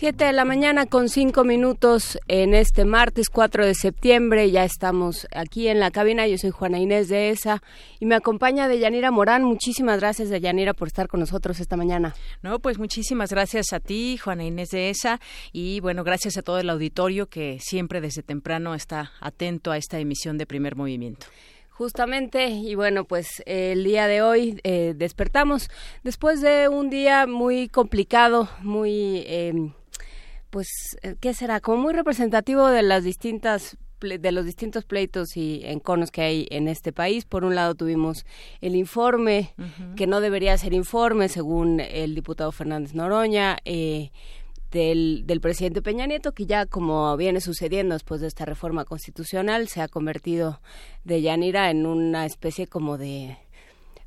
Siete de la mañana con cinco minutos en este martes 4 de septiembre. Ya estamos aquí en la cabina. Yo soy Juana Inés de ESA y me acompaña Deyanira Morán. Muchísimas gracias, Deyanira, por estar con nosotros esta mañana. No, pues muchísimas gracias a ti, Juana Inés de ESA. Y bueno, gracias a todo el auditorio que siempre desde temprano está atento a esta emisión de primer movimiento. Justamente, y bueno, pues el día de hoy eh, despertamos después de un día muy complicado, muy... Eh, pues, eh, ¿qué será? Como muy representativo de las distintas de los distintos pleitos y enconos que hay en este país. Por un lado tuvimos el informe, que no debería ser informe, según el diputado Fernández Noroña, eh, del, del presidente Peña Nieto, que ya como viene sucediendo después de esta reforma constitucional, se ha convertido de Yanira en una especie como de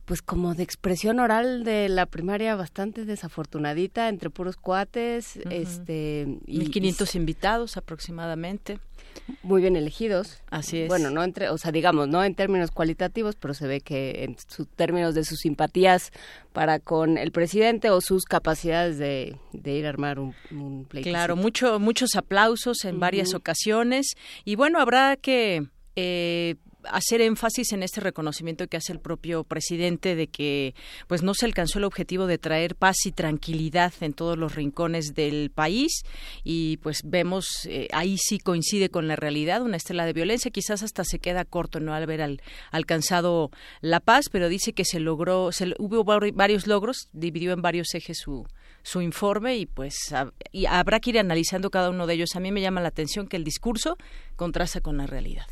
pues como de expresión oral de la primaria bastante desafortunadita entre puros cuates, este y 1500 invitados aproximadamente. Muy bien elegidos. Así es. Bueno, no entre, o sea, digamos, no en términos cualitativos, pero se ve que en sus términos de sus simpatías para con el presidente o sus capacidades de, ir a armar un, un pleito. Claro, mucho, muchos aplausos en varias ocasiones y bueno, habrá que eh, hacer énfasis en este reconocimiento que hace el propio presidente de que pues no se alcanzó el objetivo de traer paz y tranquilidad en todos los rincones del país y pues vemos eh, ahí sí coincide con la realidad una estela de violencia quizás hasta se queda corto no al haber alcanzado la paz pero dice que se logró se, hubo varios logros dividió en varios ejes su su informe y pues y habrá que ir analizando cada uno de ellos. A mí me llama la atención que el discurso contrasta con la realidad.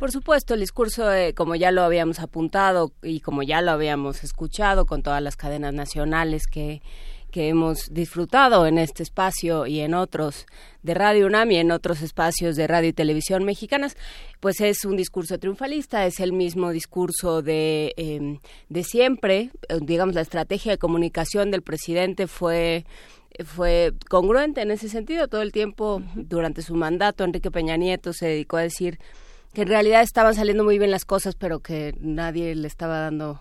Por supuesto, el discurso, eh, como ya lo habíamos apuntado y como ya lo habíamos escuchado con todas las cadenas nacionales que, que hemos disfrutado en este espacio y en otros de Radio UNAM y en otros espacios de radio y televisión mexicanas, pues es un discurso triunfalista, es el mismo discurso de, em, de siempre, digamos, la estrategia de comunicación del presidente fue fue congruente en ese sentido. Todo el tiempo durante su mandato Enrique Peña Nieto se dedicó a decir que en realidad estaban saliendo muy bien las cosas, pero que nadie le estaba dando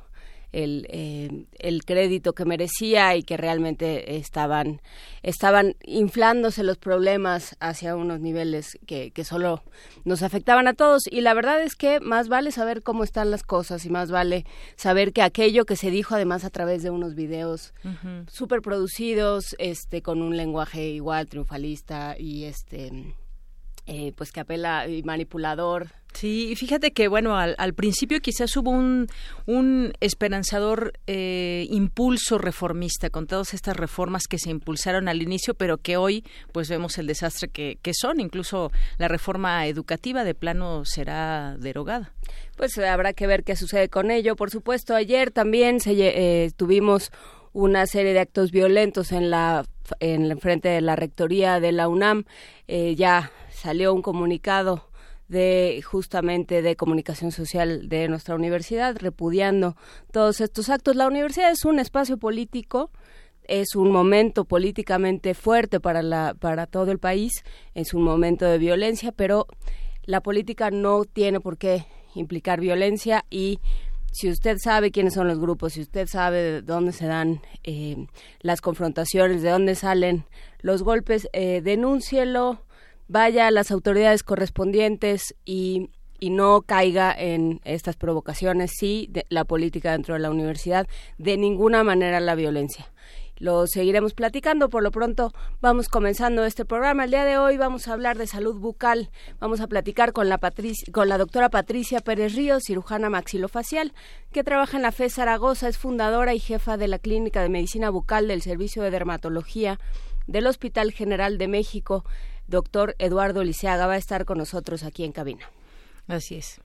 el, eh, el crédito que merecía y que realmente estaban, estaban inflándose los problemas hacia unos niveles que, que solo nos afectaban a todos. Y la verdad es que más vale saber cómo están las cosas y más vale saber que aquello que se dijo además a través de unos videos súper producidos, este, con un lenguaje igual triunfalista y este eh, pues que apela y manipulador. Sí, y fíjate que, bueno, al, principio quizás hubo un, un esperanzador eh, impulso reformista con todas estas reformas que se impulsaron al inicio, pero que hoy pues vemos el desastre que, que son. Incluso la reforma educativa de plano será derogada. Pues habrá que ver qué sucede con ello. Por supuesto, ayer también se, eh, tuvimos una serie de actos violentos en la en frente de la rectoría de la UNAM. Eh, ya salió un comunicado de justamente de comunicación social de nuestra universidad repudiando todos estos actos. La universidad es un espacio político, es un momento políticamente fuerte para la para todo el país, es un momento de violencia, pero la política no tiene por qué implicar violencia y si usted sabe quiénes son los grupos, si usted sabe de dónde se dan eh, las confrontaciones, de dónde salen los golpes, eh, denúncielo, vaya a las autoridades correspondientes y, y no caiga en estas provocaciones, sí, la política dentro de la universidad, de ninguna manera la violencia. Lo seguiremos platicando. Por lo pronto vamos comenzando este programa. El día de hoy vamos a hablar de salud bucal. Vamos a platicar con la, con la doctora Patricia Pérez Ríos, cirujana maxilofacial, que trabaja en la FE Zaragoza, es fundadora y jefa de la Clínica de Medicina Bucal del Servicio de Dermatología del Hospital General de México. Doctor Eduardo Liceaga va a estar con nosotros aquí en cabina. Así es.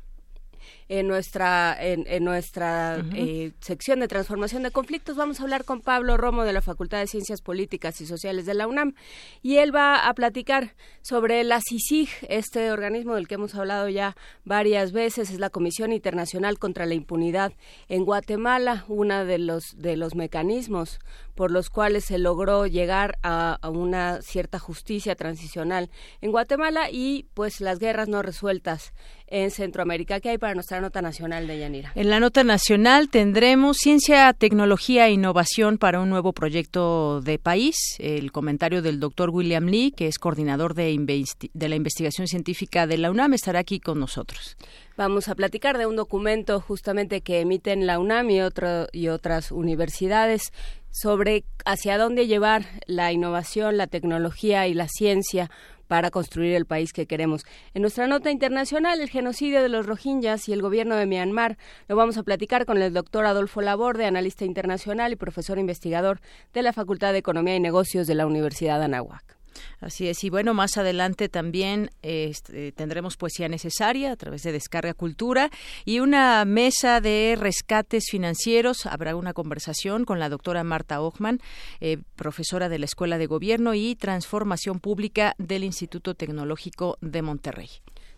En nuestra, en, nuestra eh, sección de transformación de conflictos. Vamos a hablar con Pablo Romo de la Facultad de Ciencias Políticas y Sociales de la UNAM y él va a platicar sobre la CICIG, este organismo del que hemos hablado ya varias veces, es la Comisión Internacional contra la Impunidad en Guatemala, uno de los, de los mecanismos por los cuales se logró llegar a, una cierta justicia transicional en Guatemala y pues las guerras no resueltas en Centroamérica. ¿Qué hay para nuestra nota nacional de Yanira? En la nota nacional tendremos ciencia, tecnología e innovación para un nuevo proyecto de país. El comentario del doctor William Lee, que es coordinador de, de la investigación científica de la UNAM, estará aquí con nosotros. Vamos a platicar de un documento justamente que emiten la UNAM y, otro, y otras universidades sobre hacia dónde llevar la innovación, la tecnología y la ciencia para construir el país que queremos. En nuestra nota internacional, el genocidio de los Rohingyas y el gobierno de Myanmar, lo vamos a platicar con el doctor Adolfo Laborde, analista internacional y profesor investigador de la Facultad de Economía y Negocios de la Universidad de Anáhuac. Así es, y bueno, más adelante también este, tendremos poesía necesaria a través de Descarga Cultura y una mesa de rescates financieros. Habrá una conversación con la doctora Marta Ochman, eh, profesora de la Escuela de Gobierno y Transformación Pública del Instituto Tecnológico de Monterrey.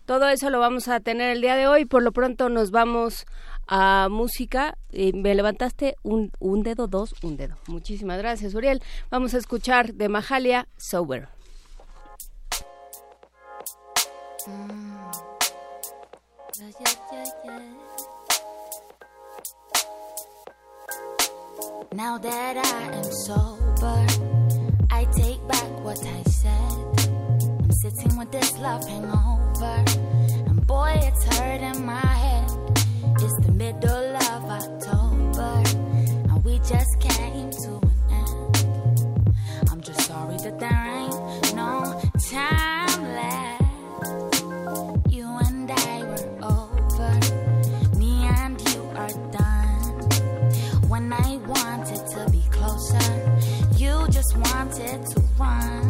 Todo eso lo vamos a tener el día de hoy. Por lo pronto nos vamos a música. me levantaste un, un dedo, dos, un dedo. Muchísimas gracias, Uriel. Vamos a escuchar de Mahalia Sober. Now that I am sober, I take back what I said. Sitting with this love hangover, and boy, it's hurting my head. It's the middle of October, and we just came to an end. I'm just sorry that there ain't no time left. You and I were over, me and you are done. When I wanted to be closer, you just wanted to run.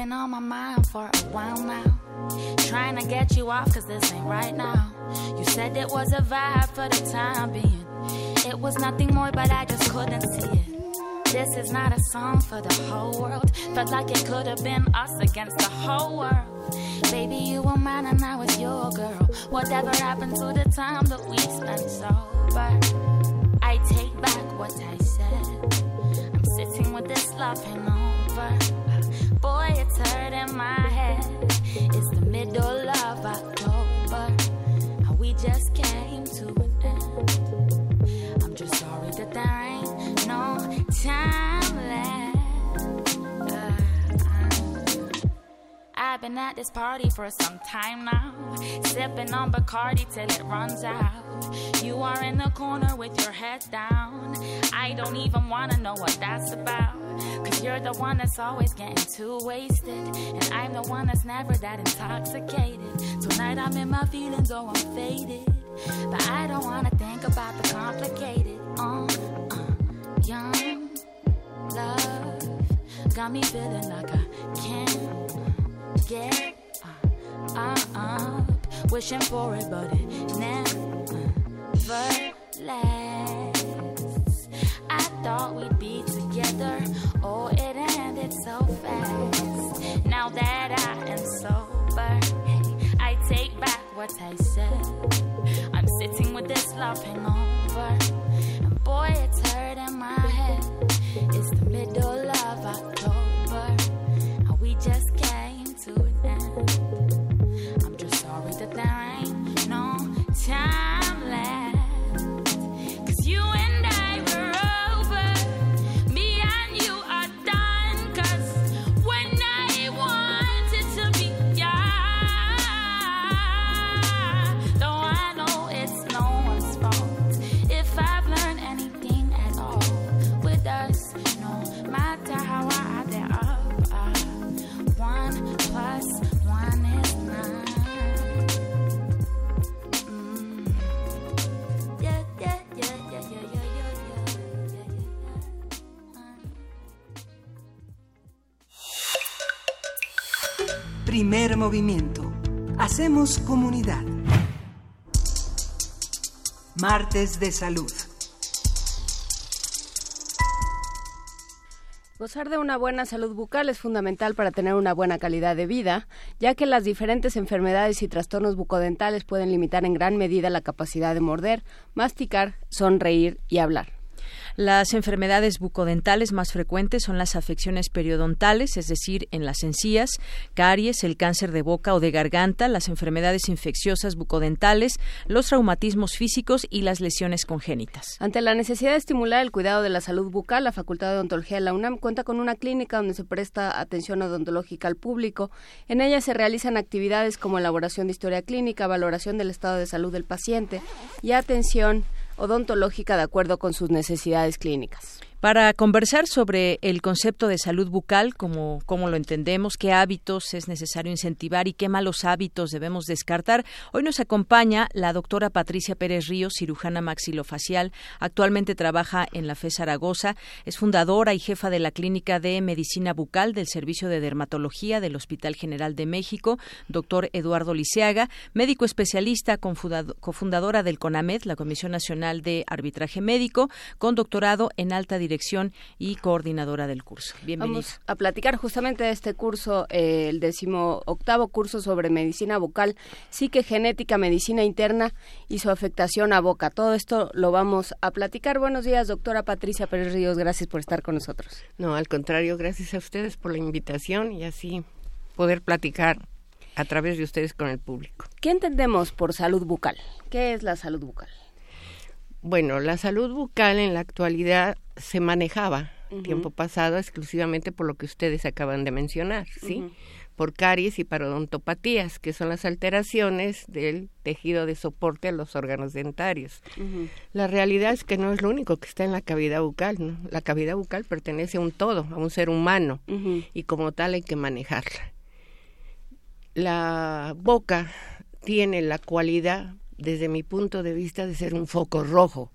Been on my mind for a while now. Trying to get you off, cause this ain't right now. You said it was a vibe for the time being. It was nothing more, but I just couldn't see it. This is not a song for the whole world. Felt like it could have been us against the whole world. Baby, you were mine and I was your girl. Whatever happened to the time that we spent sober? I take back what I said. I'm sitting with this love hangover. Boy, it's hurting my head. It's the middle of October. And we just came to an end. I'm just sorry that there ain't no time I've been at this party for some time now, sipping on Bacardi till it runs out. You are in the corner with your head down. I don't even wanna know what that's about. Cause you're the one that's always getting too wasted. And I'm the one that's never that intoxicated. Tonight I'm in my feelings, oh, I'm faded. But I don't wanna think about the complicated. Uh, uh, young love got me feeling like I can't get uh, up. Wishing for it, but it never lasts. I thought we'd be together. Oh, it ended so fast. Now that I am sober, I take back what I said. I'm sitting with this love hangover. And boy, it's hurting my head. It's the middle of October, and we just came time Primer movimiento. Hacemos comunidad. Martes de salud. Gozar de una buena salud bucal es fundamental para tener una buena calidad de vida, ya que las diferentes enfermedades y trastornos bucodentales pueden limitar en gran medida la capacidad de morder, masticar, sonreír y hablar. Las enfermedades bucodentales más frecuentes son las afecciones periodontales, es decir, en las encías, caries, el cáncer de boca o de garganta, las enfermedades infecciosas bucodentales, los traumatismos físicos y las lesiones congénitas. Ante la necesidad de estimular el cuidado de la salud bucal, la Facultad de Odontología de la UNAM cuenta con una clínica donde se presta atención odontológica al público. En ella se realizan actividades como elaboración de historia clínica, valoración del estado de salud del paciente y atención odontológica de acuerdo con sus necesidades clínicas. Para conversar sobre el concepto de salud bucal, como, como lo entendemos, qué hábitos es necesario incentivar y qué malos hábitos debemos descartar, hoy nos acompaña la doctora Patricia Pérez Ríos, cirujana maxilofacial. Actualmente trabaja en la FE Zaragoza. Es fundadora y jefa de la Clínica de Medicina Bucal del Servicio de Dermatología del Hospital General de México. Doctor Eduardo Liceaga, médico especialista, cofundadora del CONAMED, la Comisión Nacional de Arbitraje Médico, con doctorado en alta dirección dirección y coordinadora del curso. Bienvenida. Vamos a platicar justamente de este curso, eh, el décimo octavo curso sobre medicina bucal, psique genética, medicina interna y su afectación a boca. Todo esto lo vamos a platicar. Buenos días, doctora Patricia Pérez Ríos. Gracias por estar con nosotros. No, al contrario, gracias a ustedes por la invitación y así poder platicar a través de ustedes con el público. ¿Qué entendemos por salud bucal? ¿Qué es la salud bucal? Bueno, la salud bucal en la actualidad se manejaba tiempo pasado exclusivamente por lo que ustedes acaban de mencionar, ¿sí? Por caries y parodontopatías, que son las alteraciones del tejido de soporte a los órganos dentarios. La realidad es que no es lo único que está en la cavidad bucal, ¿no? La cavidad bucal pertenece a un todo, a un ser humano, y como tal hay que manejarla. La boca tiene la cualidad desde mi punto de vista, de ser un foco rojo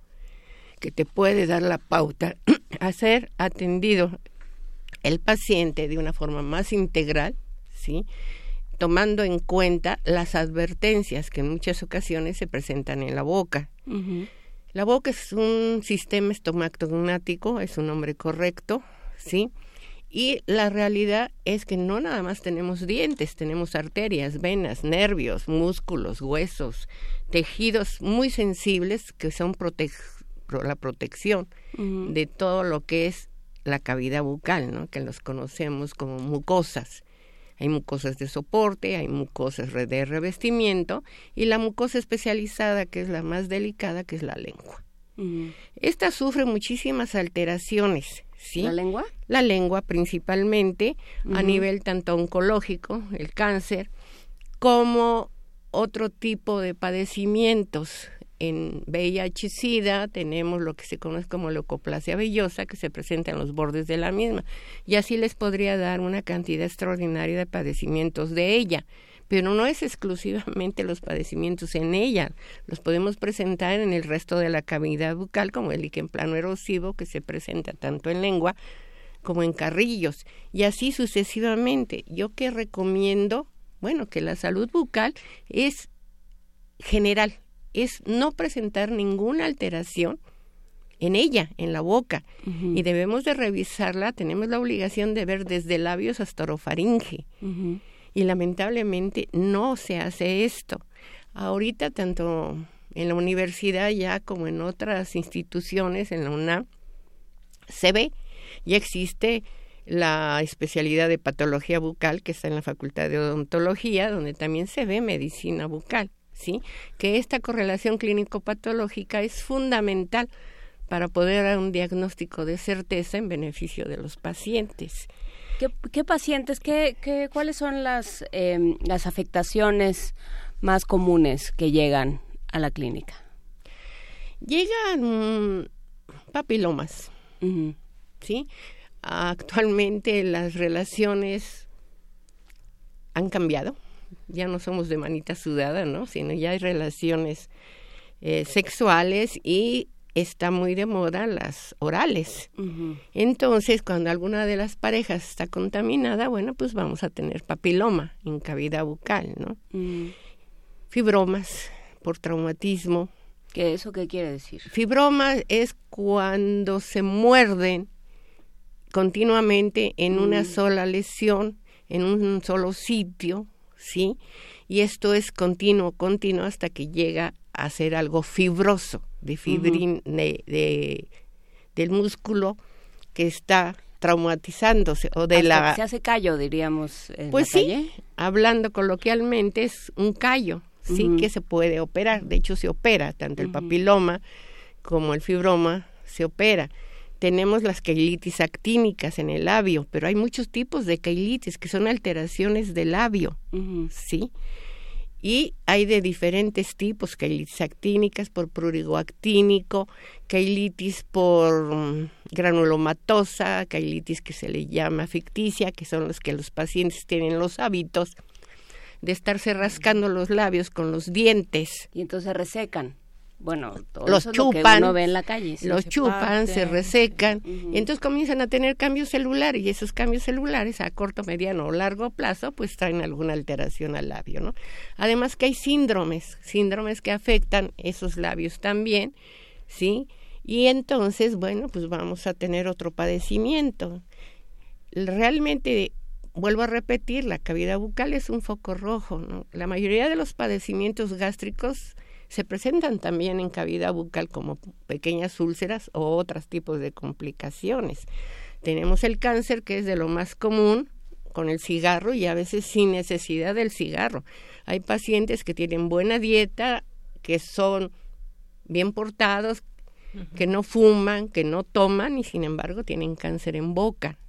que te puede dar la pauta a ser atendido el paciente de una forma más integral, ¿sí? tomando en cuenta las advertencias que en muchas ocasiones se presentan en la boca. La boca es un sistema estomacognático, es un nombre correcto, ¿sí? Y la realidad es que no nada más tenemos dientes, tenemos arterias, venas, nervios, músculos, huesos, tejidos muy sensibles que son la protección de todo lo que es la cavidad bucal, ¿no? que los conocemos como mucosas. Hay mucosas de soporte, hay mucosas de revestimiento y la mucosa especializada, que es la más delicada, que es la lengua. Esta sufre muchísimas alteraciones. ¿Sí? ¿La lengua? La lengua principalmente, a nivel tanto oncológico, el cáncer, como otro tipo de padecimientos. En VIH-Sida tenemos lo que se conoce como leucoplasia vellosa que se presenta en los bordes de la misma y así les podría dar una cantidad extraordinaria de padecimientos de ella pero no es exclusivamente los padecimientos en ella, los podemos presentar en el resto de la cavidad bucal como el líquen plano erosivo que se presenta tanto en lengua como en carrillos y así sucesivamente. Yo que recomiendo bueno, que la salud bucal es general, es no presentar ninguna alteración en ella, en la boca, y debemos de revisarla, tenemos la obligación de ver desde labios hasta orofaringe. Y lamentablemente no se hace esto. Ahorita, tanto en la universidad ya como en otras instituciones, en la UNAM, se ve, ya existe la especialidad de patología bucal que está en la Facultad de Odontología, donde también se ve medicina bucal, ¿sí? Que esta correlación clínico-patológica es fundamental para poder dar un diagnóstico de certeza en beneficio de los pacientes. ¿Qué, pacientes, qué, qué, cuáles son las, em, las afectaciones más comunes que llegan a la clínica? Llegan papilomas, ¿sí? Actualmente las relaciones han cambiado, ya no somos de manita sudada, ¿no? Sino ya hay relaciones eh, sexuales y está muy de moda las orales. Entonces, cuando alguna de las parejas está contaminada, bueno, pues vamos a tener papiloma en cavidad bucal, ¿no? Mm. Fibromas por traumatismo. ¿Qué eso qué quiere decir? Fibromas es cuando se muerden continuamente en una mm. sola lesión, en un solo sitio, ¿sí? Y esto es continuo, continuo hasta que llega a ser algo fibroso de fibrin de, del músculo que está traumatizándose o de la se hace callo diríamos pues sí hablando coloquialmente es un callo sí que se puede operar. De hecho se opera tanto el papiloma como el fibroma se opera. Tenemos las queilitis actínicas en el labio pero hay muchos tipos de queilitis que son alteraciones del labio sí y hay de diferentes tipos, cailitis actínicas por prurigo actínico, cailitis por mm, granulomatosa, cailitis que se le llama ficticia, que son los que los pacientes tienen los hábitos de estarse rascando los labios con los dientes. Y entonces resecan bueno, los chupan, uno ve en la calle. Los chupan, se resecan, y entonces comienzan a tener cambios celulares y esos cambios celulares a corto, mediano o largo plazo pues traen alguna alteración al labio, ¿no? Además que hay síndromes, síndromes que afectan esos labios también, ¿sí? Y entonces, bueno, pues vamos a tener otro padecimiento. Realmente vuelvo a repetir, la cavidad bucal es un foco rojo, ¿no? La mayoría de los padecimientos gástricos se presentan también en cavidad bucal como pequeñas úlceras o otros tipos de complicaciones. Tenemos el cáncer, que es de lo más común con el cigarro y a veces sin necesidad del cigarro. Hay pacientes que tienen buena dieta, que son bien portados, que no fuman, que no toman y sin embargo tienen cáncer en boca.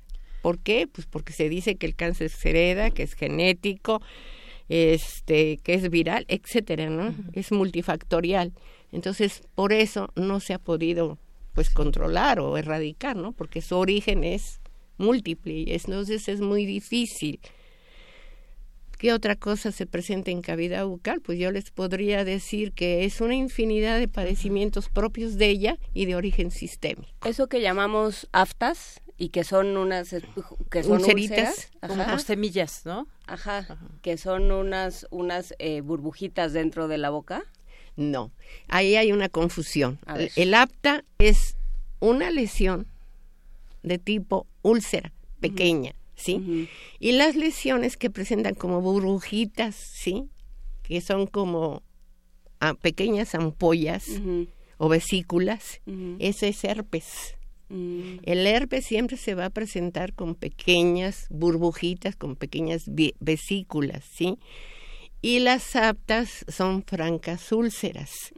¿Por qué? Pues porque se dice que el cáncer se hereda, que es genético, este, que es viral, etcétera, ¿no? Es multifactorial. Entonces, por eso no se ha podido pues controlar o erradicar, ¿no? Porque su origen es múltiple y entonces es muy difícil. ¿Qué otra cosa se presenta en cavidad bucal? Pues yo les podría decir que es una infinidad de padecimientos propios de ella y de origen sistémico. Eso que llamamos aftas, y que son unas que son úlceras, como semillas, ¿no? Ajá, que son unas unas eh, burbujitas dentro de la boca. No, ahí hay una confusión. El apta es una lesión de tipo úlcera pequeña, ¿sí? Y las lesiones que presentan como burbujitas, ¿sí? Que son como ah, pequeñas ampollas o vesículas, ese es herpes. Mm. El herpes siempre se va a presentar con pequeñas burbujitas, con pequeñas vesículas, ¿sí? Y las aptas son francas úlceras.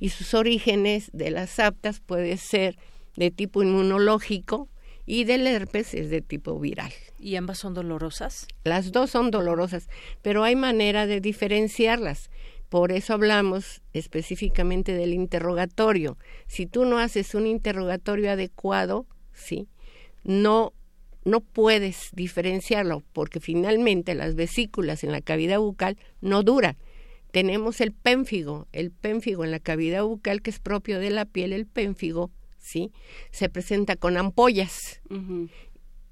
Y sus orígenes de las aptas puede ser de tipo inmunológico y del herpes es de tipo viral. ¿Y ambas son dolorosas? Las dos son dolorosas, pero hay manera de diferenciarlas. Por eso hablamos específicamente del interrogatorio. Si tú no haces un interrogatorio adecuado, ¿sí? No no puedes diferenciarlo porque finalmente las vesículas en la cavidad bucal no duran. Tenemos el pénfigo, el pénfigo en la cavidad bucal que es propio de la piel, el pénfigo, ¿sí? Se presenta con ampollas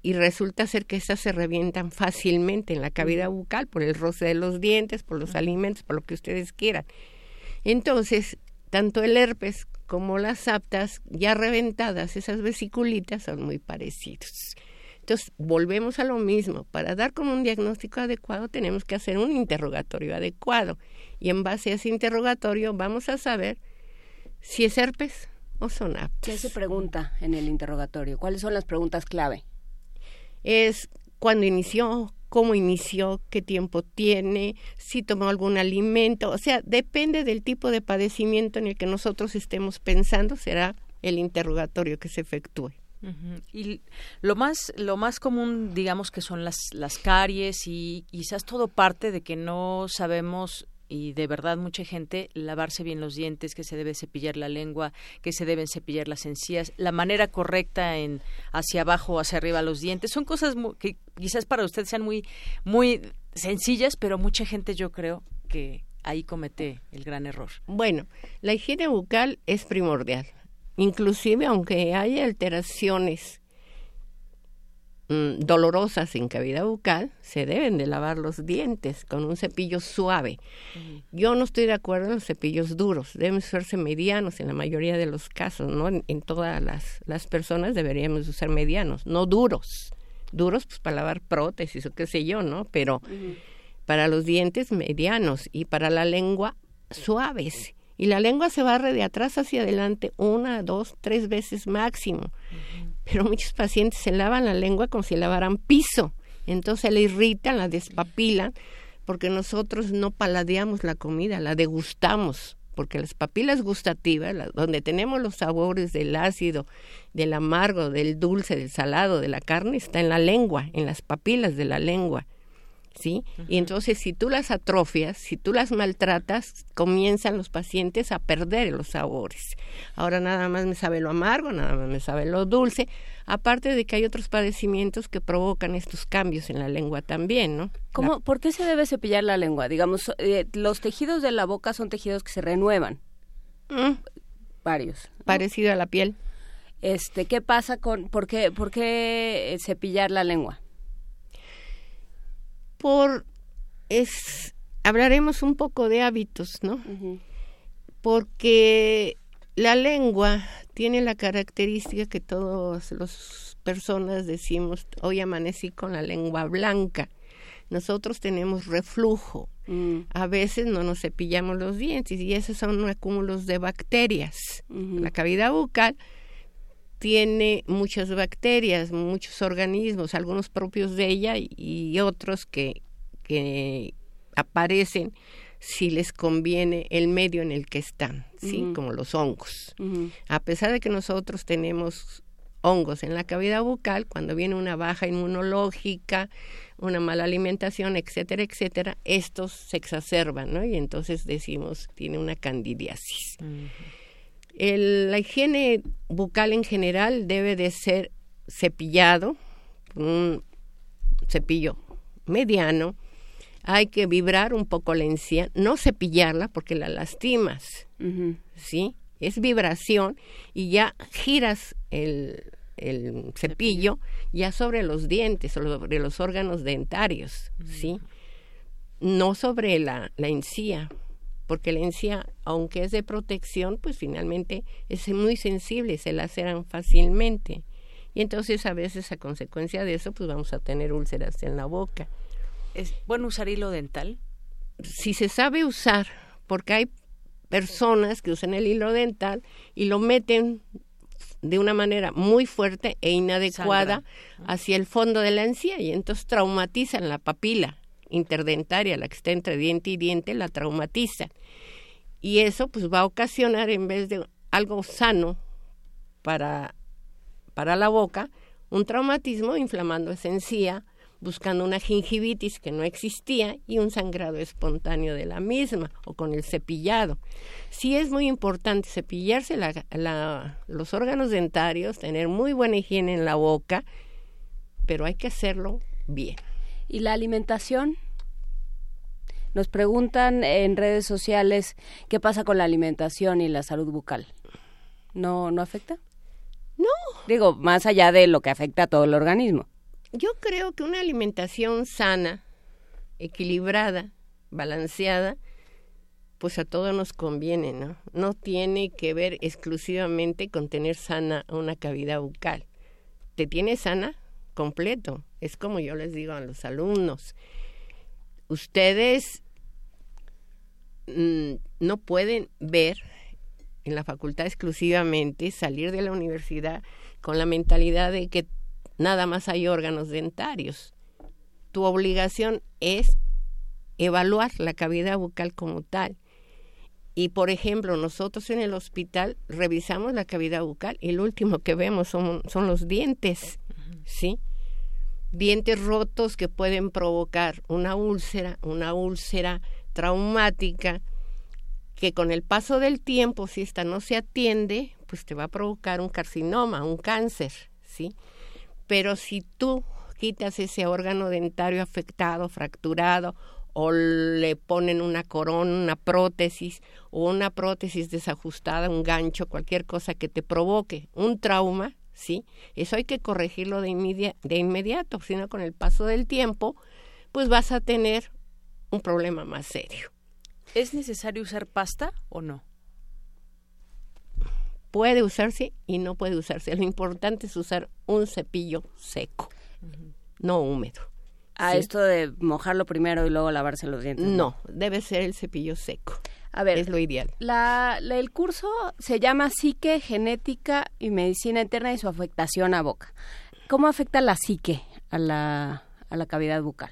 y resulta ser que estas se revientan fácilmente en la cavidad bucal por el roce de los dientes, por los alimentos, por lo que ustedes quieran. Entonces, tanto el herpes como las aptas ya reventadas, esas vesiculitas son muy parecidos. Entonces, volvemos a lo mismo. Para dar como un diagnóstico adecuado tenemos que hacer un interrogatorio adecuado. Y en base a ese interrogatorio vamos a saber si es herpes o son aptas. ¿Qué se pregunta en el interrogatorio? ¿Cuáles son las preguntas clave? Es cuándo inició, cómo inició, qué tiempo tiene, si tomó algún alimento, o sea, depende del tipo de padecimiento en el que nosotros estemos pensando, será el interrogatorio que se efectúe. Y lo más, lo más común, digamos que son las, las caries y quizás todo parte de que no sabemos y de verdad mucha gente lavarse bien los dientes, que se debe cepillar la lengua, que se deben cepillar las encías, la manera correcta en hacia abajo o hacia arriba los dientes, son cosas que quizás para usted sean muy muy sencillas, pero mucha gente yo creo que ahí comete el gran error. Bueno, la higiene bucal es primordial. inclusive aunque haya alteraciones mm, dolorosas en cavidad bucal, se deben de lavar los dientes con un cepillo suave. Yo no estoy de acuerdo en los cepillos duros, deben serse medianos en la mayoría de los casos, ¿no? En, todas las, las, personas deberíamos usar medianos, no duros. Duros pues para lavar prótesis o qué sé yo, ¿no? Pero para los dientes medianos y para la lengua suaves y la lengua se barre de atrás hacia adelante una, dos, tres veces máximo. Pero muchos pacientes se lavan la lengua como si lavaran piso. Entonces le irritan, la despapilan, porque nosotros no paladeamos la comida, la degustamos. Porque las papilas gustativas, donde tenemos los sabores del ácido, del amargo, del dulce, del salado, de la carne, está en la lengua, en las papilas de la lengua. ¿Sí? Y entonces si tú las atrofias, si tú las maltratas, comienzan los pacientes a perder los sabores. Ahora nada más me sabe lo amargo, nada más me sabe lo dulce, aparte de que hay otros padecimientos que provocan estos cambios en la lengua también, ¿no? ¿Cómo, ¿Por qué se debe cepillar la lengua? Digamos, eh, los tejidos de la boca son tejidos que se renuevan. Mm. Varios. Parecido a la piel. Este, ¿qué pasa con, por qué, por qué cepillar la lengua? Por es hablaremos un poco de hábitos, ¿no? Porque la lengua tiene la característica que todas las personas decimos, hoy amanecí con la lengua blanca. Nosotros tenemos reflujo. Mm. A veces no nos cepillamos los dientes y esos son acúmulos de bacterias. La cavidad bucal tiene muchas bacterias, muchos organismos, algunos propios de ella y, otros que, que aparecen si les conviene el medio en el que están, ¿sí? Como los hongos. A pesar de que nosotros tenemos hongos en la cavidad bucal, cuando viene una baja inmunológica, una mala alimentación, etcétera, etcétera, estos se exacerban, ¿no? Y entonces decimos, tiene una candidiasis. El, la higiene bucal en general debe de ser cepillado, un cepillo mediano. Hay que vibrar un poco la encía, no cepillarla porque la lastimas, ¿sí? Es vibración y ya giras el, el cepillo ya sobre los dientes, sobre los órganos dentarios, ¿sí? No sobre la, la encía, porque la encía, aunque es de protección, pues finalmente es muy sensible, se laceran fácilmente. Y entonces a veces a consecuencia de eso, pues vamos a tener úlceras en la boca. ¿Es bueno usar hilo dental? Si se sabe usar, porque hay personas que usan el hilo dental y lo meten de una manera muy fuerte e inadecuada hacia el fondo de la encía y entonces traumatizan la papila interdentaria, la que está entre diente y diente, la traumatiza. Y eso pues va a ocasionar en vez de algo sano para, para la boca, un traumatismo inflamando esa encía, buscando una gingivitis que no existía y un sangrado espontáneo de la misma o con el cepillado. Sí es muy importante cepillarse los órganos dentarios, tener muy buena higiene en la boca, pero hay que hacerlo bien. ¿Y la alimentación? Nos preguntan en redes sociales qué pasa con la alimentación y la salud bucal. ¿No, no afecta? No. Digo, más allá de lo que afecta a todo el organismo. Yo creo que una alimentación sana, equilibrada, balanceada, pues a todos nos conviene, ¿no? No tiene que ver exclusivamente con tener sana una cavidad bucal. Te tiene sana completo. Es como yo les digo a los alumnos. Ustedes mm, no pueden ver en la facultad exclusivamente, salir de la universidad con la mentalidad de que nada más hay órganos dentarios. Tu obligación es evaluar la cavidad bucal como tal. Y por ejemplo, nosotros en el hospital revisamos la cavidad bucal y lo último que vemos son, son los dientes, ¿sí? Dientes rotos que pueden provocar una úlcera, una úlcera traumática que con el paso del tiempo, si esta no se atiende, pues te va a provocar un carcinoma, un cáncer, ¿sí? Pero si tú quitas ese órgano dentario afectado, fracturado o le ponen una corona, una prótesis o una prótesis desajustada, un gancho, cualquier cosa que te provoque un trauma, ¿sí? Eso hay que corregirlo de, de inmediato, sino con el paso del tiempo, pues vas a tener un problema más serio. ¿Es necesario usar pasta o no? Puede usarse y no puede usarse. Lo importante es usar un cepillo seco, no húmedo. A esto de mojarlo primero y luego lavarse los dientes. No, debe ser el cepillo seco. A ver, es lo ideal. La, el curso se llama Psique, Genética y Medicina Interna y su afectación a boca. ¿Cómo afecta la psique a la, a la cavidad bucal?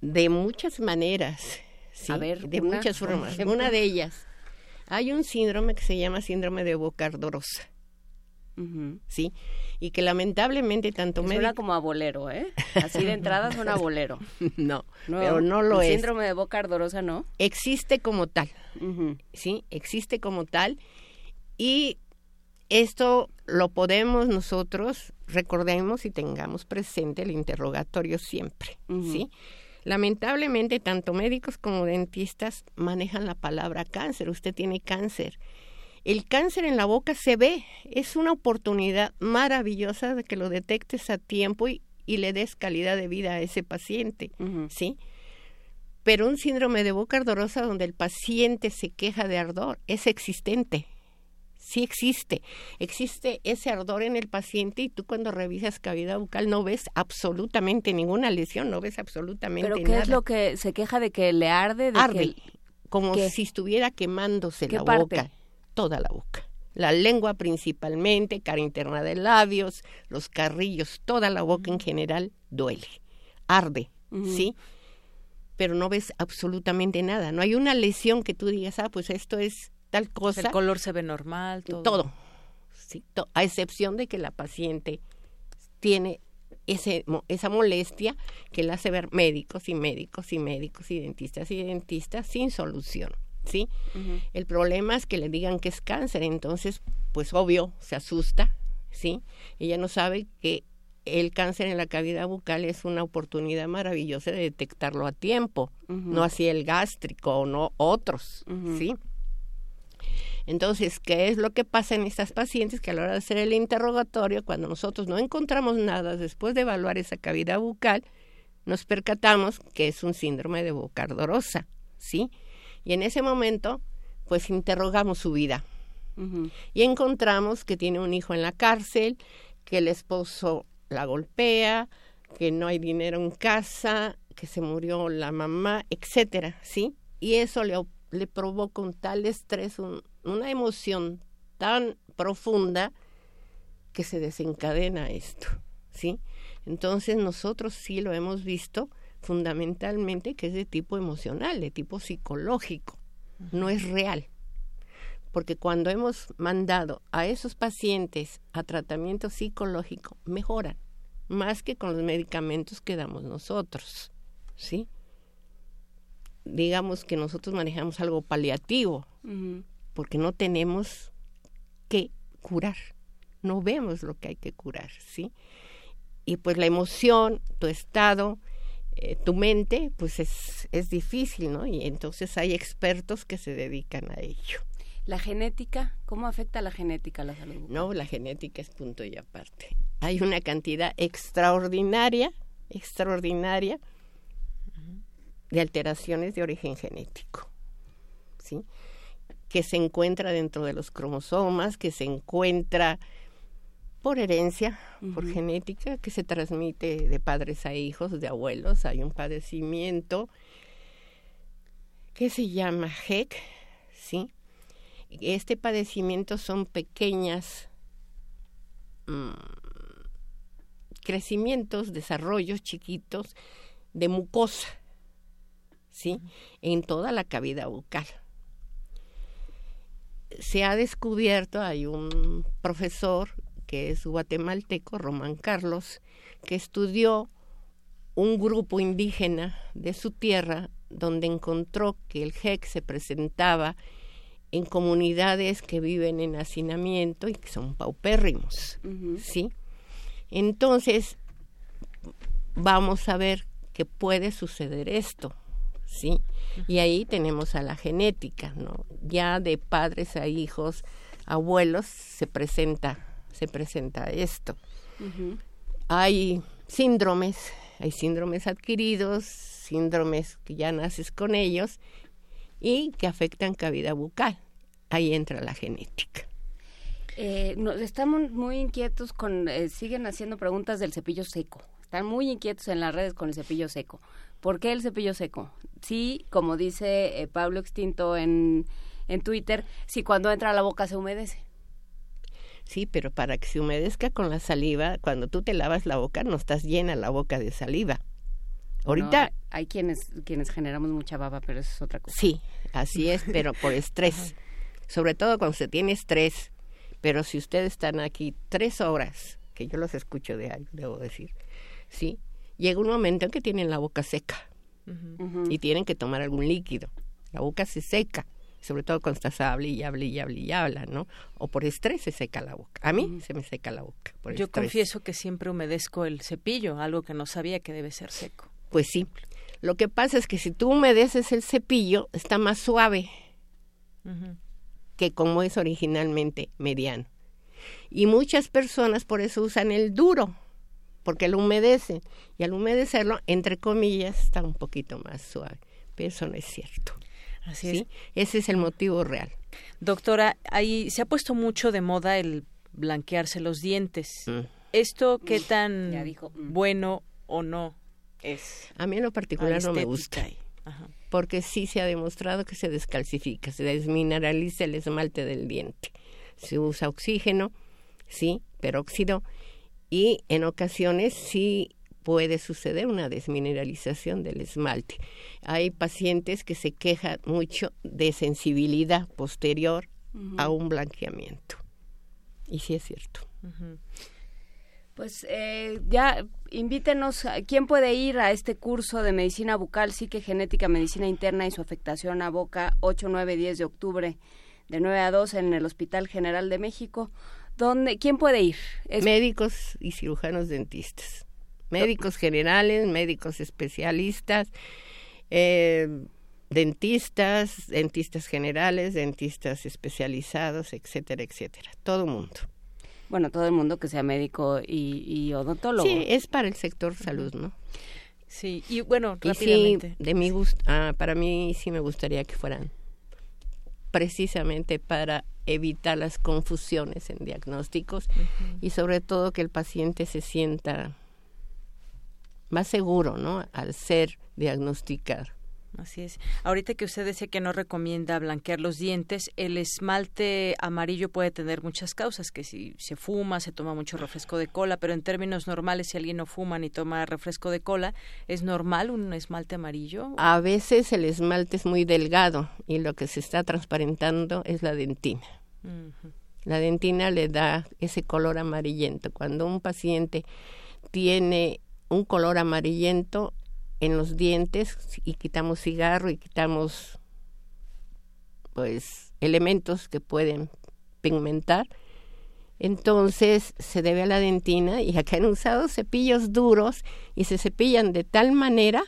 De muchas maneras. Sí, a ver, de muchas formas. Una de ellas, hay un síndrome que se llama síndrome de boca ardorosa. ¿sí? Y que lamentablemente tanto me Suena como a bolero, ¿eh? Así de entrada suena a bolero. no, pero no lo el es. síndrome de boca ardorosa, ¿no? Existe como tal, ¿sí? Existe como tal y esto lo podemos nosotros, recordemos y tengamos presente el interrogatorio siempre, ¿sí? Lamentablemente, tanto médicos como dentistas manejan la palabra cáncer. Usted tiene cáncer el cáncer en la boca se ve, es una oportunidad maravillosa de que lo detectes a tiempo y, le des calidad de vida a ese paciente, ¿sí? Pero un síndrome de boca ardorosa donde el paciente se queja de ardor es existente, sí existe. Existe ese ardor en el paciente y tú cuando revisas cavidad bucal no ves absolutamente ninguna lesión, no ves absolutamente nada. ¿Pero qué es lo que se queja de que le arde? De arde, como si estuviera quemándose la boca toda la boca. La lengua principalmente, cara interna de labios, los carrillos, toda la boca en general duele, arde, ¿sí? Pero no ves absolutamente nada. No hay una lesión que tú digas, ah, pues esto es tal cosa. El color se ve normal, todo. Todo, sí, a excepción de que la paciente tiene ese, esa molestia que la hace ver médicos y médicos y médicos y dentistas y dentistas sin solución. ¿sí? El problema es que le digan que es cáncer, entonces, pues obvio, se asusta, ¿sí? Ella no sabe que el cáncer en la cavidad bucal es una oportunidad maravillosa de detectarlo a tiempo, no así el gástrico o no otros, ¿sí? Entonces, ¿qué es lo que pasa en estas pacientes? Que a la hora de hacer el interrogatorio, cuando nosotros no encontramos nada después de evaluar esa cavidad bucal, nos percatamos que es un síndrome de boca ardorosa, ¿sí? Y en ese momento, pues interrogamos su vida. Y encontramos que tiene un hijo en la cárcel, que el esposo la golpea, que no hay dinero en casa, que se murió la mamá, etcétera, ¿sí? Y eso le, le provoca un tal estrés, una emoción tan profunda que se desencadena esto, ¿sí? Entonces nosotros sí lo hemos visto fundamentalmente que es de tipo emocional, de tipo psicológico, no es real. Porque cuando hemos mandado a esos pacientes a tratamiento psicológico, mejoran, más que con los medicamentos que damos nosotros, ¿sí? Digamos que nosotros manejamos algo paliativo, porque no tenemos que curar, no vemos lo que hay que curar, ¿sí? Y pues la emoción, tu estado, eh, tu mente, pues es, es difícil, ¿no? Y entonces hay expertos que se dedican a ello. ¿La genética? ¿Cómo afecta la genética a la salud? No, la genética es punto y aparte. Hay una cantidad extraordinaria, extraordinaria de alteraciones de origen genético, ¿sí? Que se encuentra dentro de los cromosomas, que se encuentra por herencia, por genética, que se transmite de padres a hijos, de abuelos. Hay un padecimiento que se llama HEC, ¿sí? Este padecimiento son pequeñas mm, crecimientos, desarrollos chiquitos de mucosa, ¿sí? En toda la cavidad bucal. Se ha descubierto, hay un profesor que es guatemalteco, Román Carlos, que estudió un grupo indígena de su tierra donde encontró que el GEC se presentaba en comunidades que viven en hacinamiento y que son paupérrimos, ¿sí? Entonces, vamos a ver que puede suceder esto, ¿sí? Y ahí tenemos a la genética, ¿no? Ya de padres a hijos, abuelos, se presenta, se presenta esto. Hay síndromes, hay síndromes adquiridos, síndromes que ya naces con ellos y que afectan cavidad bucal. Ahí entra la genética. Eh, estamos muy inquietos con, eh, siguen haciendo preguntas del cepillo seco. Están muy inquietos en las redes con el cepillo seco. ¿Por qué el cepillo seco? Sí, como dice eh, Pablo Extinto en, en Twitter, si cuando entra a la boca se humedece. Sí, pero para que se humedezca con la saliva, cuando tú te lavas la boca, no estás llena la boca de saliva. Ahorita hay quienes quienes generamos mucha baba, pero eso es otra cosa. Sí, así es, pero por estrés. Sobre todo cuando se tiene estrés pero si ustedes están aquí tres horas, que yo los escucho de ahí, debo decir, ¿sí? Llega un momento en que tienen la boca seca y tienen que tomar algún líquido. La boca se seca, sobre todo cuando estás hable y hable y hable y habla, ¿no? O por estrés se seca la boca. A mí se me seca la boca. yo confieso que siempre humedezco el cepillo, algo que no sabía que debe ser seco. Pues sí. Lo que pasa es que si tú humedeces el cepillo, está más suave que como es originalmente mediano. Y muchas personas por eso usan el duro, porque lo humedecen. Y al humedecerlo, entre comillas, está un poquito más suave. Pero eso no es cierto. Así es. Ese es el motivo real. Doctora, ahí se ha puesto mucho de moda el blanquearse los dientes. Mm. ¿Esto qué tan mm. bueno o no es? A mí en lo particular no me gusta porque sí se ha demostrado que se descalcifica, se desmineraliza el esmalte del diente. Se usa oxígeno, sí, peróxido, y en ocasiones sí puede suceder una desmineralización del esmalte. Hay pacientes que se quejan mucho de sensibilidad posterior a un blanqueamiento. Y sí es cierto. Pues eh, ya invítenos, ¿quién puede ir a este curso de medicina bucal, psique genética, medicina interna y su afectación a boca 8, 9, 10 de octubre de 9 a 2 en el Hospital General de México? ¿Dónde, ¿Quién puede ir? Médicos y cirujanos dentistas. Médicos generales, médicos especialistas, eh, dentistas, dentistas generales, dentistas especializados, etcétera, etcétera. Todo mundo bueno, todo el mundo que sea médico y, odontólogo. Sí, es para el sector salud, ¿no? Sí, y bueno, rápidamente. de mi gusto, ah, para mí sí me gustaría que fueran precisamente para evitar las confusiones en diagnósticos y sobre todo que el paciente se sienta más seguro, ¿no? Al ser diagnosticado. Así es. Ahorita que usted decía que no recomienda blanquear los dientes, el esmalte amarillo puede tener muchas causas, que si se fuma, se toma mucho refresco de cola, pero en términos normales, si alguien no fuma ni toma refresco de cola, ¿es normal un esmalte amarillo? A veces el esmalte es muy delgado y lo que se está transparentando es la dentina. La dentina le da ese color amarillento. Cuando un paciente tiene un color amarillento, en los dientes y quitamos cigarro y quitamos pues elementos que pueden pigmentar. Entonces se debe a la dentina y acá han usado cepillos duros y se cepillan de tal manera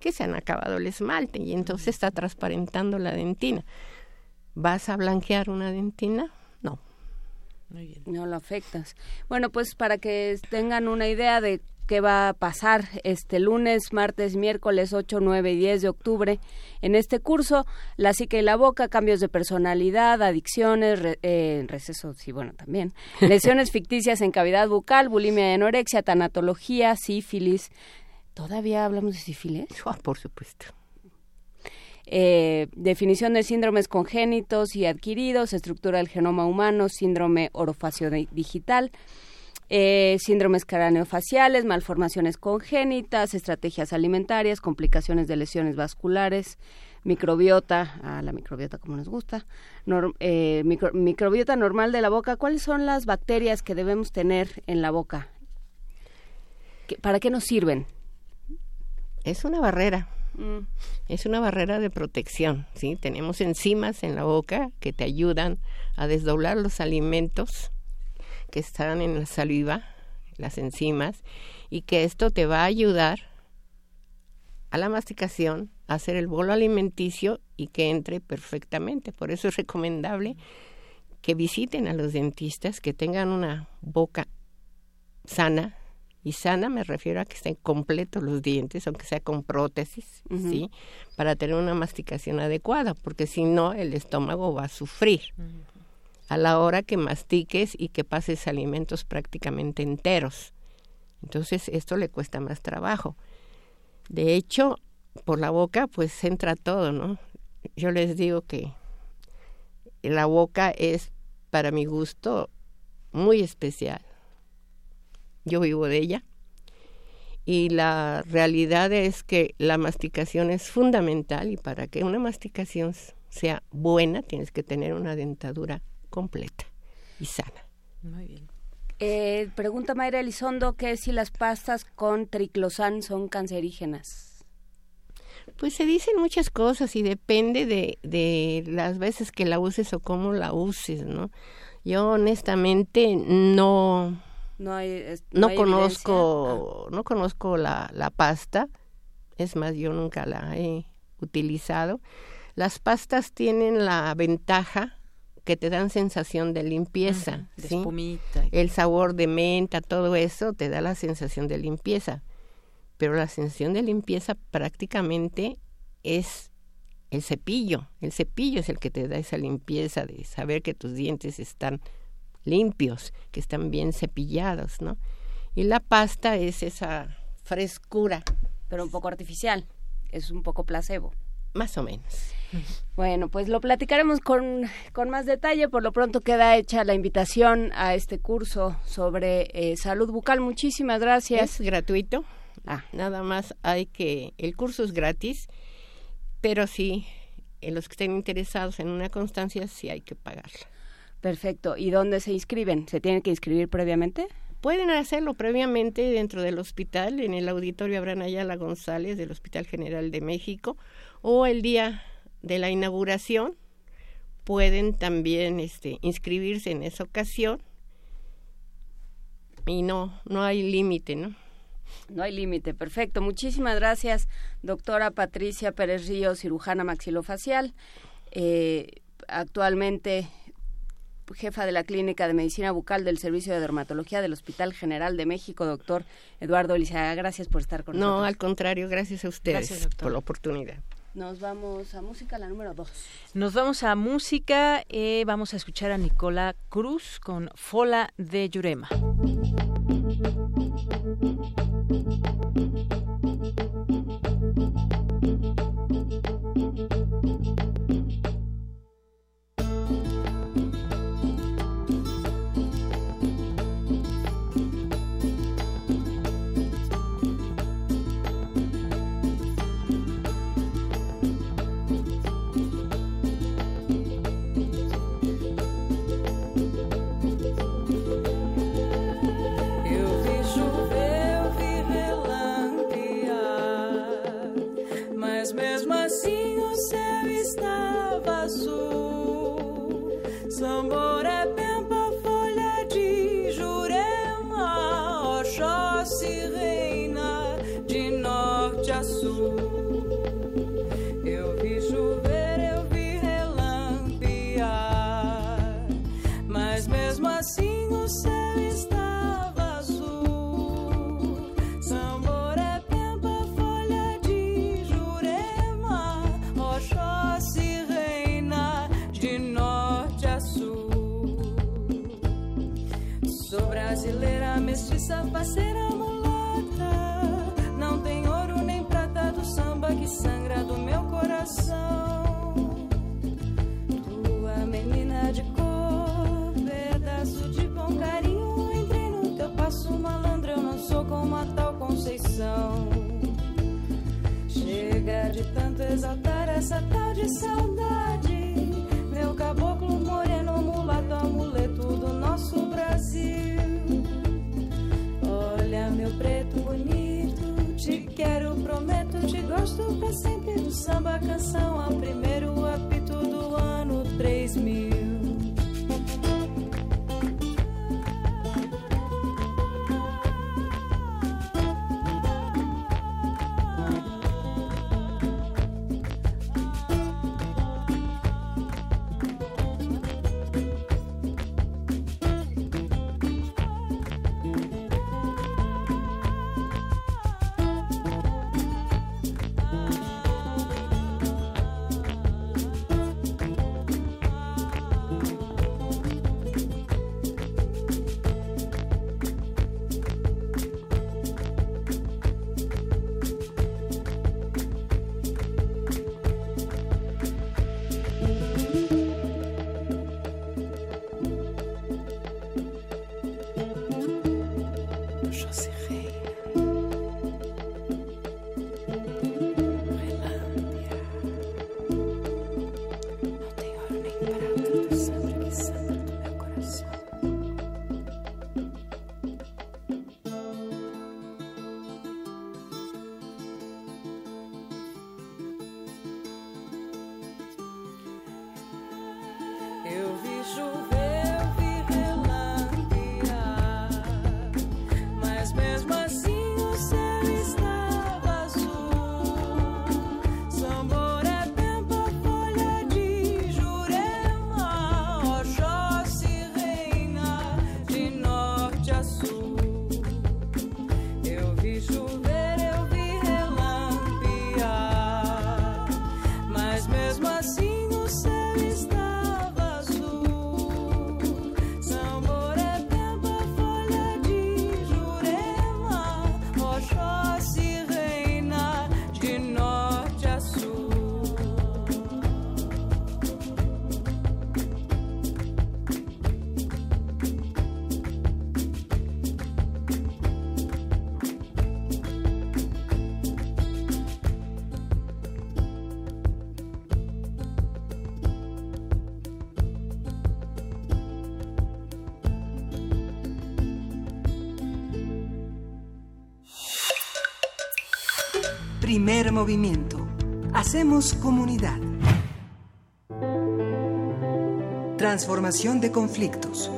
que se han acabado el esmalte y entonces está transparentando la dentina. ¿Vas a blanquear una dentina? No. No lo afectas. Bueno, pues para que tengan una idea de qué va a pasar este lunes, martes, miércoles 8, 9 y 10 de octubre en este curso, la psique y la boca, cambios de personalidad, adicciones, eh, recesos sí, bueno, también, lesiones ficticias en cavidad bucal, bulimia y anorexia, tanatología, sífilis. ¿Todavía hablamos de sífilis? Oh, por supuesto. Eh, definición de síndromes congénitos y adquiridos, estructura del genoma humano, síndrome orofacio digital, eh, síndromes craneofaciales, malformaciones congénitas, estrategias alimentarias, complicaciones de lesiones vasculares, microbiota, a la microbiota como nos gusta, eh, microbiota normal de la boca. ¿Cuáles son las bacterias que debemos tener en la boca? ¿Para qué nos sirven? Es una barrera. Mm. Es una barrera de protección, ¿sí? Tenemos enzimas en la boca que te ayudan a desdoblar los alimentos que están en la saliva, las enzimas, y que esto te va a ayudar a la masticación, hacer el bolo alimenticio y que entre perfectamente. Por eso es recomendable que visiten a los dentistas, que tengan una boca sana, y sana me refiero a que estén completos los dientes, aunque sea con prótesis, ¿sí? Para tener una masticación adecuada, porque si no, el estómago va a sufrir a la hora que mastiques y que pases alimentos prácticamente enteros. Entonces, esto le cuesta más trabajo. De hecho, por la boca, pues entra todo, ¿no? Yo les digo que la boca es, para mi gusto, muy especial yo vivo de ella. Y la realidad es que la masticación es fundamental y para que una masticación sea buena tienes que tener una dentadura completa y sana. Muy bien. Eh, pregunta Mayra Elizondo que si las pastas con triclosan son cancerígenas. Pues se dicen muchas cosas y depende de, de las veces que la uses o cómo la uses, ¿no? Yo honestamente no, no hay, no, conozco, ah. no conozco la, la pasta. Es más, yo nunca la he utilizado. Las pastas tienen la ventaja que te dan sensación de limpieza, El sabor de menta, todo eso te da la sensación de limpieza. Pero la sensación de limpieza prácticamente es el cepillo. El cepillo es el que te da esa limpieza de saber que tus dientes están limpios, que están bien cepillados, ¿no? Y la pasta es esa frescura. Pero un poco artificial, es un poco placebo. Más o menos. Bueno, pues lo platicaremos con, con más detalle. Por lo pronto queda hecha la invitación a este curso sobre eh, salud bucal. Muchísimas gracias. Es gratuito. Ah. Nada más hay que... El curso es gratis, pero sí, en los que estén interesados en una constancia, sí hay que pagarla. Perfecto. ¿Y dónde se inscriben? ¿Se tienen que inscribir previamente? Pueden hacerlo previamente dentro del hospital, en el auditorio Abraham Ayala González del Hospital General de México, o el día de la inauguración pueden también este, inscribirse en esa ocasión y no, no hay límite, ¿no? No hay límite, perfecto. Muchísimas gracias, doctora Patricia Pérez Río, cirujana maxilofacial. Eh, actualmente jefa de la Clínica de Medicina Bucal del Servicio de Dermatología del Hospital General de México, doctor Eduardo Elizaga. Gracias por estar con nosotros. No, al contrario, gracias a ustedes por la oportunidad. Nos vamos a música, la número dos. Nos vamos a música, eh, vamos a escuchar a Nicola Cruz con Fola de Yurema. hacer. Primer movimiento. Hacemos comunidad. Transformación de conflictos.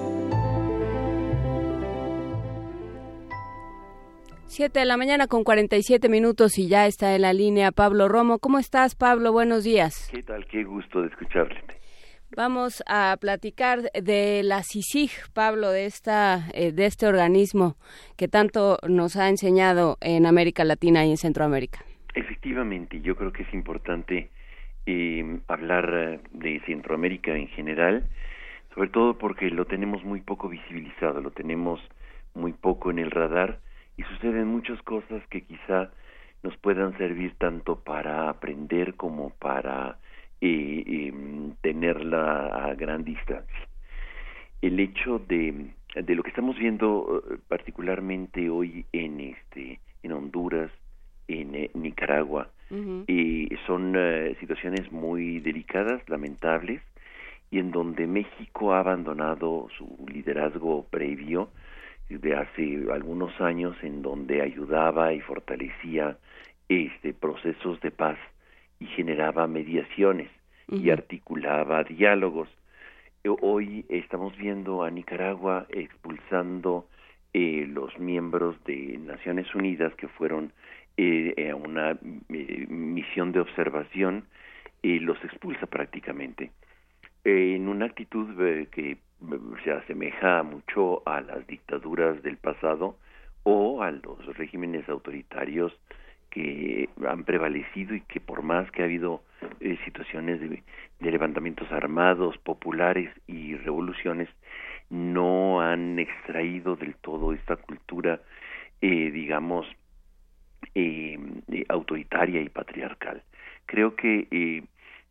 Siete de la mañana con 47 minutos y ya está en la línea Pablo Romo. ¿Cómo estás, Pablo? Buenos días. ¿Qué tal? Qué gusto de escucharle. Vamos a platicar de la CICIG, Pablo, de, esta, eh, de este organismo que tanto nos ha enseñado en América Latina y en Centroamérica. Efectivamente, yo creo que es importante eh, hablar de Centroamérica en general, sobre todo porque lo tenemos muy poco visibilizado, lo tenemos muy poco en el radar y suceden muchas cosas que quizá nos puedan servir tanto para aprender como para eh, tenerla a gran distancia. El hecho de, de lo que estamos viendo eh, particularmente hoy en este en Honduras, en eh, Nicaragua, y son eh, situaciones muy delicadas, lamentables, y en donde México ha abandonado su liderazgo previo de hace algunos años, en donde ayudaba y fortalecía este procesos de paz y generaba mediaciones y articulaba diálogos. Eh, hoy estamos viendo a Nicaragua expulsando eh, los miembros de Naciones Unidas que fueron eh, a una misión de observación y los expulsa prácticamente. En una actitud que se asemeja mucho a las dictaduras del pasado o a los regímenes autoritarios que han prevalecido y que por más que ha habido eh, situaciones de, levantamientos armados, populares y revoluciones, no han extraído del todo esta cultura, eh, digamos, eh, autoritaria y patriarcal. Creo que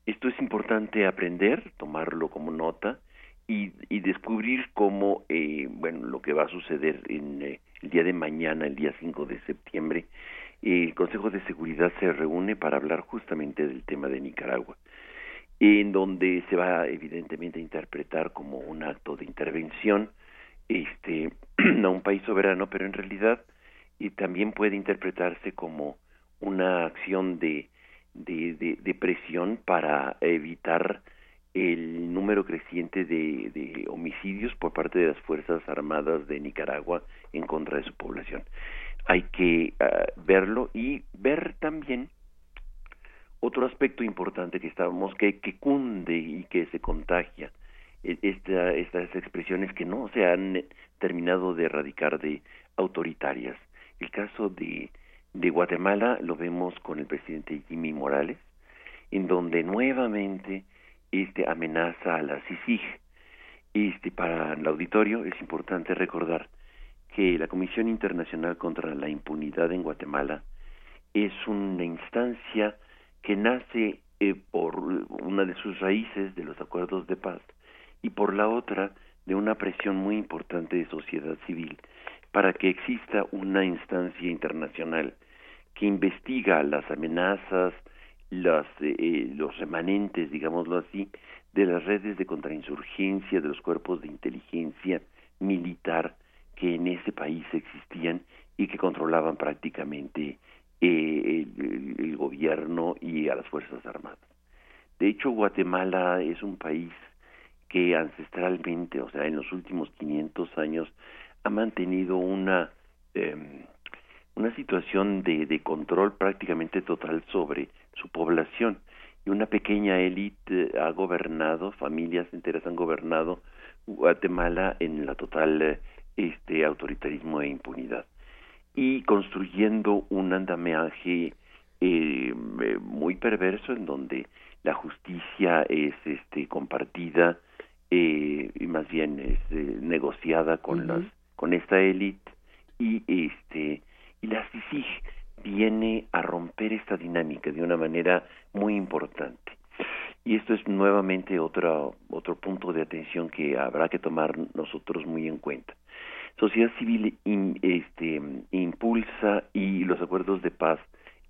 esto es importante aprender, tomarlo como nota y, y descubrir cómo, bueno, lo que va a suceder en el día de mañana, el día 5 de septiembre, el Consejo de Seguridad se reúne para hablar justamente del tema de Nicaragua, en donde se va evidentemente a interpretar como un acto de intervención este, a un país soberano, pero en realidad y también puede interpretarse como una acción de, de, presión para evitar el número creciente de, de homicidios por parte de las Fuerzas Armadas de Nicaragua en contra de su población. Hay que ah, verlo y ver también otro aspecto importante que estábamos que, que cunde y que se contagia e, esta, estas expresiones que no se han terminado de erradicar de autoritarias el caso de de Guatemala lo vemos con el presidente Jimmy Morales en donde nuevamente este amenaza a la CICIG. Este para el auditorio es importante recordar que la Comisión Internacional contra la Impunidad en Guatemala es una instancia que nace eh, por una de sus raíces de los acuerdos de paz y por la otra de una presión muy importante de sociedad civil para que exista una instancia internacional que investiga las amenazas, las, eh, los remanentes, digámoslo así, de las redes de contrainsurgencia, de los cuerpos de inteligencia militar que en ese país existían y que controlaban prácticamente eh, el, gobierno y a las Fuerzas Armadas. De hecho, Guatemala es un país que ancestralmente, o sea, en los últimos 500 años, ha mantenido una, em, una situación de, de control prácticamente total sobre su población. Y una pequeña élite ha gobernado, familias enteras han gobernado Guatemala en la total este autoritarismo e impunidad. Y construyendo un andamiaje eh, muy perverso en donde la justicia es este compartida eh, y más bien es eh, negociada con las con esta élite y este y la CICIG viene a romper esta dinámica de una manera muy importante. Y esto es nuevamente otro otro punto de atención que habrá que tomar nosotros muy en cuenta. Sociedad civil este, impulsa y los acuerdos de paz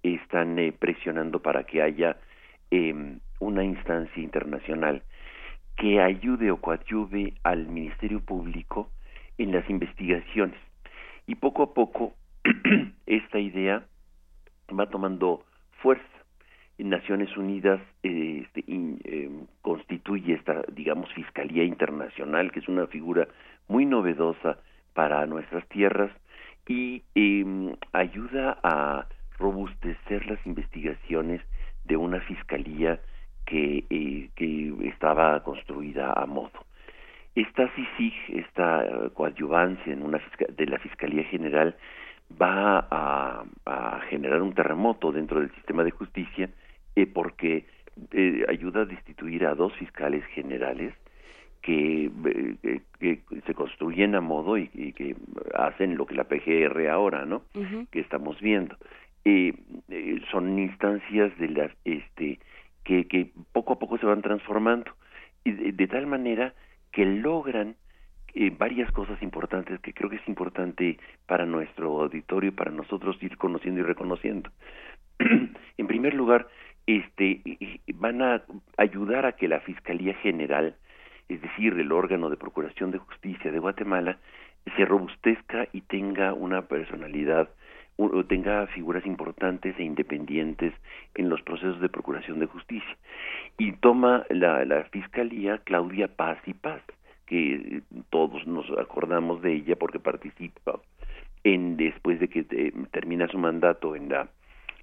están eh, presionando para que haya em, una instancia internacional que ayude o coadyuve al Ministerio Público en las investigaciones. Y poco a poco esta idea va tomando fuerza. Naciones Unidas eh, este, eh, constituye esta, digamos, Fiscalía Internacional, que es una figura muy novedosa para nuestras tierras y em, ayuda a robustecer las investigaciones de una fiscalía que, eh, que estaba construida a modo. Esta CICIG, esta coadyuvancia en una de la Fiscalía General, va a, generar un terremoto dentro del sistema de justicia eh, porque eh, ayuda a destituir a dos fiscales generales que, eh, que, se construyen a modo y, que hacen lo que la PGR ahora, ¿no? Que estamos viendo. Eh, son instancias de las, este, que, que poco a poco se van transformando y de tal manera que logran eh, varias cosas importantes que creo que es importante para nuestro auditorio y para nosotros ir conociendo y reconociendo. en primer lugar, este, van a ayudar a que la Fiscalía General, es decir, el órgano de Procuración de Justicia de Guatemala, se robustezca y tenga una personalidad, tenga figuras importantes e independientes en los procesos de procuración de justicia. Y toma la, la Fiscalía Claudia Paz y Paz que todos nos acordamos de ella porque participa en después de que eh, termina su mandato en la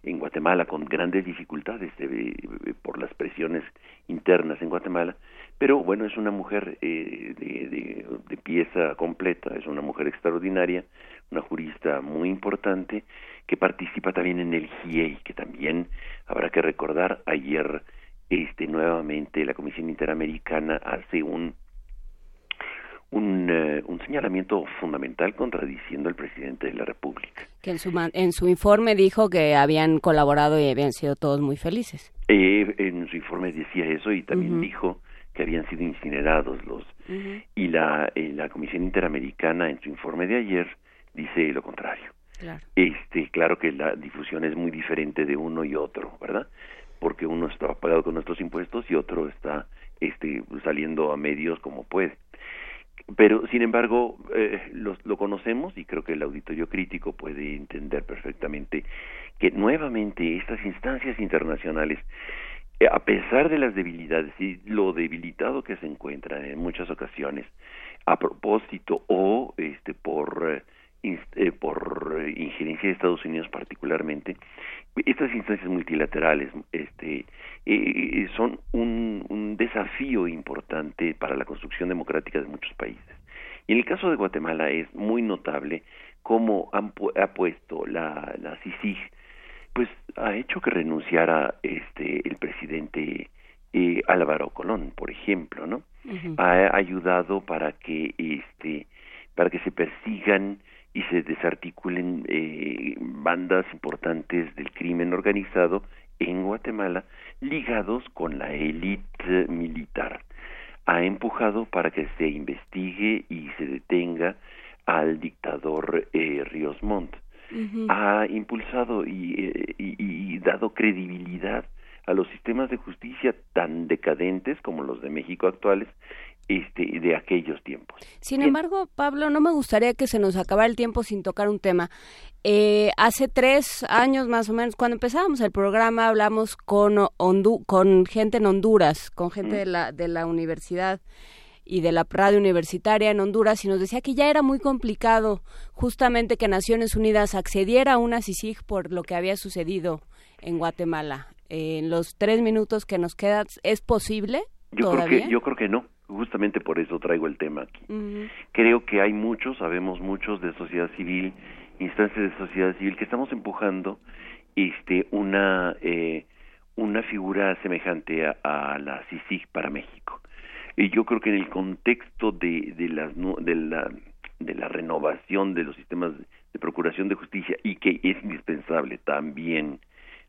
en Guatemala con grandes dificultades eh, por las presiones internas en Guatemala, pero bueno, es una mujer eh, de, de, pieza completa, es una mujer extraordinaria, una jurista muy importante que participa también en el GIEI, que también habrá que recordar ayer este nuevamente la Comisión Interamericana hace un un, eh, un, señalamiento fundamental contradiciendo al presidente de la República. Que en su, en su informe dijo que habían colaborado y habían sido todos muy felices. Eh, en su informe decía eso y también dijo que habían sido incinerados los. Y la, eh, la Comisión Interamericana en su informe de ayer dice lo contrario. Claro. Este, claro que la difusión es muy diferente de uno y otro, ¿verdad? Porque uno está pagado con nuestros impuestos y otro está este, saliendo a medios como puede pero sin embargo eh, lo, lo, conocemos y creo que el auditorio crítico puede entender perfectamente que nuevamente estas instancias internacionales eh, a pesar de las debilidades y lo debilitado que se encuentran en muchas ocasiones a propósito o este por eh, por injerencia de Estados Unidos particularmente estas instancias multilaterales este, eh, son un, un, desafío importante para la construcción democrática de muchos países. Y en el caso de Guatemala es muy notable cómo han ha puesto la, la CICIG, pues ha hecho que renunciara este, el presidente eh, Álvaro Colón, por ejemplo, ¿no? Ha ayudado para que este para que se persigan y se desarticulen eh, bandas importantes del crimen organizado en Guatemala ligados con la élite militar. Ha empujado para que se investigue y se detenga al dictador eh, Ríos Montt. Ha impulsado y, eh, y, y dado credibilidad a los sistemas de justicia tan decadentes como los de México actuales este, de aquellos tiempos. Sin embargo, Pablo, no me gustaría que se nos acabara el tiempo sin tocar un tema. Eh, hace tres años más o menos, cuando empezábamos el programa, hablamos con, con gente en Honduras, con gente de, la, de la universidad y de la radio universitaria en Honduras y nos decía que ya era muy complicado justamente que Naciones Unidas accediera a una CICIG por lo que había sucedido en Guatemala. en los tres minutos que nos quedan, ¿es posible? Yo creo que yo creo que no justamente por eso traigo el tema aquí. Creo que hay muchos, sabemos muchos de sociedad civil, instancias de sociedad civil que estamos empujando este una eh, una figura semejante a, la CICIG para México. Y yo creo que en el contexto de, de, las, de, la, de la renovación de los sistemas de procuración de justicia y que es indispensable también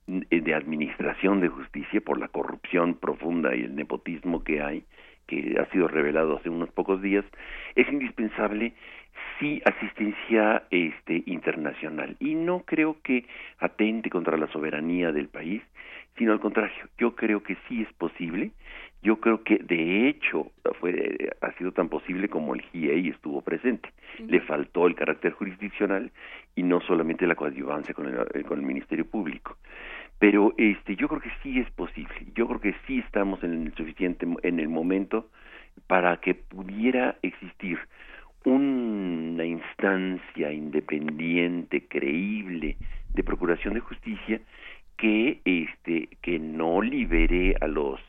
eh, de administración de justicia por la corrupción profunda y el nepotismo que hay, que ha sido revelado hace unos pocos días, es indispensable sí asistencia este internacional. Y no creo que atente contra la soberanía del país, sino al contrario, yo creo que sí es posible, yo creo que de hecho fue ha sido tan posible como el GIEI estuvo presente. Le faltó el carácter jurisdiccional y no solamente la coadyuvancia con el, con el Ministerio Público pero este yo creo que sí es posible. Yo creo que sí estamos en el suficiente en el momento para que pudiera existir una instancia independiente creíble de procuración de justicia que este que no libere a los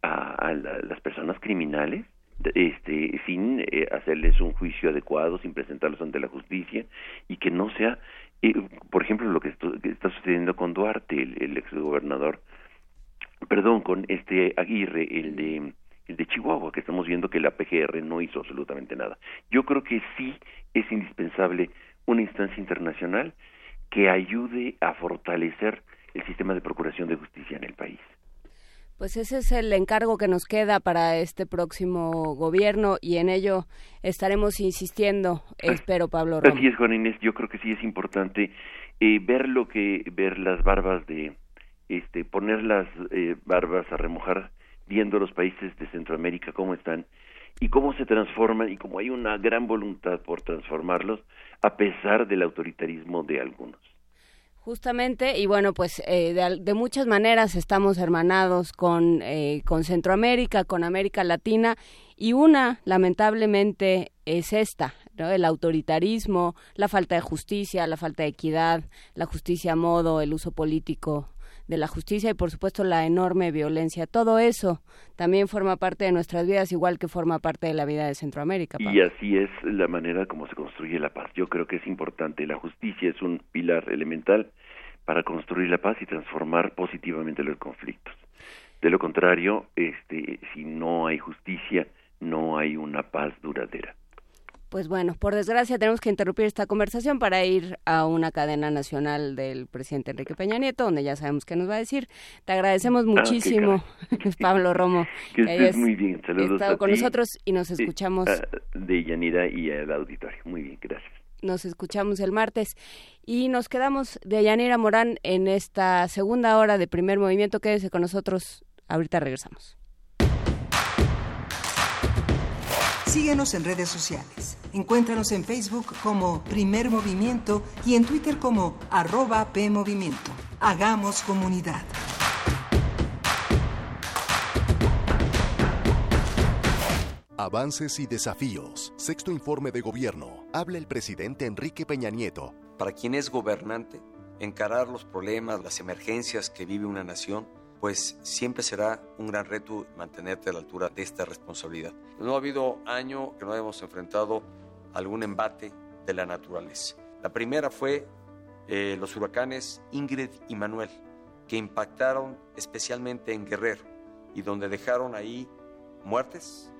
a, las personas criminales este sin eh, hacerles un juicio adecuado sin presentarlos ante la justicia y que no sea eh, por ejemplo lo que, está sucediendo con Duarte el, el exgobernador perdón con este Aguirre el de el de Chihuahua que estamos viendo que la PGR no hizo absolutamente nada. Yo creo que sí es indispensable una instancia internacional que ayude a fortalecer el sistema de procuración de justicia en el país pues ese es el encargo que nos queda para este próximo gobierno y en ello estaremos insistiendo, espero, Pablo Romo. Así es, Juan Inés, yo creo que sí es importante eh, ver lo que, ver las barbas de, este, poner las eh, barbas a remojar viendo los países de Centroamérica cómo están y cómo se transforman y cómo hay una gran voluntad por transformarlos a pesar del autoritarismo de algunos. Justamente, y bueno, pues eh, de, muchas maneras estamos hermanados con, eh, con Centroamérica, con América Latina, y una, lamentablemente, es esta, ¿no? el autoritarismo, la falta de justicia, la falta de equidad, la justicia a modo, el uso político de la justicia y por supuesto la enorme violencia. Todo eso también forma parte de nuestras vidas, igual que forma parte de la vida de Centroamérica. Y así es la manera como se construye la paz. Yo creo que es importante. La justicia es un pilar elemental para construir la paz y transformar positivamente los conflictos. De lo contrario, este, si no hay justicia, no hay una paz duradera. Pues bueno, por desgracia tenemos que interrumpir esta conversación para ir a una cadena nacional del presidente Enrique Peña Nieto, donde ya sabemos qué nos va a decir. Te agradecemos ah, muchísimo, Pablo Romo, que, estés muy bien. Saludos estado con nosotros y nos escuchamos. de Yanira y al auditorio. Muy bien, gracias. Nos escuchamos el martes y nos quedamos de Yanira Morán en esta segunda hora de primer movimiento. Quédese con nosotros. Ahorita regresamos. Síguenos en redes sociales. Encuéntranos en Facebook como Primer Movimiento y en Twitter como arroba PMovimiento. Hagamos comunidad. Avances y desafíos. Sexto informe de gobierno. Habla el presidente Enrique Peña Nieto. Para quien es gobernante, encarar los problemas, las emergencias que vive una nación pues siempre será un gran reto mantenerte a la altura de esta responsabilidad. No ha habido año que no hayamos enfrentado algún embate de la naturaleza. La primera fue eh, los huracanes Ingrid y Manuel, que impactaron especialmente en Guerrero y donde dejaron ahí muertes,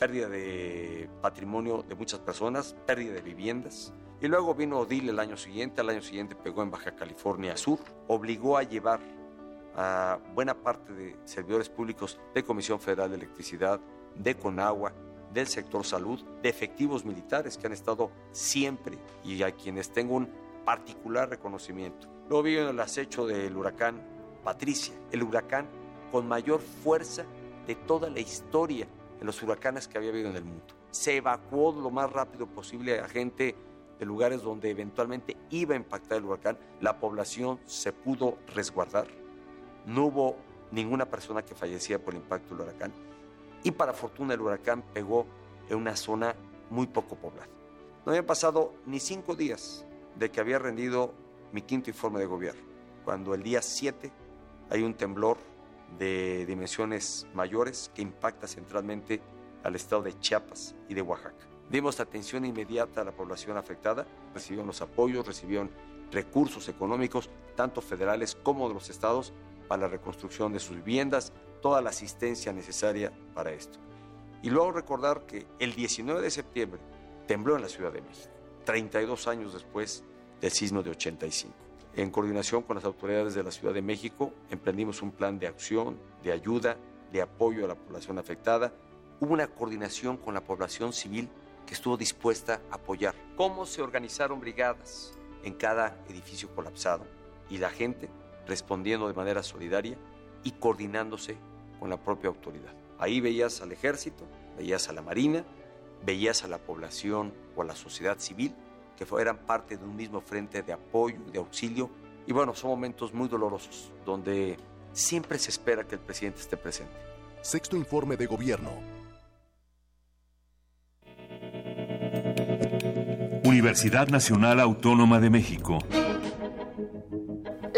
pérdida de patrimonio de muchas personas, pérdida de viviendas. Y luego vino Odile el año siguiente, al año siguiente pegó en Baja California Sur, obligó a llevar a buena parte de servidores públicos de Comisión Federal de Electricidad, de Conagua, del sector salud, de efectivos militares que han estado siempre y a quienes tengo un particular reconocimiento. Luego vino el acecho del huracán Patricia, el huracán con mayor fuerza de toda la historia de los huracanes que había habido en el mundo. Se evacuó lo más rápido posible a gente de lugares donde eventualmente iba a impactar el huracán. La población se pudo resguardar no hubo ninguna persona que fallecía por el impacto del huracán. Y para fortuna el huracán pegó en una zona muy poco poblada. No habían pasado ni cinco días de que había rendido mi quinto informe de gobierno, cuando el día 7 hay un temblor de dimensiones mayores que impacta centralmente al estado de Chiapas y de Oaxaca. Dimos atención inmediata a la población afectada, recibieron los apoyos, recibieron recursos económicos, tanto federales como de los estados, para la reconstrucción de sus viviendas, toda la asistencia necesaria para esto. Y luego recordar que el 19 de septiembre tembló en la Ciudad de México, 32 años después del sismo de 85. En coordinación con las autoridades de la Ciudad de México, emprendimos un plan de acción, de ayuda, de apoyo a la población afectada. Hubo una coordinación con la población civil que estuvo dispuesta a apoyar. ¿Cómo se organizaron brigadas en cada edificio colapsado? Y la gente respondiendo de manera solidaria y coordinándose con la propia autoridad. Ahí veías al ejército, veías a la marina, veías a la población o a la sociedad civil que eran parte de un mismo frente de apoyo, de auxilio Y bueno, son momentos muy dolorosos, donde siempre se espera que el presidente esté presente. Sexto informe de gobierno. Universidad Nacional Autónoma de México.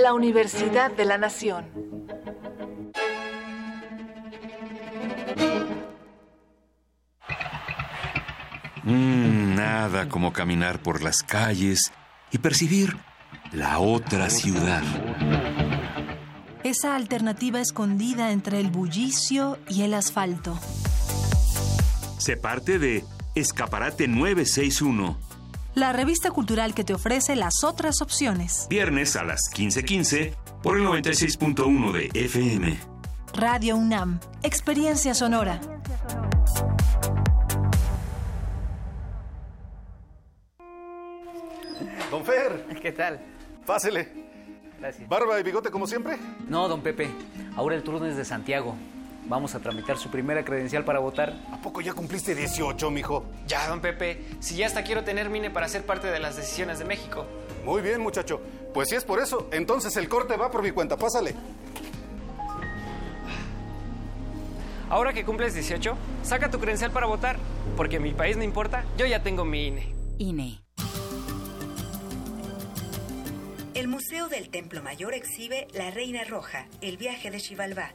La Universidad de la Nación. Mm, nada como caminar por las calles y percibir la otra ciudad. Esa alternativa escondida entre el bullicio y el asfalto. Se parte de Escaparate 961. La revista cultural que te ofrece las otras opciones. Viernes a las 15:15 por el 96.1 de FM. Radio UNAM. Experiencia sonora. Don Fer. ¿Qué tal? Pásele. Gracias. ¿Barba y bigote como siempre? No, don Pepe. Ahora el turno es de Santiago. Vamos a tramitar su primera credencial para votar. ¿A poco ya cumpliste 18, mijo? Ya, don Pepe. Si ya hasta quiero tener MINE para ser parte de las decisiones de México. Muy bien, muchacho. Pues si es por eso, entonces el corte va por mi cuenta. Pásale. Ahora que cumples 18, saca tu credencial para votar. Porque mi país no importa, yo ya tengo mi INE. INE. El Museo del Templo Mayor exhibe La Reina Roja, el viaje de Xibalbá,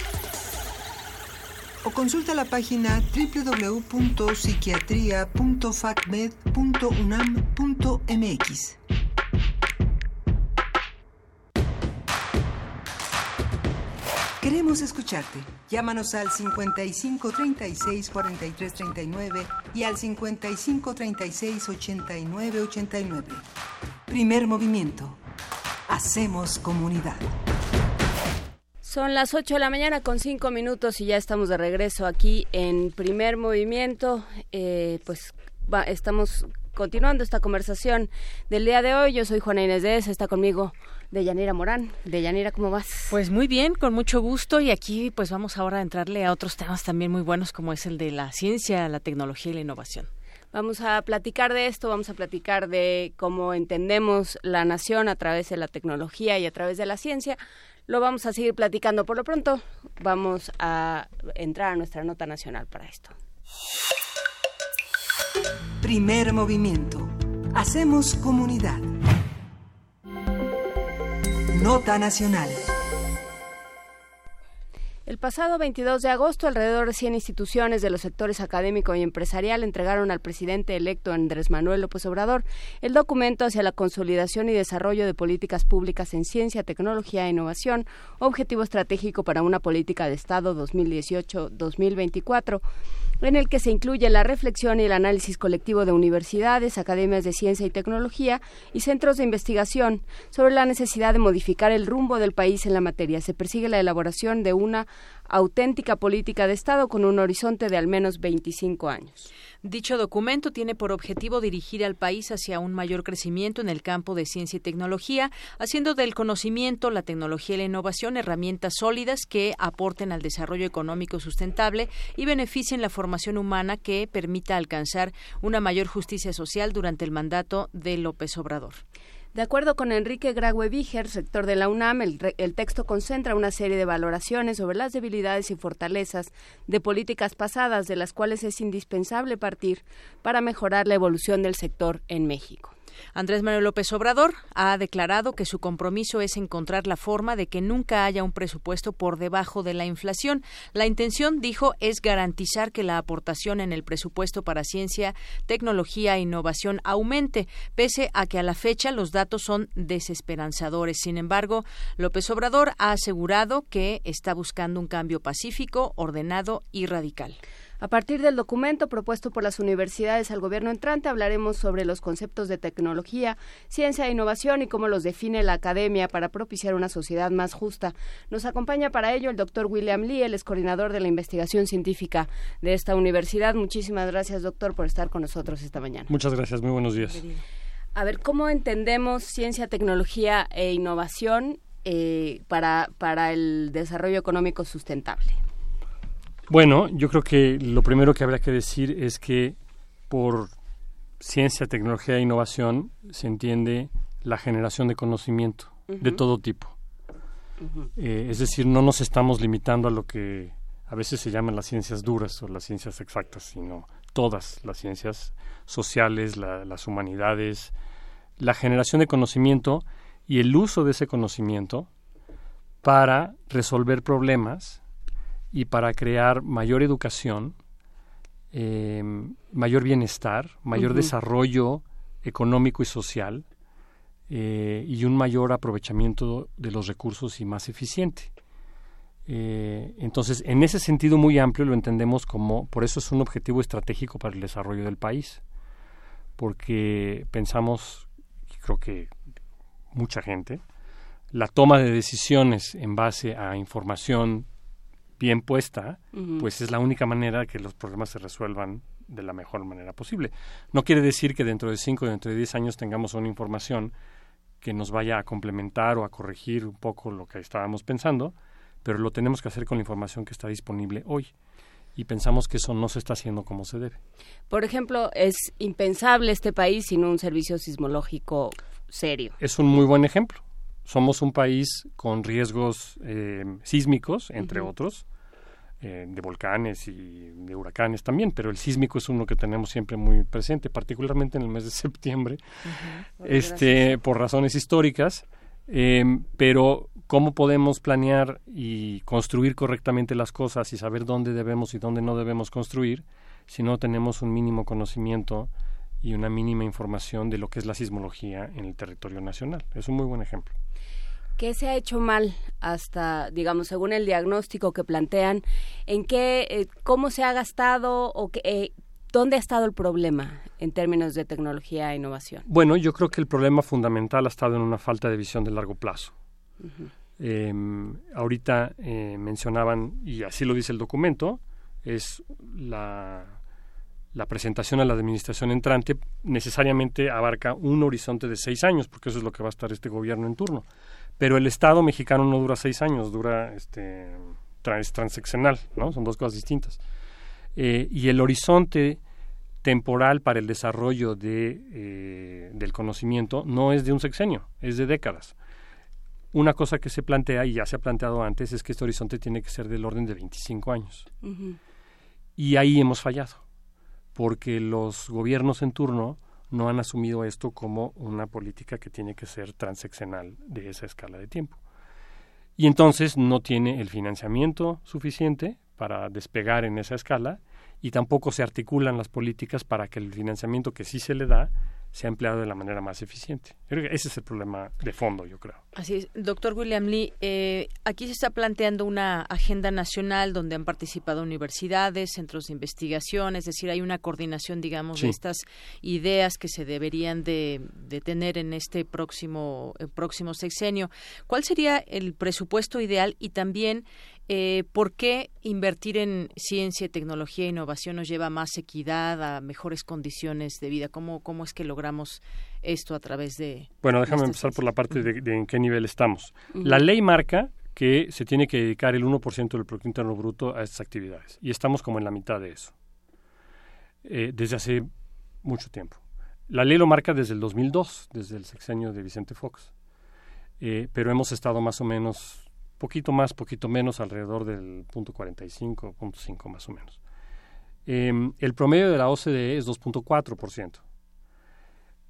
o consulta la página www.psiquiatria.facmed.unam.mx. Queremos escucharte. Llámanos al 55 36 43 39 y al 55 36 89 89. Primer movimiento. Hacemos comunidad. Son las 8 de la mañana con 5 minutos y ya estamos de regreso aquí en primer movimiento. Eh, pues va, estamos continuando esta conversación del día de hoy. Yo soy Juana Inés de está conmigo Deyanira Morán. Deyanira, ¿cómo vas? Pues muy bien, con mucho gusto y aquí pues vamos ahora a entrarle a otros temas también muy buenos como es el de la ciencia, la tecnología y la innovación. Vamos a platicar de esto, vamos a platicar de cómo entendemos la nación a través de la tecnología y a través de la ciencia. Lo vamos a seguir platicando. Por lo pronto, vamos a entrar a nuestra nota nacional para esto. Primer movimiento. Hacemos comunidad. Nota nacional. El pasado 22 de agosto, alrededor de 100 instituciones de los sectores académico y empresarial entregaron al presidente electo Andrés Manuel López Obrador el documento hacia la consolidación y desarrollo de políticas públicas en ciencia, tecnología e innovación, objetivo estratégico para una política de Estado 2018-2024 en el que se incluye la reflexión y el análisis colectivo de universidades, academias de ciencia y tecnología y centros de investigación sobre la necesidad de modificar el rumbo del país en la materia. Se persigue la elaboración de una auténtica política de Estado con un horizonte de al menos 25 años. Dicho documento tiene por objetivo dirigir al país hacia un mayor crecimiento en el campo de ciencia y tecnología, haciendo del conocimiento, la tecnología y la innovación herramientas sólidas que aporten al desarrollo económico sustentable y beneficien la formación humana que permita alcanzar una mayor justicia social durante el mandato de López Obrador. De acuerdo con Enrique Graue Víger, sector de la UNAM, el, texto concentra una serie de valoraciones sobre las debilidades y fortalezas de políticas pasadas, de las cuales es indispensable partir para mejorar la evolución del sector en México. Andrés Manuel López Obrador ha declarado que su compromiso es encontrar la forma de que nunca haya un presupuesto por debajo de la inflación. La intención, dijo, es garantizar que la aportación en el presupuesto para ciencia, tecnología e innovación aumente, pese a que a la fecha los datos son desesperanzadores. Sin embargo, López Obrador ha asegurado que está buscando un cambio pacífico, ordenado y radical. A partir del documento propuesto por las universidades al gobierno entrante hablaremos sobre los conceptos de tecnología, ciencia e innovación y cómo los define la academia para propiciar una sociedad más justa. Nos acompaña para ello el doctor William Lee, el es coordinador de la investigación científica de esta universidad. Muchísimas gracias, doctor, por estar con nosotros esta mañana. Muchas gracias, muy buenos días. A ver, ¿cómo entendemos ciencia, tecnología e innovación eh, para, para el desarrollo económico sustentable? Bueno, yo creo que lo primero que habría que decir es que por ciencia, tecnología e innovación se entiende la generación de conocimiento de todo tipo. Eh, es decir, no nos estamos limitando a lo que a veces se llaman las ciencias duras o las ciencias exactas, sino todas las ciencias sociales, las humanidades, la generación de conocimiento y el uso de ese conocimiento para resolver problemas y para crear mayor educación, eh, mayor bienestar, mayor desarrollo económico y social eh, y un mayor aprovechamiento de los recursos y más eficiente. Eh, entonces, en ese sentido muy amplio lo entendemos como, por eso es un objetivo estratégico para el desarrollo del país, porque pensamos, y creo que mucha gente, la toma de decisiones en base a información bien puesta, pues es la única manera que los problemas se resuelvan de la mejor manera posible. No quiere decir que dentro de cinco o dentro de diez años tengamos una información que nos vaya a complementar o a corregir un poco lo que estábamos pensando, pero lo tenemos que hacer con la información que está disponible hoy. Y pensamos que eso no se está haciendo como se debe. Por ejemplo, es impensable este país sin un servicio sismológico serio. Es un muy buen ejemplo. Somos un país con riesgos eh, sísmicos, entre otros, eh, de volcanes y de huracanes también, pero el sísmico es uno que tenemos siempre muy presente, particularmente en el mes de septiembre, este, por razones históricas. Em, pero cómo podemos planear y construir correctamente las cosas y saber dónde debemos y dónde no debemos construir si no tenemos un mínimo conocimiento y una mínima información de lo que es la sismología en el territorio nacional. Es un muy buen ejemplo. ¿Qué se ha hecho mal hasta, digamos, según el diagnóstico que plantean? ¿En qué, eh, cómo se ha gastado o qué, eh, dónde ha estado el problema en términos de tecnología e innovación? Bueno, yo creo que el problema fundamental ha estado en una falta de visión de largo plazo. Em, ahorita eh, mencionaban, y así lo dice el documento, es la, la presentación a la administración entrante necesariamente abarca un horizonte de seis años, porque eso es lo que va a estar este gobierno en turno pero el Estado mexicano no dura seis años, dura este es transeccional, ¿no? Son dos cosas distintas. Eh, y el horizonte temporal para el desarrollo de, eh, del conocimiento no es de un sexenio, es de décadas. Una cosa que se plantea, y ya se ha planteado antes, es que este horizonte tiene que ser del orden de 25 años. Y ahí hemos fallado, porque los gobiernos en turno no han asumido esto como una política que tiene que ser transeccional de esa escala de tiempo. Y entonces no tiene el financiamiento suficiente para despegar en esa escala y tampoco se articulan las políticas para que el financiamiento que sí se le da se ha empleado de la manera más eficiente. ese es el problema de fondo, yo creo. Así es. Doctor William Lee, eh, aquí se está planteando una agenda nacional donde han participado universidades, centros de investigación, es decir, hay una coordinación, digamos, de estas ideas que se deberían de, tener en este próximo, próximo sexenio. ¿Cuál sería el presupuesto ideal y también eh, ¿Por qué invertir en ciencia, tecnología e innovación nos lleva a más equidad, a mejores condiciones de vida? ¿Cómo, cómo es que logramos esto a través de... Bueno, déjame empezar por la parte de, en qué nivel estamos. La ley marca que se tiene que dedicar el 1% del Producto Interno Bruto a estas actividades y estamos como en la mitad de eso, eh, desde hace mucho tiempo. La ley lo marca desde el 2002, desde el sexenio de Vicente Fox, eh, pero hemos estado más o menos poquito más, poquito menos, alrededor del punto 45, punto 5 más o menos. Em, el promedio de la OCDE es 2.4%.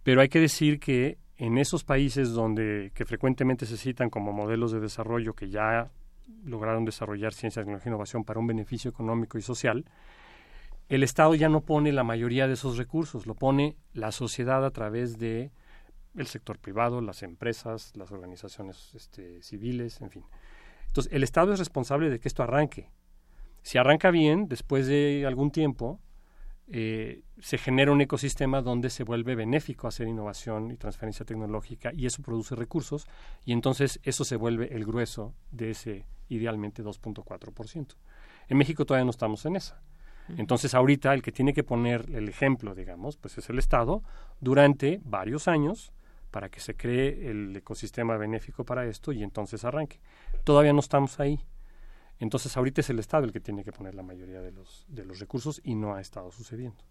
Pero hay que decir que en esos países donde que frecuentemente se citan como modelos de desarrollo que ya lograron desarrollar ciencia, tecnología e innovación para un beneficio económico y social, el Estado ya no pone la mayoría de esos recursos, lo pone la sociedad a través de el sector privado, las empresas, las organizaciones este, civiles, en fin. Entonces, el Estado es responsable de que esto arranque. Si arranca bien, después de algún tiempo, eh, se genera un ecosistema donde se vuelve benéfico hacer innovación y transferencia tecnológica y eso produce recursos y entonces eso se vuelve el grueso de ese idealmente 2.4%. En México todavía no estamos en esa. Entonces ahorita el que tiene que poner el ejemplo, digamos, pues es el Estado durante varios años para que se cree el ecosistema benéfico para esto y entonces arranque. Todavía no estamos ahí. Entonces ahorita es el Estado el que tiene que poner la mayoría de los, de los recursos y no ha estado sucediendo.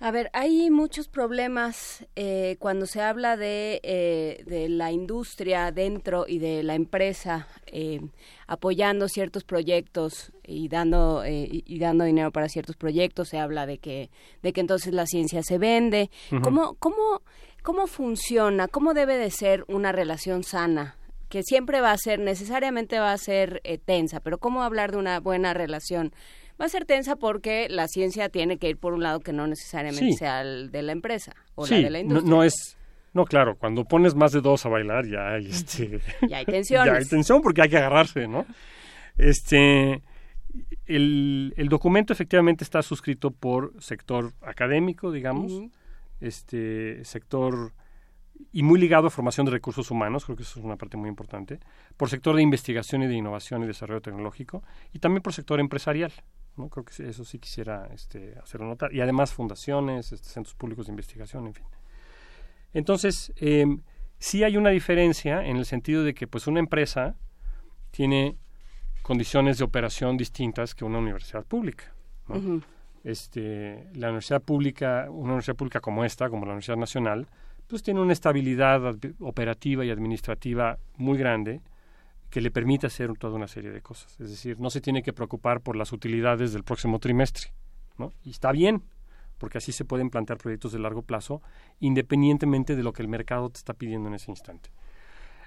A ver, hay muchos problemas eh, cuando se habla de, eh, de, la industria dentro y de la empresa eh, apoyando ciertos proyectos y dando y, dando dinero para ciertos proyectos. Se habla de que de que entonces la ciencia se vende. ¿Cómo cómo cómo funciona? ¿Cómo debe de ser una relación sana? Que siempre va a ser necesariamente va a ser tensa, pero cómo hablar de una buena relación va a ser tensa porque la ciencia tiene que ir por un lado que no necesariamente sea el de la empresa o la de la industria. No, no es no, claro, cuando pones más de dos a bailar ya hay este ya hay tensión. ya hay tensión porque hay que agarrarse, ¿no? Este el, el documento efectivamente está suscrito por sector académico, digamos, este sector y muy ligado a formación de recursos humanos, creo que eso es una parte muy importante, por sector de investigación y de innovación y desarrollo tecnológico, y también por sector empresarial. ¿no? Creo que eso sí quisiera este, hacerlo notar. Y además fundaciones, este, centros públicos de investigación, en fin. Entonces, eh, sí hay una diferencia en el sentido de que pues una empresa tiene condiciones de operación distintas que una universidad pública. Este, la universidad pública, una universidad pública como esta, como la Universidad Nacional, pues tiene una estabilidad operativa y administrativa muy grande que le permite hacer toda una serie de cosas. Es decir, no se tiene que preocupar por las utilidades del próximo trimestre. ¿no? Y está bien, porque así se pueden plantear proyectos de largo plazo, independientemente de lo que el mercado te está pidiendo en ese instante.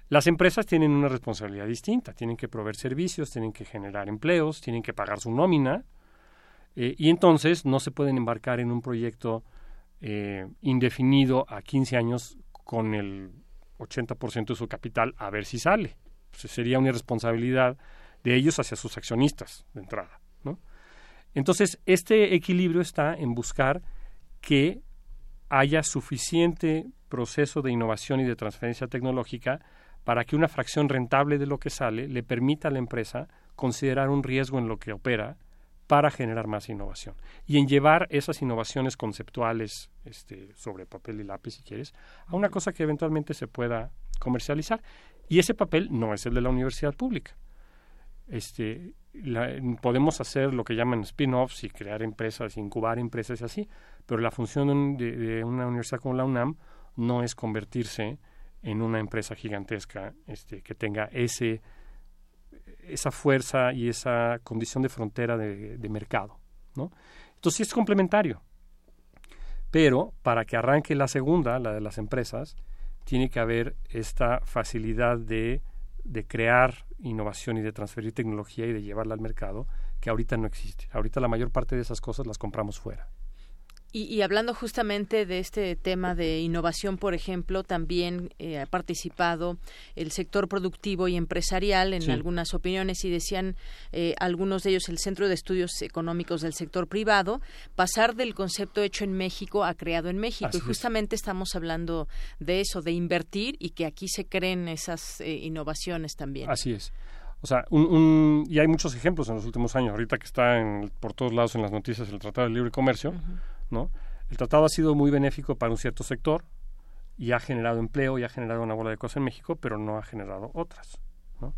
Las empresas tienen una responsabilidad distinta, tienen que proveer servicios, tienen que generar empleos, tienen que pagar su nómina, eh, y entonces no se pueden embarcar en un proyecto eh, indefinido a 15 años con el 80% de su capital a ver si sale. Pues, sería una irresponsabilidad de ellos hacia sus accionistas de entrada. Entonces, este equilibrio está en buscar que haya suficiente proceso de innovación y de transferencia tecnológica para que una fracción rentable de lo que sale le permita a la empresa considerar un riesgo en lo que opera para generar más innovación y en llevar esas innovaciones conceptuales este, sobre papel y lápiz, si quieres, a una cosa que eventualmente se pueda comercializar. Y ese papel no es el de la universidad pública. Este, podemos hacer lo que llaman spin-offs y crear empresas, incubar empresas y así, pero la función de, una universidad como la UNAM no es convertirse en una empresa gigantesca este, que tenga ese, esa fuerza y esa condición de frontera de, mercado. ¿no? Entonces sí es complementario. Pero para que arranque la segunda, la de las empresas, tiene que haber esta facilidad de, de crear innovación y de transferir tecnología y de llevarla al mercado que ahorita no existe. Ahorita la mayor parte de esas cosas las compramos fuera. Y, hablando justamente de este tema de innovación, por ejemplo, también eh, ha participado el sector productivo y empresarial en algunas opiniones y decían eh, algunos de ellos el Centro de Estudios Económicos del Sector Privado, pasar del concepto hecho en México a creado en México. y justamente estamos hablando de eso, de invertir y que aquí se creen esas eh, innovaciones también. Así es. O sea, un, y hay muchos ejemplos en los últimos años, ahorita que está en, por todos lados en las noticias el Tratado de Libre Comercio. ¿No? El tratado ha sido muy benéfico para un cierto sector y ha generado empleo y ha generado una bola de cosas en México, pero no ha generado otras. ¿no?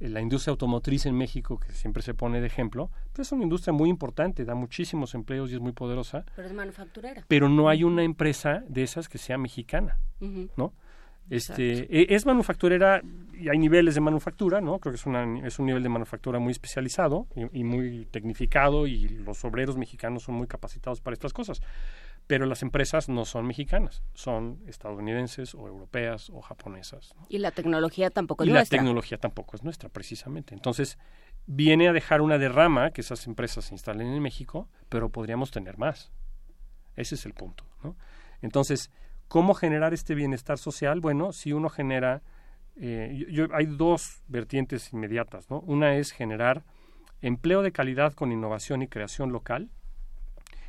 Eh, la industria automotriz en México, que siempre se pone de ejemplo, pues es una industria muy importante, da muchísimos empleos y es muy poderosa. Pero es manufacturera. Pero no hay una empresa de esas que sea mexicana, ¿no? Este, e, es manufacturera y hay niveles de manufactura, ¿no? Creo que es, una, es un nivel de manufactura muy especializado y, muy tecnificado y los obreros mexicanos son muy capacitados para estas cosas. pero las empresas no son mexicanas, son estadounidenses o europeas o japonesas. Y la tecnología tampoco es y nuestra. la tecnología tampoco es nuestra, precisamente. Entonces, viene a dejar una derrama que esas empresas se instalen en México, pero podríamos tener más. Ese es el punto. ¿no? Entonces, ¿cómo generar este bienestar social? Bueno, si uno genera... Eh, yo, hay dos vertientes inmediatas. ¿no? Una es generar empleo de calidad con innovación y creación local,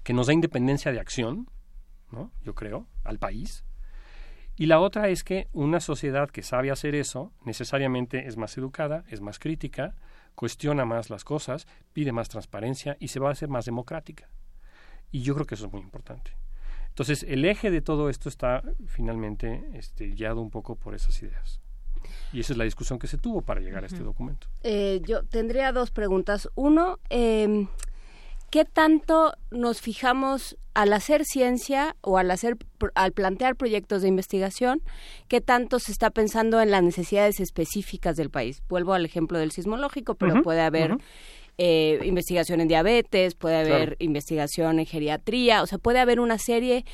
que nos da independencia de acción, ¿no? yo creo, al país. Y la otra es que una sociedad que sabe hacer eso necesariamente es más educada, es más crítica, cuestiona más las cosas, pide más transparencia y se va a hacer más democrática. Y yo creo que eso es muy importante. Entonces, el eje de todo esto está finalmente este, guiado un poco por esas ideas. Y esa es la discusión que se tuvo para llegar a este documento. Eh, yo tendría dos preguntas. Uno, eh, ¿qué tanto nos fijamos al hacer ciencia o al hacer al plantear proyectos de investigación, qué tanto se está pensando en las necesidades específicas del país? Vuelvo al ejemplo del sismológico, pero puede haber. Eh, investigación en diabetes, puede haber Claro. investigación en geriatría, o sea, puede haber una serie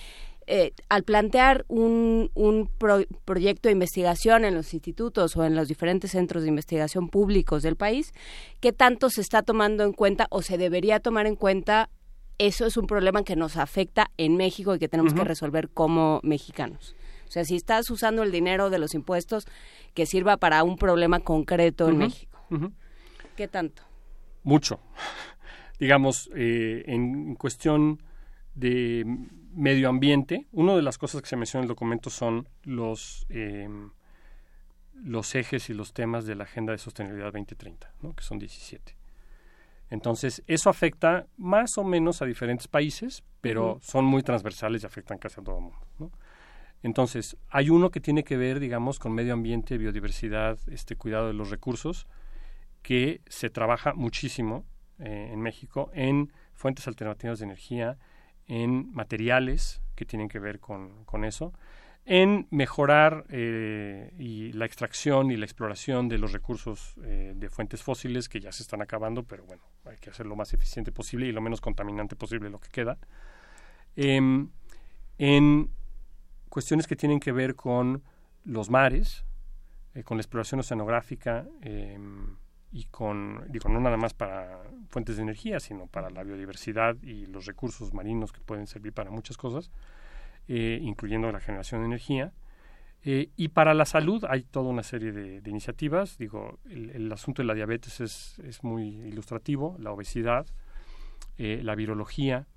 eh, al plantear un, un pro- proyecto de investigación en los institutos o en los diferentes centros de investigación públicos del país, ¿qué tanto se está tomando en cuenta o se debería tomar en cuenta? Eso es un problema que nos afecta en México y que tenemos que resolver como mexicanos. O sea, si estás usando el dinero de los impuestos que sirva para un problema concreto en México. ¿qué tanto? Mucho. Digamos, eh, en cuestión de medio ambiente, una de las cosas que se menciona en el documento son los, eh, los ejes y los temas de la Agenda de Sostenibilidad 2030, ¿no? que son 17. Entonces, eso afecta más o menos a diferentes países, pero son muy transversales y afectan casi a todo el mundo. ¿no? Entonces, hay uno que tiene que ver, digamos, con medio ambiente, biodiversidad, este cuidado de los recursos, que se trabaja muchísimo eh, en México en fuentes alternativas de energía, en materiales que tienen que ver con, con eso, en mejorar eh, y la extracción y la exploración de los recursos eh, de fuentes fósiles que ya se están acabando, pero bueno, hay que hacer lo más eficiente posible y lo menos contaminante posible lo que queda. Em, en cuestiones que tienen que ver con los mares, eh, con la exploración oceanográfica em, y con, digo, no nada más para fuentes de energía, sino para la biodiversidad y los recursos marinos que pueden servir para muchas cosas, eh, incluyendo la generación de energía. Eh, y para la salud hay toda una serie de, de iniciativas. Digo, el, asunto de la diabetes es, es muy ilustrativo, la obesidad, eh, la virología.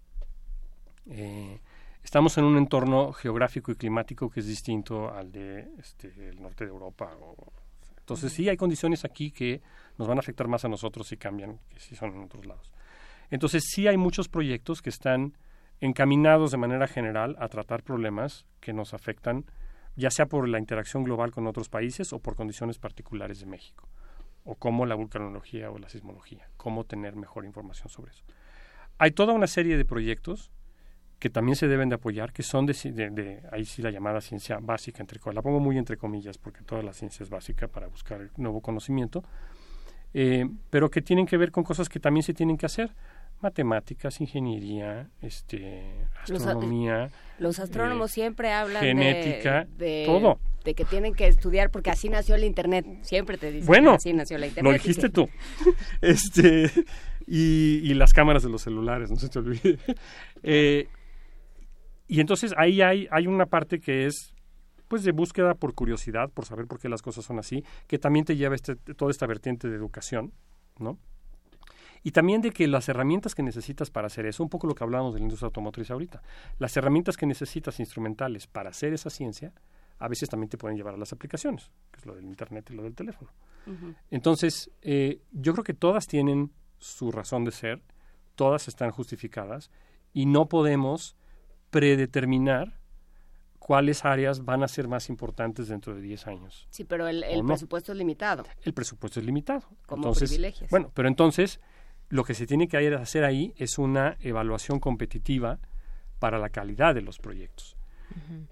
Estamos en un entorno geográfico y climático que es distinto al de este, el norte de Europa. o- entonces sí hay condiciones aquí que nos van a afectar más a nosotros si cambian que si son en otros lados. Entonces sí hay muchos proyectos que están encaminados de manera general a tratar problemas que nos afectan, ya sea por la interacción global con otros países o por condiciones particulares de México, o como la vulcanología o la sismología, cómo tener mejor información sobre eso. Hay toda una serie de proyectos que también se deben de apoyar, que son de, de- de- ahí sí la llamada ciencia básica, entre, la pongo muy entre comillas, porque toda la ciencia es básica para buscar nuevo conocimiento, eh, pero que tienen que ver con cosas que también se tienen que hacer, matemáticas, ingeniería, este, astronomía, Los astrónomos eh, siempre hablan de- genética, de, todo. de que tienen que estudiar porque así nació el Internet. Siempre te dicen Bueno, que así nació la Internet. lo dijiste que- tú. Este, y, y las cámaras de los celulares, no se te olvide. Eh, y entonces ahí hay, hay una parte que es pues de búsqueda por curiosidad, por saber por qué las cosas son así, que también te lleva este, toda esta vertiente de educación, ¿no? Y también de que las herramientas que necesitas para hacer eso, un poco lo que hablábamos de la industria automotriz ahorita, las herramientas que necesitas instrumentales para hacer esa ciencia, a veces también te pueden llevar a las aplicaciones, que es lo del Internet y lo del teléfono. Entonces, eh, yo creo que todas tienen su razón de ser, todas están justificadas y no podemos predeterminar cuáles áreas van a ser más importantes dentro de 10 años. Sí, pero el, presupuesto es limitado. El presupuesto es limitado. Como entonces, privilegios. Bueno, pero entonces lo que se tiene que hacer ahí es una evaluación competitiva para la calidad de los proyectos.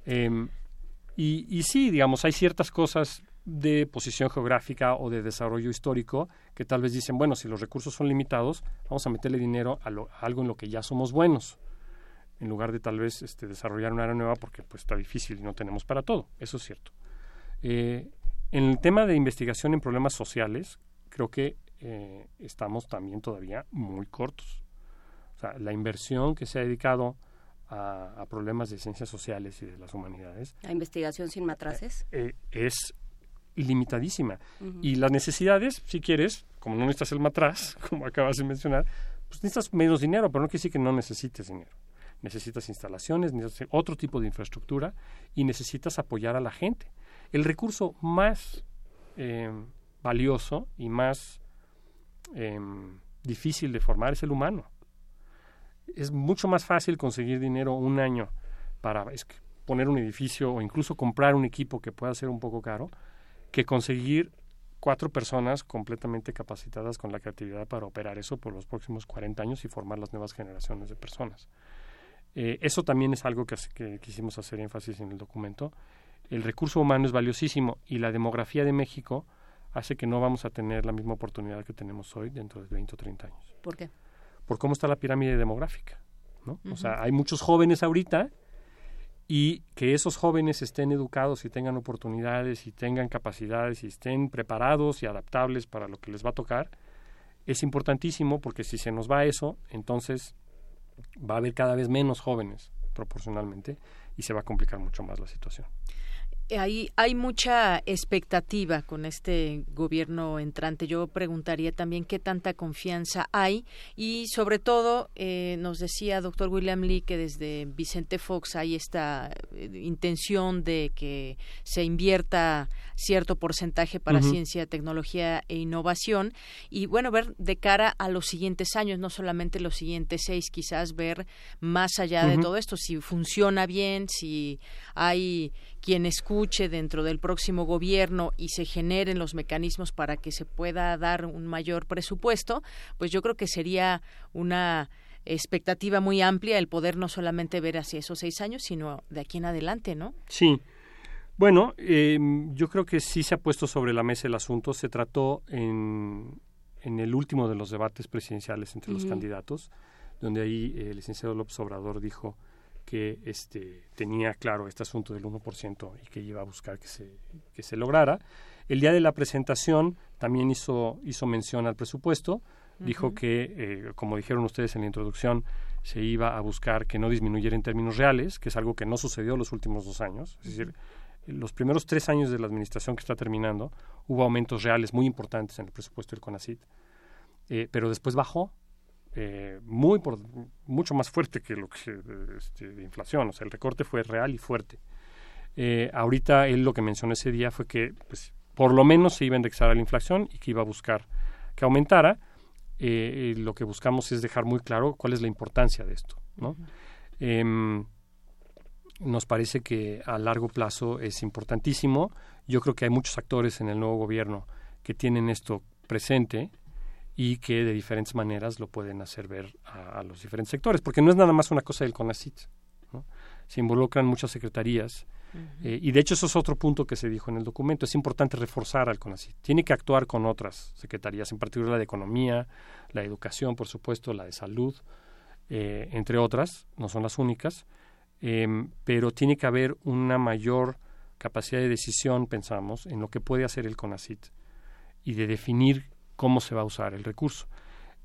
Em, y, y sí, digamos, hay ciertas cosas de posición geográfica o de desarrollo histórico que tal vez dicen, bueno, si los recursos son limitados, vamos a meterle dinero a, lo- a algo en lo que ya somos buenos. En lugar de tal vez este, desarrollar una área nueva porque pues está difícil y no tenemos para todo. Eso es cierto. Eh, en el tema de investigación en problemas sociales, creo que eh, estamos también todavía muy cortos. O sea, la inversión que se ha dedicado a, problemas de ciencias sociales y de las humanidades. ¿La investigación sin matraces? Eh, es limitadísima. Y las necesidades, si quieres, como no necesitas el matraz, como acabas de mencionar, pues necesitas menos dinero, pero no quiere decir que no necesites dinero. Necesitas instalaciones, necesitas otro tipo de infraestructura y necesitas apoyar a la gente. El recurso más eh, valioso y más em, difícil de formar es el humano. Es mucho más fácil conseguir dinero un año para poner un edificio o incluso comprar un equipo que pueda ser un poco caro que conseguir cuatro personas completamente capacitadas con la creatividad para operar eso por los próximos 40 años y formar las nuevas generaciones de personas. Eh, eso también es algo que, que, quisimos hacer énfasis en el documento. El recurso humano es valiosísimo y la demografía de México hace que no vamos a tener la misma oportunidad que tenemos hoy dentro de 20 o 30 años. ¿Por qué? Por cómo está la pirámide demográfica. ¿no? O sea, hay muchos jóvenes ahorita y que esos jóvenes estén educados y tengan oportunidades y tengan capacidades y estén preparados y adaptables para lo que les va a tocar, es importantísimo porque si se nos va eso, entonces va a haber cada vez menos jóvenes proporcionalmente y se va a complicar mucho más la situación. Hay, hay mucha expectativa con este gobierno entrante. Yo preguntaría también qué tanta confianza hay. Y sobre todo eh, nos decía doctor William Lee que desde Vicente Fox hay esta eh, intención de que se invierta cierto porcentaje para ciencia, tecnología e innovación. Y bueno, ver de cara a los siguientes años, no solamente los siguientes seis, quizás ver más allá de todo esto, si funciona bien, si hay quien escuche dentro del próximo gobierno y se generen los mecanismos para que se pueda dar un mayor presupuesto, pues yo creo que sería una expectativa muy amplia el poder no solamente ver hacia esos seis años, sino de aquí en adelante, ¿no? Sí. Bueno, eh, yo creo que sí se ha puesto sobre la mesa el asunto. Se trató en, en el último de los debates presidenciales entre los candidatos, donde ahí el licenciado López Obrador dijo que este, tenía claro este asunto del 1% y que iba a buscar que se, que se lograra. El día de la presentación también hizo, hizo mención al presupuesto, dijo que, eh, como dijeron ustedes en la introducción, se iba a buscar que no disminuyera en términos reales, que es algo que no sucedió los últimos dos años. Es decir, los primeros tres años de la administración que está terminando hubo aumentos reales muy importantes en el presupuesto del CONACIT, eh, pero después bajó eh, muy por, mucho más fuerte que lo que este, de inflación, o sea, el recorte fue real y fuerte. Eh, ahorita él lo que mencionó ese día fue que pues, por lo menos se iba a indexar a la inflación y que iba a buscar que aumentara. Eh, lo que buscamos es dejar muy claro cuál es la importancia de esto. ¿no? Em, nos parece que a largo plazo es importantísimo. Yo creo que hay muchos actores en el nuevo gobierno que tienen esto presente y que de diferentes maneras lo pueden hacer ver a, los diferentes sectores, porque no es nada más una cosa del CONACIT. Se involucran muchas secretarías eh, y de hecho eso es otro punto que se dijo en el documento. Es importante reforzar al CONACIT. Tiene que actuar con otras secretarías, en particular la de Economía, la de Educación, por supuesto, la de Salud, eh, entre otras, no son las únicas, em, pero tiene que haber una mayor capacidad de decisión, pensamos, en lo que puede hacer el CONACIT y de definir cómo se va a usar el recurso.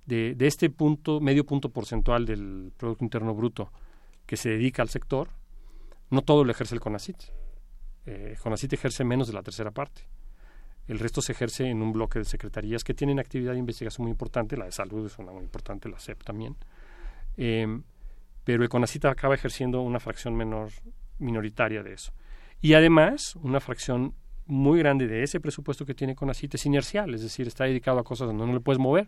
De, este punto, medio punto porcentual del Producto Interno Bruto que se dedica al sector, no todo lo ejerce el CONACIT. Eh, CONACIT ejerce menos de la tercera parte. El resto se ejerce en un bloque de secretarías que tienen actividad de investigación muy importante, la de salud es una muy importante, la CEP también. Em, pero el CONACIT acaba ejerciendo una fracción menor, minoritaria de eso. Y además, una fracción muy grande de ese presupuesto que tiene CONACYT es inercial, es decir, está dedicado a cosas donde no le puedes mover.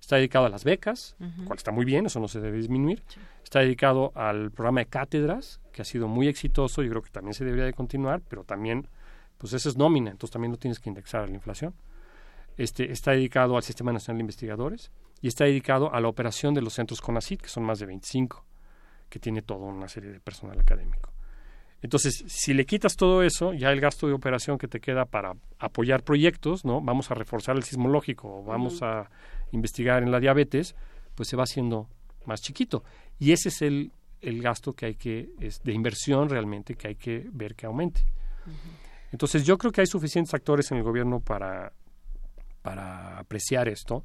Está dedicado a las becas, cual está muy bien, eso no se debe disminuir. Está dedicado al programa de cátedras, que ha sido muy exitoso y creo que también se debería de continuar, pero también, pues eso es nómina, entonces también lo tienes que indexar a la inflación. Este, está dedicado al Sistema Nacional de Investigadores y está dedicado a la operación de los centros CONACYT, que son más de 25, que tiene toda una serie de personal académico. Entonces, si le quitas todo eso, ya el gasto de operación que te queda para apoyar proyectos, ¿no? Vamos a reforzar el sismológico, vamos a investigar en la diabetes, pues se va haciendo más chiquito. Y ese es el, el gasto que hay que, es de inversión realmente, que hay que ver que aumente. Entonces yo creo que hay suficientes actores en el gobierno para, para apreciar esto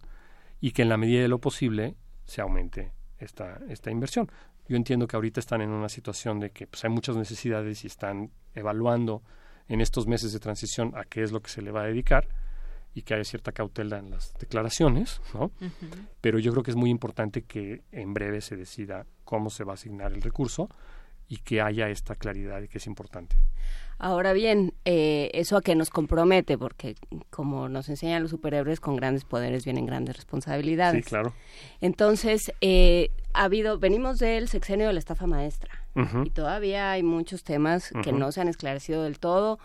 y que en la medida de lo posible se aumente esta, esta inversión. Yo entiendo que ahorita están en una situación de que pues, hay muchas necesidades y están evaluando en estos meses de transición a qué es lo que se le va a dedicar y que haya cierta cautela en las declaraciones, ¿no? Pero yo creo que es muy importante que en breve se decida cómo se va a asignar el recurso y que haya esta claridad que es importante. Ahora bien, eh, eso a qué nos compromete, porque como nos enseñan los superhéroes, con grandes poderes vienen grandes responsabilidades. Sí, claro. Entonces, eh, ha habido, venimos del sexenio de la estafa maestra y todavía hay muchos temas que no se han esclarecido del todo.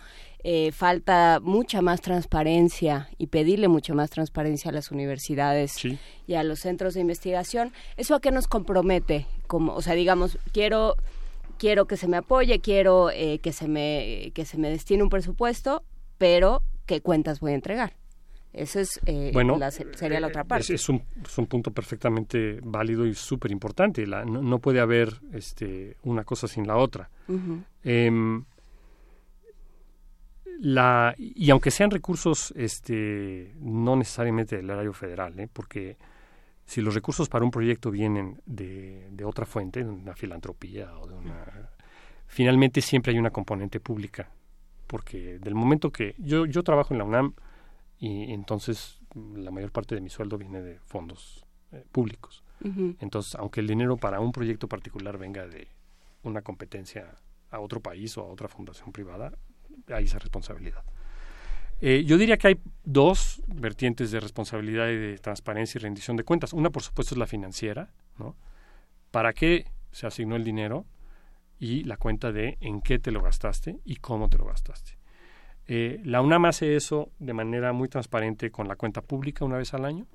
Eh, falta mucha más transparencia y pedirle mucha más transparencia a las universidades y a los centros de investigación. ¿Eso a qué nos compromete? Como, o sea, digamos, quiero quiero que se me apoye, quiero eh, que, se me, que se me destine un presupuesto, pero ¿qué cuentas voy a entregar? Esa es, eh, sería la otra parte. Es, un, punto perfectamente válido y súper importante. No, puede haber este, una cosa sin la otra. Em, la, y aunque sean recursos este, no necesariamente del horario federal, ¿eh? porque si los recursos para un proyecto vienen de, de otra fuente, de una filantropía o de una... Finalmente siempre hay una componente pública, porque del momento que yo, yo trabajo en la UNAM y entonces la mayor parte de mi sueldo viene de fondos eh, públicos. Entonces, aunque el dinero para un proyecto particular venga de una competencia a otro país o a otra fundación privada, hay esa responsabilidad. Eh, yo diría que hay dos vertientes de responsabilidad y de transparencia y rendición de cuentas. Una, por supuesto, es la financiera, ¿no? ¿Para qué se asignó el dinero? Y la cuenta de en qué te lo gastaste y cómo te lo gastaste. Eh, la UNAM hace eso de manera muy transparente con la cuenta pública una vez al año.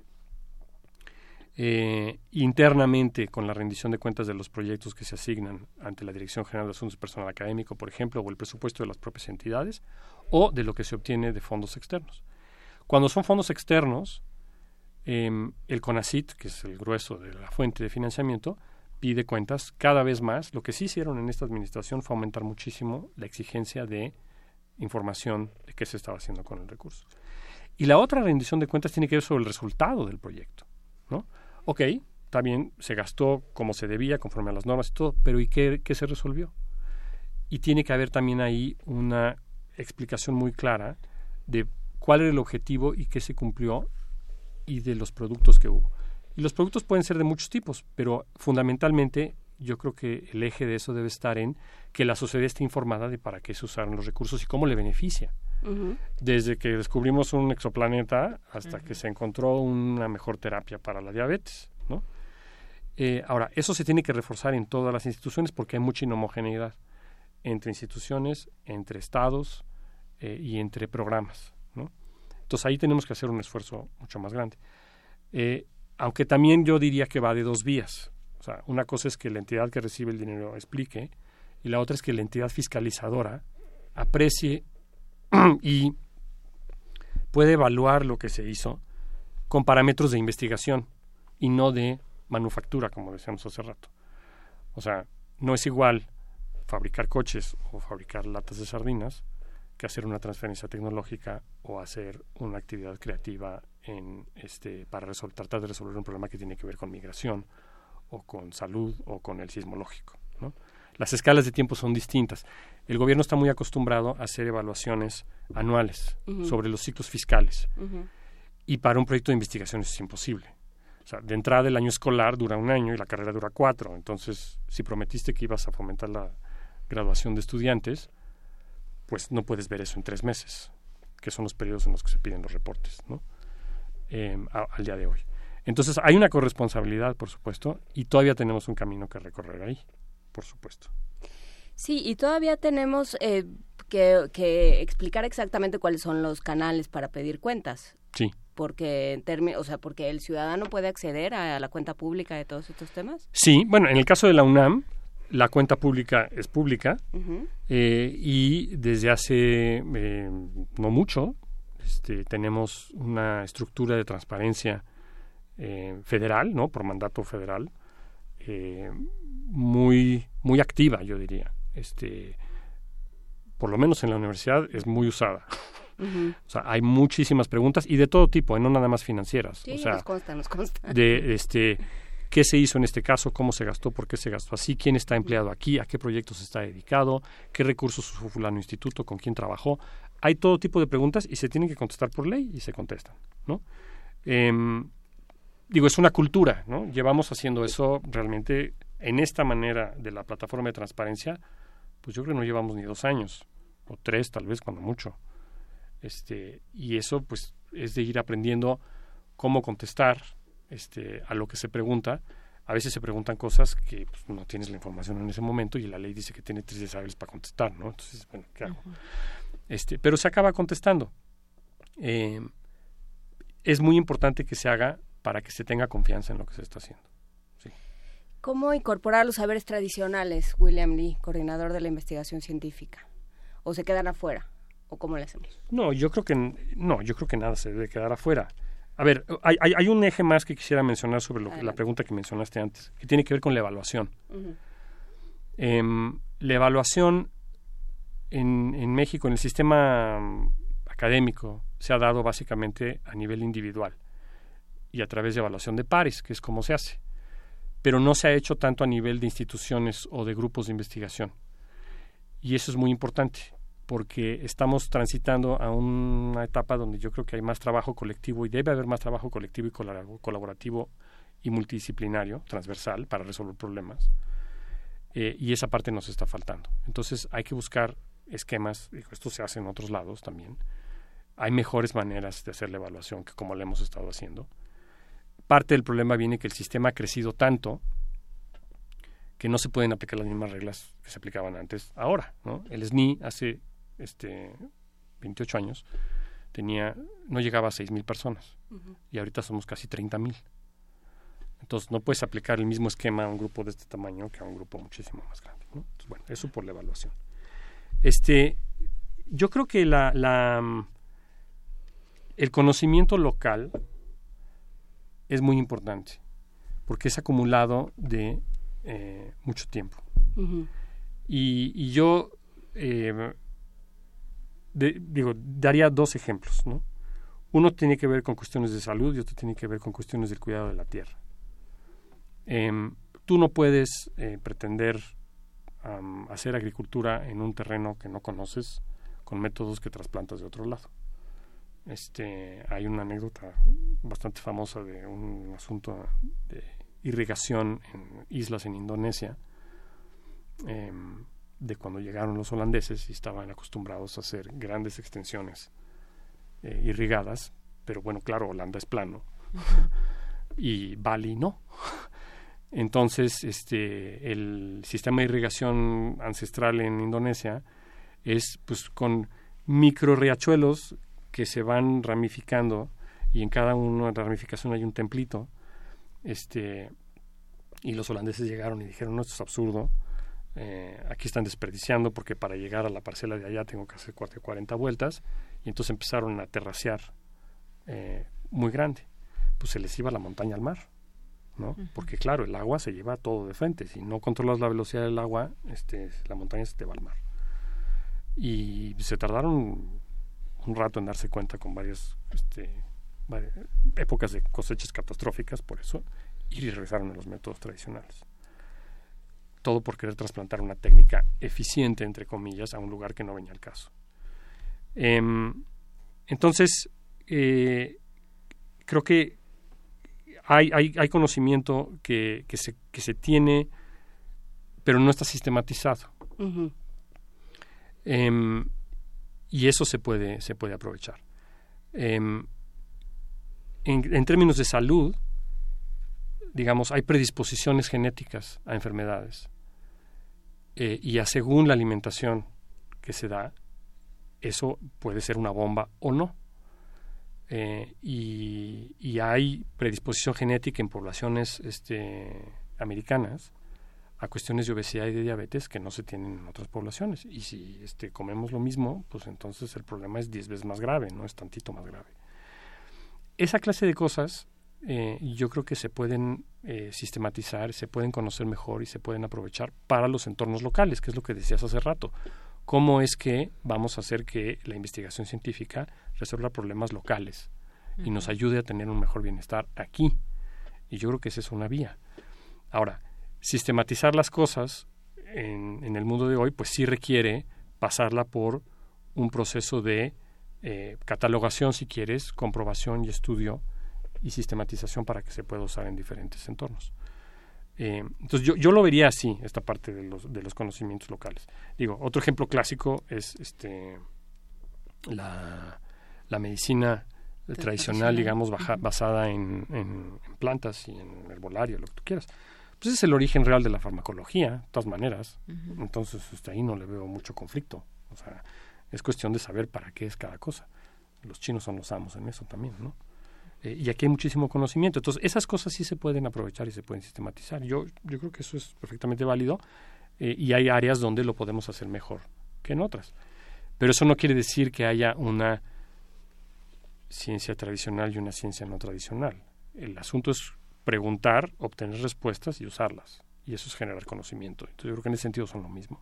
Eh, internamente con la rendición de cuentas de los proyectos que se asignan ante la Dirección General de Asuntos Personal Académico, por ejemplo, o el presupuesto de las propias entidades, o de lo que se obtiene de fondos externos. Cuando son fondos externos, em, el CONACIT, que es el grueso de la fuente de financiamiento, pide cuentas cada vez más. Lo que sí hicieron en esta administración fue aumentar muchísimo la exigencia de información de qué se estaba haciendo con el recurso. Y la otra rendición de cuentas tiene que ver sobre el resultado del proyecto. ¿no? Ok, también se gastó como se debía, conforme a las normas y todo, pero ¿y qué, qué se resolvió? Y tiene que haber también ahí una explicación muy clara de cuál era el objetivo y qué se cumplió y de los productos que hubo. Y los productos pueden ser de muchos tipos, pero fundamentalmente yo creo que el eje de eso debe estar en que la sociedad esté informada de para qué se usaron los recursos y cómo le beneficia. Desde que descubrimos un exoplaneta hasta que se encontró una mejor terapia para la diabetes. ¿no? Eh, ahora, eso se tiene que reforzar en todas las instituciones porque hay mucha inhomogeneidad entre instituciones, entre estados eh, y entre programas. Entonces ahí tenemos que hacer un esfuerzo mucho más grande. Eh, aunque también yo diría que va de dos vías. O sea, una cosa es que la entidad que recibe el dinero explique y la otra es que la entidad fiscalizadora aprecie y puede evaluar lo que se hizo con parámetros de investigación y no de manufactura, como decíamos hace rato. O sea, no es igual fabricar coches o fabricar latas de sardinas que hacer una transferencia tecnológica o hacer una actividad creativa en este para resolver, tratar de resolver un problema que tiene que ver con migración o con salud o con el sismológico. ¿no? Las escalas de tiempo son distintas. El gobierno está muy acostumbrado a hacer evaluaciones anuales sobre los ciclos fiscales. Y para un proyecto de investigación eso es imposible. O sea, de entrada el año escolar dura un año y la carrera dura cuatro. Entonces, si prometiste que ibas a fomentar la graduación de estudiantes, pues no puedes ver eso en tres meses, que son los periodos en los que se piden los reportes, ¿no? Em, al día de hoy. Entonces, hay una corresponsabilidad, por supuesto, y todavía tenemos un camino que recorrer ahí, por supuesto. Sí, y todavía tenemos eh, que, explicar exactamente cuáles son los canales para pedir cuentas. Sí. Porque, en o sea, porque el ciudadano puede acceder a, la cuenta pública de todos estos temas. Sí, bueno, en el caso de la UNAM, la cuenta pública es pública eh, y desde hace eh, no mucho este, tenemos una estructura de transparencia eh, federal, ¿no? Por mandato federal, muy, muy activa, yo diría. Este, por lo menos en la universidad es muy usada. O sea, hay muchísimas preguntas y de todo tipo, no nada más financieras. Sí, o sea, nos consta, nos consta. De, este, qué se hizo en este caso, cómo se gastó, por qué se gastó así, quién está empleado aquí, a qué proyectos está dedicado, qué recursos usó fulano instituto, con quién trabajó. Hay todo tipo de preguntas y se tienen que contestar por ley y se contestan, ¿no? Em, digo, es una cultura, ¿no? Llevamos haciendo eso realmente en esta manera de la plataforma de transparencia, pues yo creo que no llevamos ni dos años, o tres tal vez, cuando mucho. Este, y eso pues es de ir aprendiendo cómo contestar este, a lo que se pregunta. A veces se preguntan cosas que pues, no tienes la información en ese momento y la ley dice que tiene tres desables para contestar, ¿no? Entonces, bueno, ¿qué hago? este, pero se acaba contestando. Eh, es muy importante que se haga para que se tenga confianza en lo que se está haciendo. ¿Cómo incorporar los saberes tradicionales, William Lee, coordinador de la investigación científica? ¿O se quedan afuera? ¿O cómo le hacemos? No, yo creo que no, yo creo que nada se debe quedar afuera. A ver, hay, hay, un eje más que quisiera mencionar sobre lo, la pregunta que mencionaste antes, que tiene que ver con la evaluación. Em, la evaluación en, en México, en el sistema académico, se ha dado básicamente a nivel individual y a través de evaluación de pares, que es como se hace pero no se ha hecho tanto a nivel de instituciones o de grupos de investigación. Y eso es muy importante, porque estamos transitando a una etapa donde yo creo que hay más trabajo colectivo y debe haber más trabajo colectivo y colaborativo y multidisciplinario, transversal, para resolver problemas. Eh, y esa parte nos está faltando. Entonces hay que buscar esquemas, esto se hace en otros lados también. Hay mejores maneras de hacer la evaluación que como la hemos estado haciendo parte del problema viene que el sistema ha crecido tanto que no se pueden aplicar las mismas reglas que se aplicaban antes ahora. El SNI hace este, 28 años tenía no llegaba a 6.000 personas y ahorita somos casi 30.000. Entonces no puedes aplicar el mismo esquema a un grupo de este tamaño que a un grupo muchísimo más grande. Entonces, bueno, eso por la evaluación. Este, yo creo que la, la el conocimiento local es muy importante porque es acumulado de eh, mucho tiempo. y, yo eh, digo, daría dos ejemplos. ¿no? Uno tiene que ver con cuestiones de salud y otro tiene que ver con cuestiones del cuidado de la tierra. Em, tú no puedes eh, pretender hacer agricultura en un terreno que no conoces con métodos que trasplantas de otro lado. Este, hay una anécdota bastante famosa de un asunto de irrigación en islas en Indonesia, em, de cuando llegaron los holandeses y estaban acostumbrados a hacer grandes extensiones eh, irrigadas, pero bueno, claro, Holanda es plano y Bali no. Entonces, este, el sistema de irrigación ancestral en Indonesia es pues con micro riachuelos que se van ramificando y en cada una de ramificación hay un templito. Este, y los holandeses llegaron y dijeron, no, esto es absurdo, eh, aquí están desperdiciando porque para llegar a la parcela de allá tengo que hacer 40 vueltas. Y entonces empezaron a terracear eh, muy grande. Pues se les iba la montaña al mar. ¿no? Porque claro, el agua se lleva todo de frente. Si no controlas la velocidad del agua, este, la montaña se te va al mar. Y se tardaron un rato en darse cuenta con varias, este, épocas de cosechas catastróficas por eso y regresaron a los métodos tradicionales. Todo por querer trasplantar una técnica eficiente, entre comillas, a un lugar que no venía al caso. Em, entonces, eh, creo que hay, hay, hay conocimiento que, que, se, que se tiene, pero no está sistematizado y eso se puede, se puede aprovechar. Em, en, términos de salud, digamos, hay predisposiciones genéticas a enfermedades eh, y a según la alimentación que se da, eso puede ser una bomba o no. Eh, y, y, hay predisposición genética en poblaciones este, americanas a cuestiones de obesidad y de diabetes que no se tienen en otras poblaciones. Y si este, comemos lo mismo, pues entonces el problema es 10 veces más grave, no es tantito más grave. Esa clase de cosas eh, yo creo que se pueden eh, sistematizar, se pueden conocer mejor y se pueden aprovechar para los entornos locales, que es lo que decías hace rato. ¿Cómo es que vamos a hacer que la investigación científica resuelva problemas locales y nos ayude a tener un mejor bienestar aquí? Y yo creo que esa es una vía. Ahora, sistematizar las cosas en, en el mundo de hoy, pues sí requiere pasarla por un proceso de eh, catalogación, si quieres, comprobación y estudio y sistematización para que se pueda usar en diferentes entornos. Eh, entonces yo, yo, lo vería así, esta parte de los, de los conocimientos locales. Digo, otro ejemplo clásico es este la, la medicina tradicional, digamos, basada en, en, plantas y en herbolario, lo que tú quieras. Pues es el origen real de la farmacología, de todas maneras. Entonces, este, ahí no le veo mucho conflicto. O sea, es cuestión de saber para qué es cada cosa. Los chinos son los amos en eso también, ¿no? Eh, y aquí hay muchísimo conocimiento. Entonces, esas cosas sí se pueden aprovechar y se pueden sistematizar. Yo, yo creo que eso es perfectamente válido eh, y hay áreas donde lo podemos hacer mejor que en otras. Pero eso no quiere decir que haya una ciencia tradicional y una ciencia no tradicional. El asunto es preguntar, obtener respuestas y usarlas. Y eso es generar conocimiento. Entonces, yo creo que en ese sentido son lo mismo.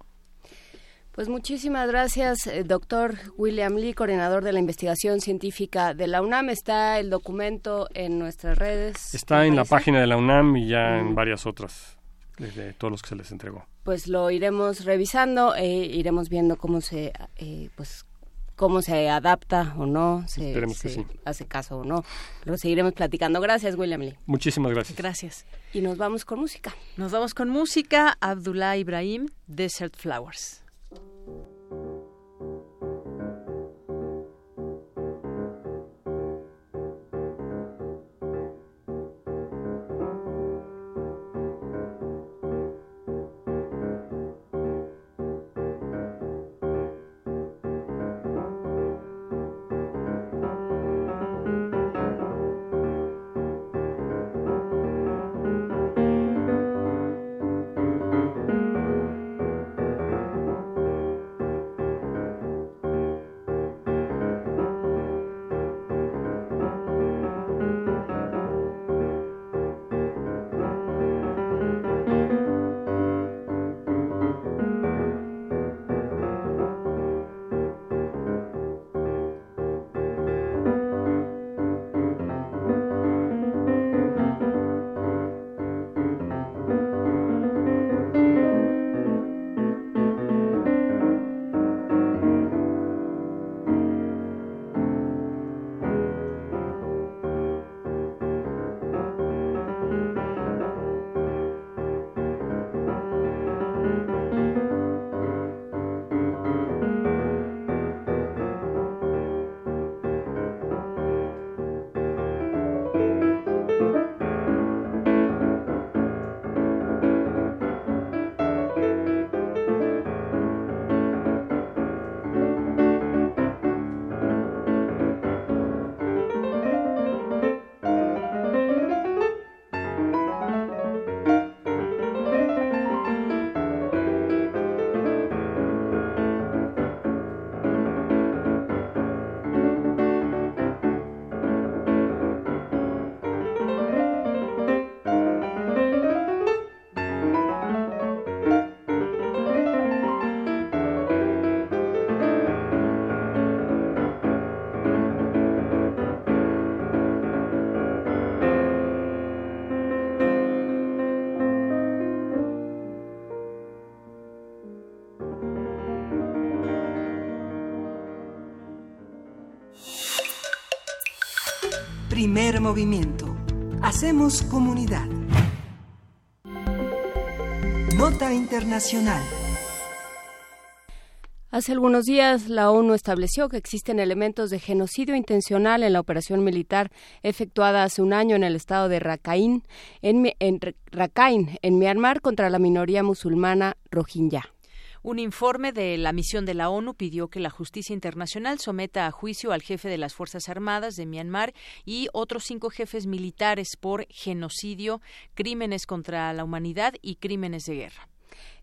Pues muchísimas gracias, eh, doctor William Lee, coordinador de la investigación científica de la UNAM. Está el documento en nuestras redes. Está en la página de la UNAM y ya en varias otras, de todos los que se les entregó. Pues lo iremos revisando e iremos viendo cómo se, eh, pues cómo se adapta o no, se, hace caso o no. Lo seguiremos platicando. Gracias, William Lee. Muchísimas gracias. Gracias. Y nos vamos con música. Nos vamos con música. Abdullah Ibrahim, Desert Flowers. Primer movimiento. Hacemos comunidad. Nota Internacional. Hace algunos días la ONU estableció que existen elementos de genocidio intencional en la operación militar efectuada hace un año en el estado de Rakhine, en, Myanmar, contra la minoría musulmana rohingya. Un informe de la misión de la ONU pidió que la justicia internacional someta a juicio al jefe de las Fuerzas Armadas de Myanmar y otros cinco jefes militares por genocidio, crímenes contra la humanidad y crímenes de guerra.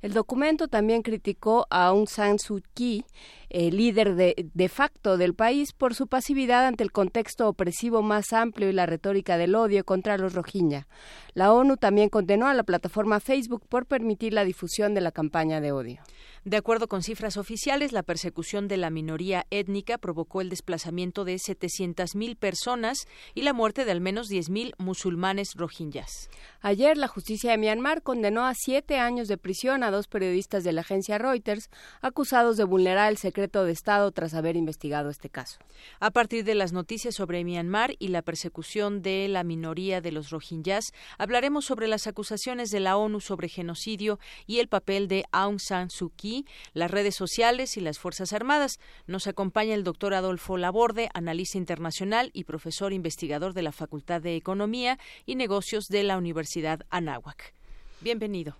El documento también criticó a Aung San Suu Kyi, el líder de, de, facto del país, por su pasividad ante el contexto opresivo más amplio y la retórica del odio contra los rohingya. La ONU también condenó a la plataforma Facebook por permitir la difusión de la campaña de odio. De acuerdo con cifras oficiales, la persecución de la minoría étnica provocó el desplazamiento de 700.000 personas y la muerte de al menos 10.000 musulmanes rohingyas. Ayer, la justicia de Myanmar condenó a siete años de prisión a dos periodistas de la agencia Reuters acusados de vulnerar el secreto de Estado tras haber investigado este caso. A partir de las noticias sobre Myanmar y la persecución de la minoría de los rohingyas, hablaremos sobre las acusaciones de la ONU sobre genocidio y el papel de Aung San Suu Kyi las redes sociales y las Fuerzas Armadas. Nos acompaña el doctor Adolfo Laborde, analista internacional y profesor investigador de la Facultad de Economía y Negocios de la Universidad Anáhuac. Bienvenido.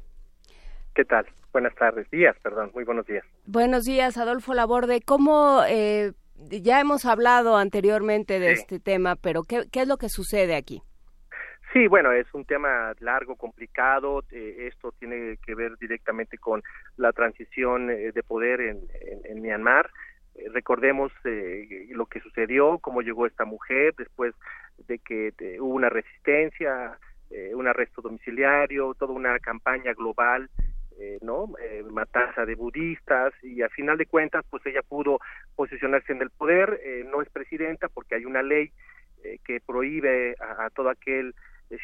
¿Qué tal? Buenas tardes, días, perdón, muy buenos días. Buenos días, Adolfo Laborde. ¿Cómo eh, ya hemos hablado anteriormente de este tema, pero ¿qué, ¿qué es lo que sucede aquí? Sí, bueno, es un tema largo, complicado. Eh, esto tiene que ver directamente con la transición eh, de poder en, en, Myanmar. Eh, recordemos lo que sucedió, cómo llegó esta mujer después de que hubo una resistencia, un arresto domiciliario, toda una campaña global ¿no? matanza de budistas y a final de cuentas pues ella pudo posicionarse en el poder, no es presidenta porque hay una ley que prohíbe a, todo aquel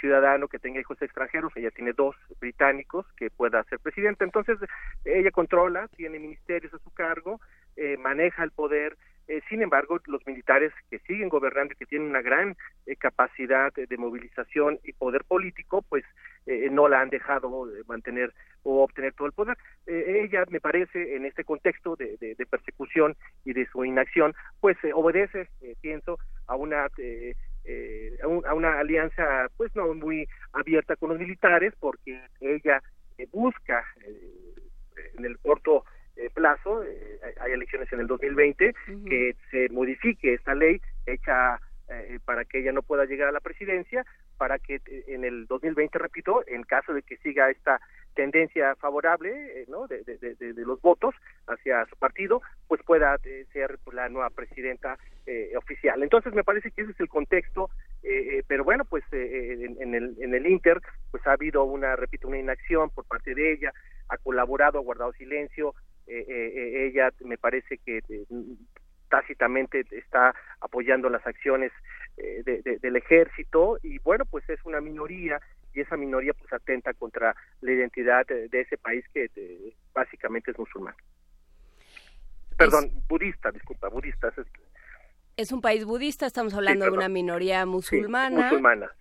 ciudadano que tenga hijos extranjeros, ella tiene dos británicos que pueda ser presidenta, entonces ella controla, tiene ministerios a su cargo, eh, maneja el poder, eh, sin embargo, los militares que siguen gobernando y que tienen una gran eh, capacidad de, movilización y poder político, pues no la han dejado mantener o obtener todo el poder. ella, me parece, en este contexto de, de persecución y de su inacción, pues obedece, pienso, a una eh, a, una alianza pues no muy abierta con los militares porque ella eh, busca eh, en el corto eh, plazo hay elecciones en el 2020 que se modifique esta ley hecha para que ella no pueda llegar a la presidencia para que en el 2020 repito en caso de que siga esta tendencia favorable eh, ¿no? de, los votos hacia su partido, pues pueda eh, ser la nueva presidenta eh, oficial. Entonces me parece que ese es el contexto, pero bueno, pues en, el, en el Inter pues ha habido una, repito, una inacción por parte de ella, ha colaborado, ha guardado silencio, ella me parece que tácitamente está apoyando las acciones del ejército y bueno, pues es una minoría y esa minoría pues atenta contra la identidad de, ese país que básicamente es musulmán. Perdón, budista, disculpa, budista. Es, es un país budista, estamos hablando de una minoría musulmana,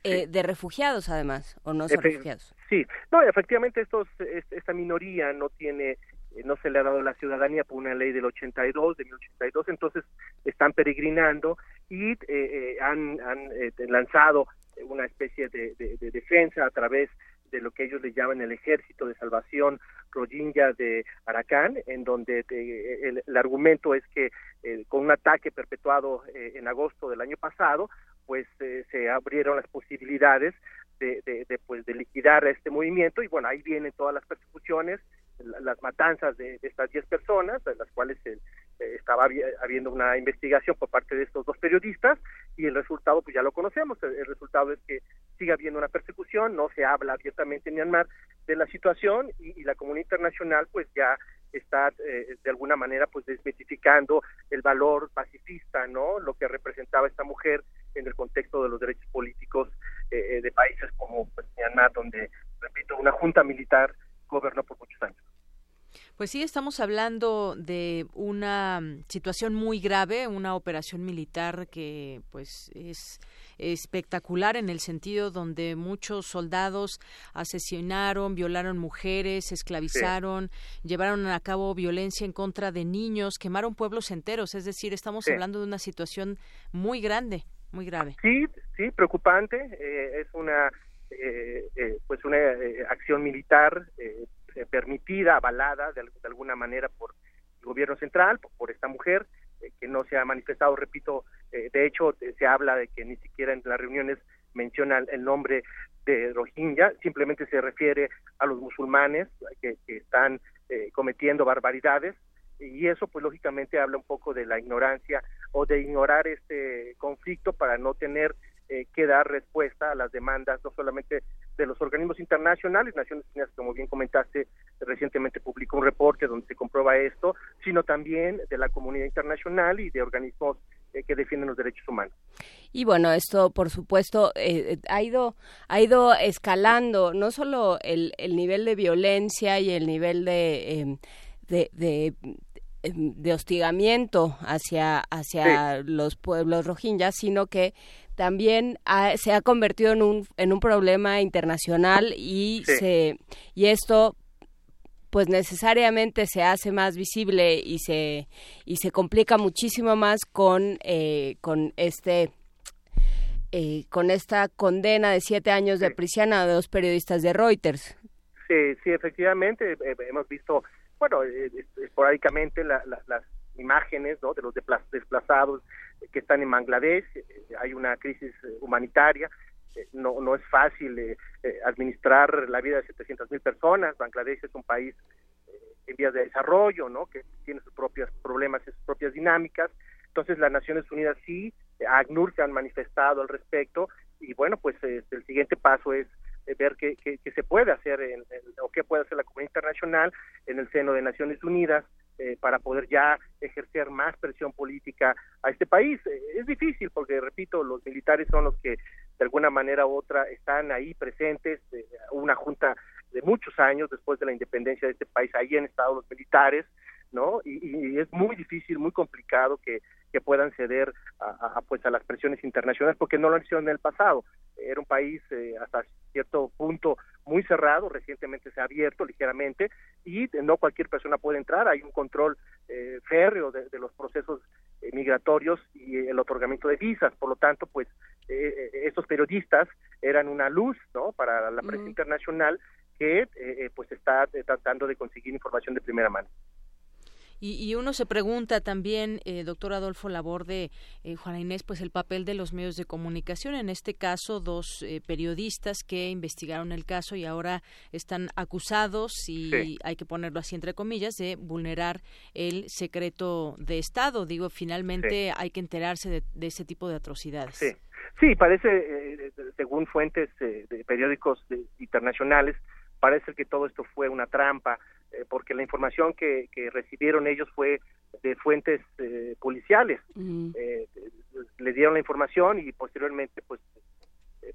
eh, de refugiados además, o no son refugiados. Sí, no, efectivamente estos, esta minoría no tiene, eh, no se le ha dado la ciudadanía por una ley del 82, de 1082, entonces están peregrinando y eh, han, han lanzado una especie de, defensa a través de lo que ellos le llaman el Ejército de Salvación Rohingya de Arakan, en donde el, argumento es que eh, con un ataque perpetuado eh, en agosto del año pasado, pues eh, se abrieron las posibilidades de, de, pues, de liquidar este movimiento y bueno, ahí vienen todas las persecuciones, las matanzas de, estas 10 personas, de las cuales eh, estaba habiendo una investigación por parte de estos dos periodistas y el resultado pues ya lo conocemos, el, resultado es que sigue habiendo una persecución, no se habla abiertamente en Myanmar de la situación y, la comunidad internacional pues ya está eh, de alguna manera pues desmitificando el valor pacifista, ¿no? Lo que representaba esta mujer en el contexto de los derechos políticos eh, de países como pues, Myanmar, donde, repito, una junta militar gobernó por muchos años. Pues sí, estamos hablando de una mm, situación muy grave, una operación militar que pues es espectacular en el sentido donde muchos soldados asesinaron, violaron mujeres, esclavizaron, llevaron a cabo violencia en contra de niños, quemaron pueblos enteros, es decir, estamos hablando de una situación muy grande, muy grave. Sí, sí, preocupante, eh, es una eh, eh, pues una eh, acción militar permitida, avalada de, alguna manera por el gobierno central, por, esta mujer, que no se ha manifestado, repito, de hecho se habla de que ni siquiera en las reuniones menciona el nombre de Rohingya, simplemente se refiere a los musulmanes que, están eh, cometiendo barbaridades y eso pues lógicamente habla un poco de la ignorancia o de ignorar este conflicto para no tener eh, que dar respuesta a las demandas no solamente de los organismos internacionales, Naciones Unidas, como bien comentaste, recientemente publicó un reporte donde se comprueba esto, sino también de la comunidad internacional y de organismos eh, que defienden los derechos humanos. Y bueno, esto por supuesto eh, ha ido ha ido escalando no solo el, el nivel de violencia y el nivel de, em, de, em, de hostigamiento hacia hacia los pueblos rohingyas, sino que también se ha convertido en un en un problema internacional y se y esto pues necesariamente se hace más visible y se y se complica muchísimo más con eh, con este eh, con esta condena de siete años de prisión a dos periodistas de Reuters. Sí, sí, efectivamente eh, hemos visto, bueno, esporádicamente las imágenes ¿no? de los desplazados que están en Bangladesh. hay una crisis humanitaria. No, no es fácil administrar la vida de 700 mil personas. Bangladesh es un país en vías de desarrollo, ¿no? Que tiene sus propios problemas y sus propias dinámicas. Entonces las Naciones Unidas sí, ACNUR se han manifestado al respecto y bueno, pues este, el siguiente paso es eh, ver qué, qué, se puede hacer en, o qué puede hacer la comunidad internacional en el seno de Naciones Unidas eh, para poder ya ejercer más presión política a este país. Eh, es difícil porque, repito, los militares son los que de alguna manera u otra están ahí presentes, una junta de muchos años después de la independencia de este país, ahí han estado los militares, ¿no? Y, es muy difícil, muy complicado que, que puedan ceder a, pues a las presiones internacionales porque no lo han hecho en el pasado. Era un país eh, hasta cierto punto muy cerrado, recientemente se ha abierto ligeramente y no cualquier persona puede entrar, hay un control eh, férreo de, los procesos eh, migratorios y el otorgamiento de visas, por lo tanto, pues estos periodistas eran una luz, ¿no? Para la prensa internacional que eh, eh, pues está eh, tratando de conseguir información de primera mano. Y, uno se pregunta también, doctor Adolfo Laborde, Juana Inés, pues el papel de los medios de comunicación, en este caso dos periodistas que investigaron el caso y ahora están acusados, y hay que ponerlo así entre comillas, de vulnerar el secreto de Estado. Digo, finalmente hay que enterarse de, de, ese tipo de atrocidades. Sí, sí parece, según fuentes de periódicos internacionales, parece que todo esto fue una trampa, eh, porque la información que, recibieron ellos fue de fuentes eh, policiales. Mm. Eh, le dieron la información y posteriormente pues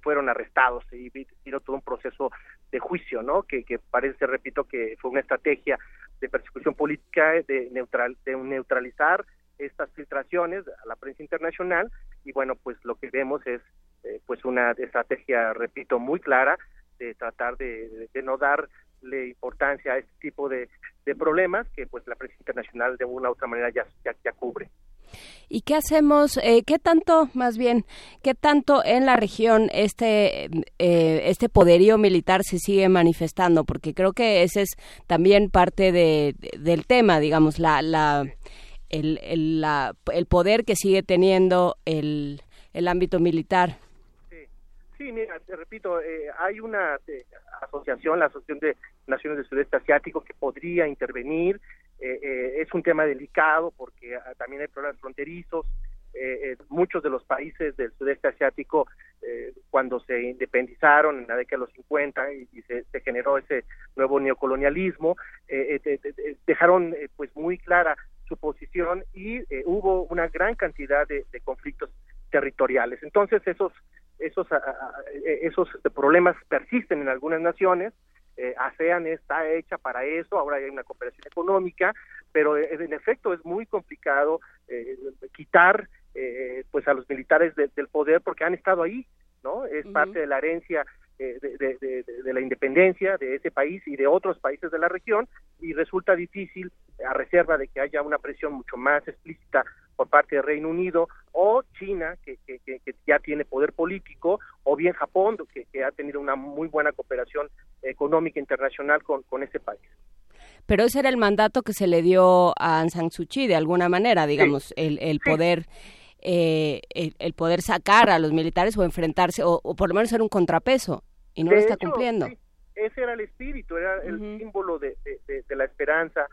fueron arrestados y vino todo un proceso de juicio, ¿no? Que, parece, repito, que fue una estrategia de persecución política de, neutral, de neutralizar estas filtraciones a la prensa internacional y bueno, pues lo que vemos es pues una estrategia, repito, muy clara de tratar de, no darle importancia a este tipo de, problemas que pues la prensa internacional de una u otra manera ya, ya, cubre. ¿Y qué hacemos? Eh, ¿Qué tanto, más bien, qué tanto en la región este, eh, este poderío militar se sigue manifestando? Porque creo que ese es también parte de, del tema, digamos, la, la, el, el, la, el poder que sigue teniendo el, el ámbito militar. Sí, mira, te repito, eh, hay una eh, asociación, la Asociación de Naciones del Sudeste Asiático, que podría intervenir. Eh, es un tema delicado porque ah, también hay problemas fronterizos. muchos de los países del sudeste asiático, cuando se independizaron en la década de los 50 y, se, generó ese nuevo neocolonialismo, dejaron pues muy clara su posición y hubo una gran cantidad de conflictos territoriales. Entonces, esos esos, e, esos problemas persisten en algunas naciones. Eh, ASEAN está hecha para eso, ahora hay una cooperación económica, pero eh, en efecto es muy complicado eh, quitar eh, pues a los militares del poder porque han estado ahí, ¿no? Es parte de la herencia de, de, de, la independencia de ese país y de otros países de la región y resulta difícil a reserva de que haya una presión mucho más explícita por parte del Reino Unido o China, que, ya tiene poder político, o bien Japón, que, ha tenido una muy buena cooperación económica internacional con, con ese país. Pero ese era el mandato que se le dio a Aung San Suu Kyi, de alguna manera, digamos, el, el poder... Eh, el, poder sacar a los militares o enfrentarse o, por lo menos ser un contrapeso y no lo está cumpliendo. ese era el espíritu, era el símbolo de, espíritu, era el símbolo de, la esperanza.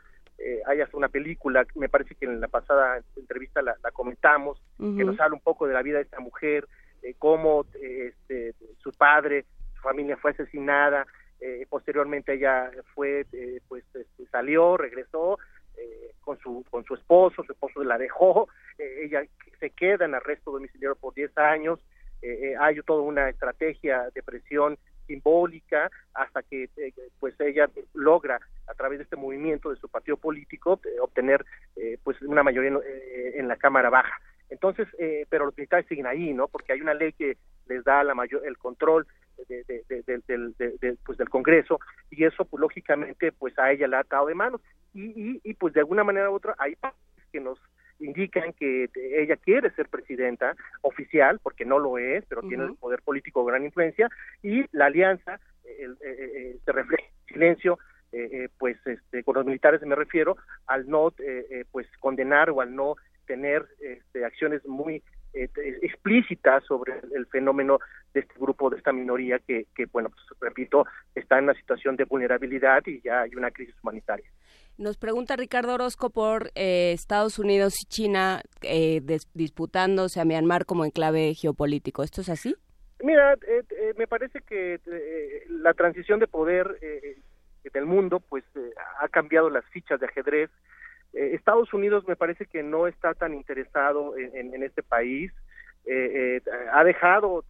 Eh, hay hasta una película, me parece que en la pasada entrevista la, comentamos, que nos habla un poco de la vida de esta mujer, eh, cómo este, su padre, su familia fue asesinada, eh, posteriormente ella fue, eh, pues este, salió, regresó con su con su esposo, su esposo la dejó, ella se queda en arresto domiciliario por 10 años, hay toda una estrategia de presión simbólica hasta que eh, pues ella logra a través de este movimiento de su partido político eh, obtener eh, pues una mayoría en, la cámara baja. Entonces pero los militares siguen ahí no porque hay una ley que les da la mayor el control del, pues del Congreso y eso pues lógicamente pues a ella le ha atado de manos. Y, y, pues de alguna manera u otra hay que nos indican que ella quiere ser presidenta oficial, porque no lo es, pero tiene el poder político gran influencia, y la alianza eh, eh, eh, se refleja en silencio, pues este, con los militares me refiero, al no pues condenar o al no tener este, acciones muy explícitas sobre el, fenómeno de este grupo, de esta minoría que, que bueno, pues, repito, está en una situación de vulnerabilidad y ya hay una crisis humanitaria. Nos pregunta Ricardo Orozco por eh, Estados Unidos y China eh, disputándose a Myanmar como enclave geopolítico. ¿Esto es así? Mira, eh, me parece que la transición de poder del mundo pues ha cambiado las fichas de ajedrez. Estados Unidos me parece que no está tan interesado en, este país. ha dejado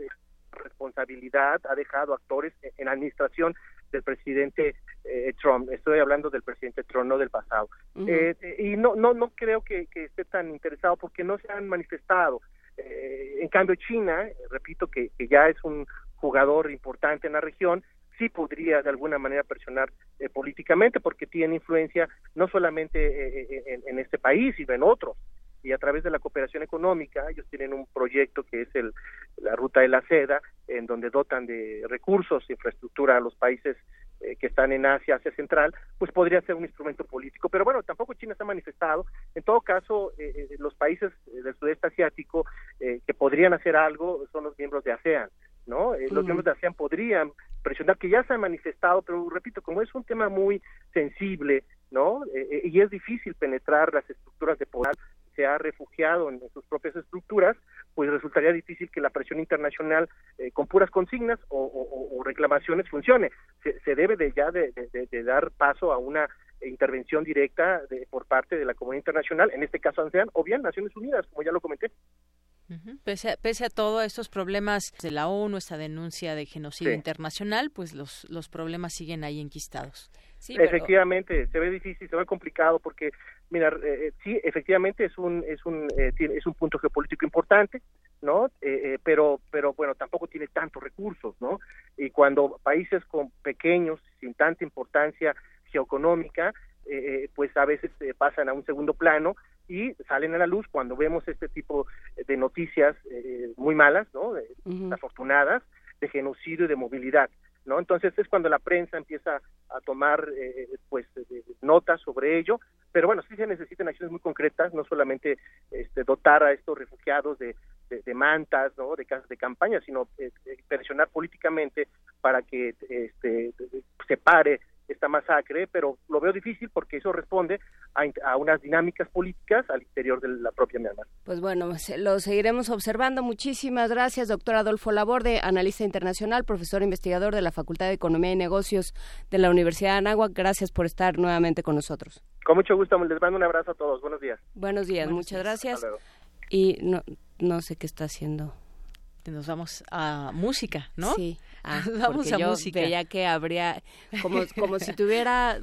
responsabilidad, ha dejado actores en, administración del presidente eh, Trump. Estoy hablando del presidente Trump, no del pasado. Eh, y no, no, no creo que, esté tan interesado porque no se han manifestado. Eh, en cambio, China, repito que, ya es un jugador importante en la región, sí podría de alguna manera presionar políticamente porque tiene influencia no solamente en, en, este país, sino en otros y a través de la cooperación económica, ellos tienen un proyecto que es el, la Ruta de la Seda, en donde dotan de recursos, infraestructura a los países eh, que están en Asia, Asia Central, pues podría ser un instrumento político. Pero bueno, tampoco China se ha manifestado. En todo caso, eh, eh, los países del sudeste asiático que podrían hacer algo son los miembros de ASEAN. ¿no? Los miembros de ASEAN podrían presionar, que ya se han manifestado, pero repito, como es un tema muy sensible, ¿no? y es difícil penetrar las estructuras de poder se ha refugiado en sus propias estructuras, pues resultaría difícil que la presión internacional eh, con puras consignas o, reclamaciones funcione. Se, debe de ya de, dar paso a una intervención directa por parte de la comunidad internacional, en este caso ANSEAN, o bien Naciones Unidas, como ya lo comenté. pese, a, pese, a, todos estos problemas de la ONU, esta denuncia de genocidio internacional, pues los, los problemas siguen ahí enquistados. Efectivamente, se ve difícil, se ve complicado porque, mira, eh, eh, sí, efectivamente es un es un eh, es un punto geopolítico importante, ¿no? pero pero bueno, tampoco tiene tantos recursos, ¿no? Y cuando países con pequeños, sin tanta importancia geoeconómica, pues a veces pasan a un segundo plano y salen a la luz cuando vemos este tipo de noticias muy malas, ¿no? Desafortunadas de genocidio y de movilidad. ¿no? Entonces es cuando la prensa empieza a tomar eh, pues notas sobre ello, pero bueno, sí se necesitan acciones muy concretas, no solamente este, dotar a estos refugiados de, de, mantas, ¿no? de casas de campaña, sino eh, presionar políticamente para que este, se pare esta masacre, pero lo veo difícil porque eso responde a, unas dinámicas políticas al interior de la propia Myanmar. Pues bueno, lo seguiremos observando. Muchísimas gracias, doctor Adolfo Laborde, analista internacional, profesor investigador de la Facultad de Economía y Negocios de la Universidad de Anáhuac. Gracias por estar nuevamente con nosotros. Con mucho gusto, les mando un abrazo a todos. Buenos días. Buenos días, muchas gracias. Y no, no sé qué está haciendo. Nos vamos a música, ¿no? Sí. Ah, vamos a yo música. veía que habría como como si tuviera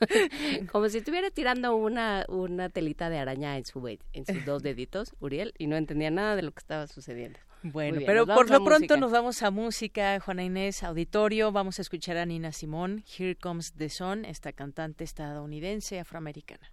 como si estuviera tirando una una telita de araña en su en sus dos deditos, Uriel, y no entendía nada de lo que estaba sucediendo. Bueno, pero por lo pronto nos vamos a música, Juana Inés, auditorio, vamos a escuchar a Nina Simón, Here Comes the Sun, esta cantante estadounidense afroamericana.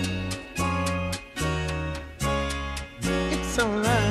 so loud.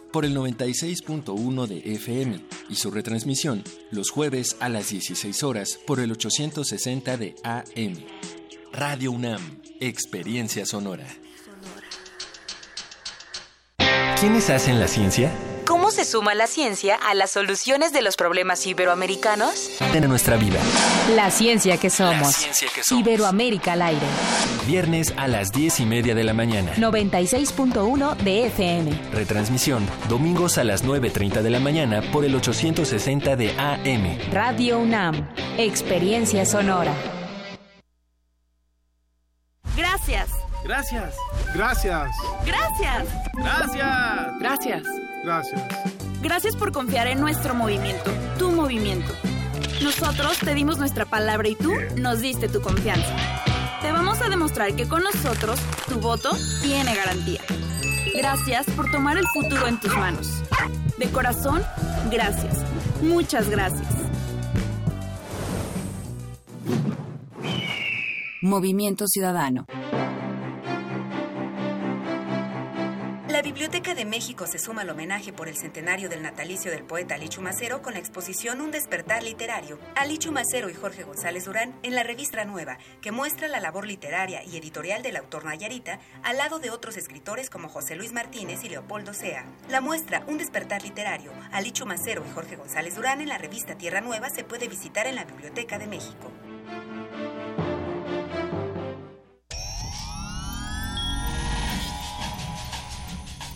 por el 96.1 de FM y su retransmisión los jueves a las 16 horas por el 860 de AM. Radio UNAM, Experiencia Sonora. ¿Quiénes hacen la ciencia? ¿Cómo se suma la ciencia a las soluciones de los problemas iberoamericanos? En nuestra vida. La ciencia que somos. La ciencia que somos. Iberoamérica al aire. Viernes a las 10 y media de la mañana. 96.1 de FM. Retransmisión, domingos a las 9.30 de la mañana por el 860 de AM. Radio UNAM. Experiencia sonora. Gracias. Gracias. Gracias. Gracias. Gracias. Gracias. Gracias. Gracias por confiar en nuestro movimiento, tu movimiento. Nosotros te dimos nuestra palabra y tú nos diste tu confianza. Te vamos a demostrar que con nosotros tu voto tiene garantía. Gracias por tomar el futuro en tus manos. De corazón, gracias. Muchas gracias. Movimiento Ciudadano. La Biblioteca de México se suma al homenaje por el centenario del natalicio del poeta Alichu Macero con la exposición Un despertar literario. Alichu Macero y Jorge González Durán en la revista Nueva, que muestra la labor literaria y editorial del autor Nayarita al lado de otros escritores como José Luis Martínez y Leopoldo Sea. La muestra Un despertar literario, Alichu Macero y Jorge González Durán en la revista Tierra Nueva se puede visitar en la Biblioteca de México.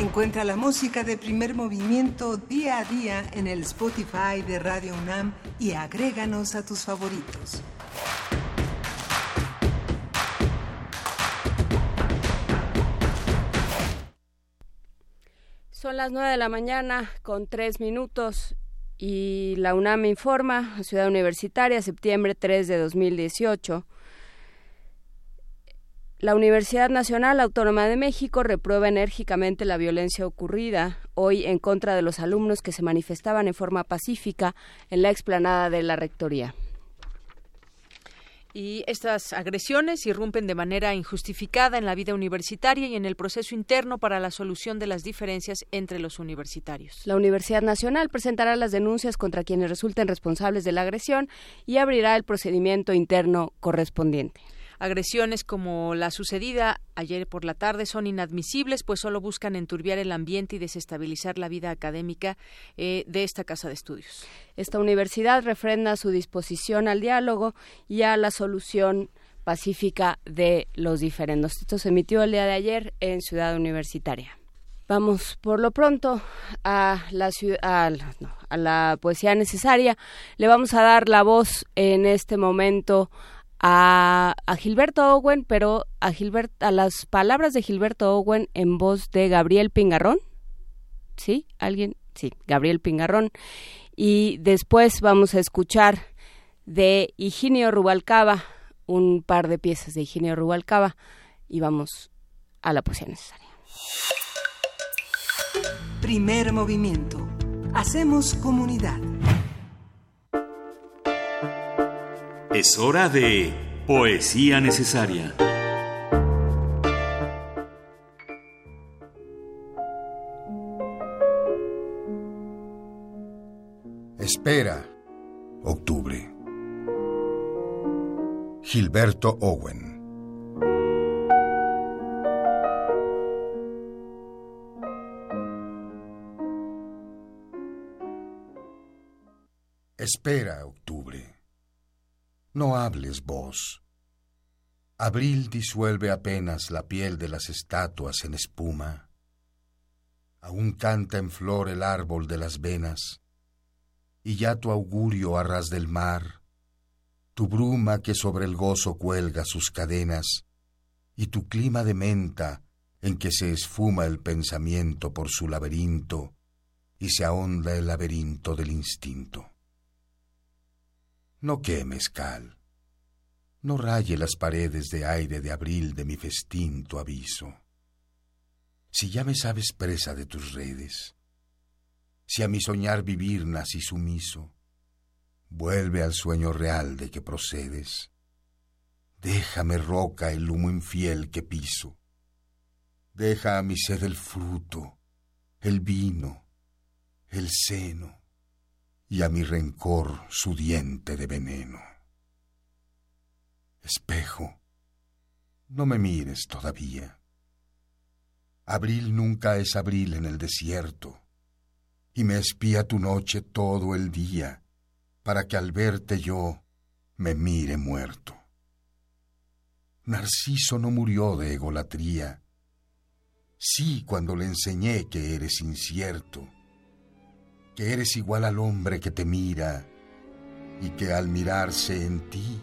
Encuentra la música de primer movimiento día a día en el Spotify de Radio UNAM y agréganos a tus favoritos. Son las 9 de la mañana con 3 minutos y la UNAM informa, Ciudad Universitaria, septiembre 3 de 2018. La Universidad Nacional Autónoma de México reprueba enérgicamente la violencia ocurrida hoy en contra de los alumnos que se manifestaban en forma pacífica en la explanada de la Rectoría. Y estas agresiones irrumpen de manera injustificada en la vida universitaria y en el proceso interno para la solución de las diferencias entre los universitarios. La Universidad Nacional presentará las denuncias contra quienes resulten responsables de la agresión y abrirá el procedimiento interno correspondiente. Agresiones como la sucedida ayer por la tarde son inadmisibles, pues solo buscan enturbiar el ambiente y desestabilizar la vida académica eh, de esta casa de estudios. Esta universidad refrenda su disposición al diálogo y a la solución pacífica de los diferendos. Esto se emitió el día de ayer en Ciudad Universitaria. Vamos por lo pronto a la, no, a la poesía necesaria. Le vamos a dar la voz en este momento a, a, Gilberto Owen, pero a, Gilbert, a las palabras de Gilberto Owen en voz de Gabriel Pingarrón. ¿Sí? ¿Alguien? Sí, Gabriel Pingarrón. Y después vamos a escuchar de Higinio Rubalcaba, un par de piezas de Higinio Rubalcaba, y vamos a la poesía necesaria. Primer movimiento. Hacemos comunidad. Es hora de Poesía Necesaria. Espera, octubre. Gilberto Owen. Espera. No hables vos. Abril disuelve apenas la piel de las estatuas en espuma. Aún canta en flor el árbol de las venas, y ya tu augurio a ras del mar, tu bruma que sobre el gozo cuelga sus cadenas, y tu clima de menta en que se esfuma el pensamiento por su laberinto, y se ahonda el laberinto del instinto. No quemes cal, no raye las paredes de aire de abril de mi festín tu aviso. Si ya me sabes presa de tus redes, si a mi soñar vivir nací sumiso, vuelve al sueño real de que procedes. Déjame roca el humo infiel que piso. Deja a mi sed el fruto, el vino, el seno y a mi rencor su diente de veneno. Espejo, no me mires todavía. Abril nunca es abril en el desierto, y me espía tu noche todo el día, para que al verte yo me mire muerto. Narciso no murió de egolatría, sí cuando le enseñé que eres incierto, que eres igual al hombre que te mira, y que al mirarse en ti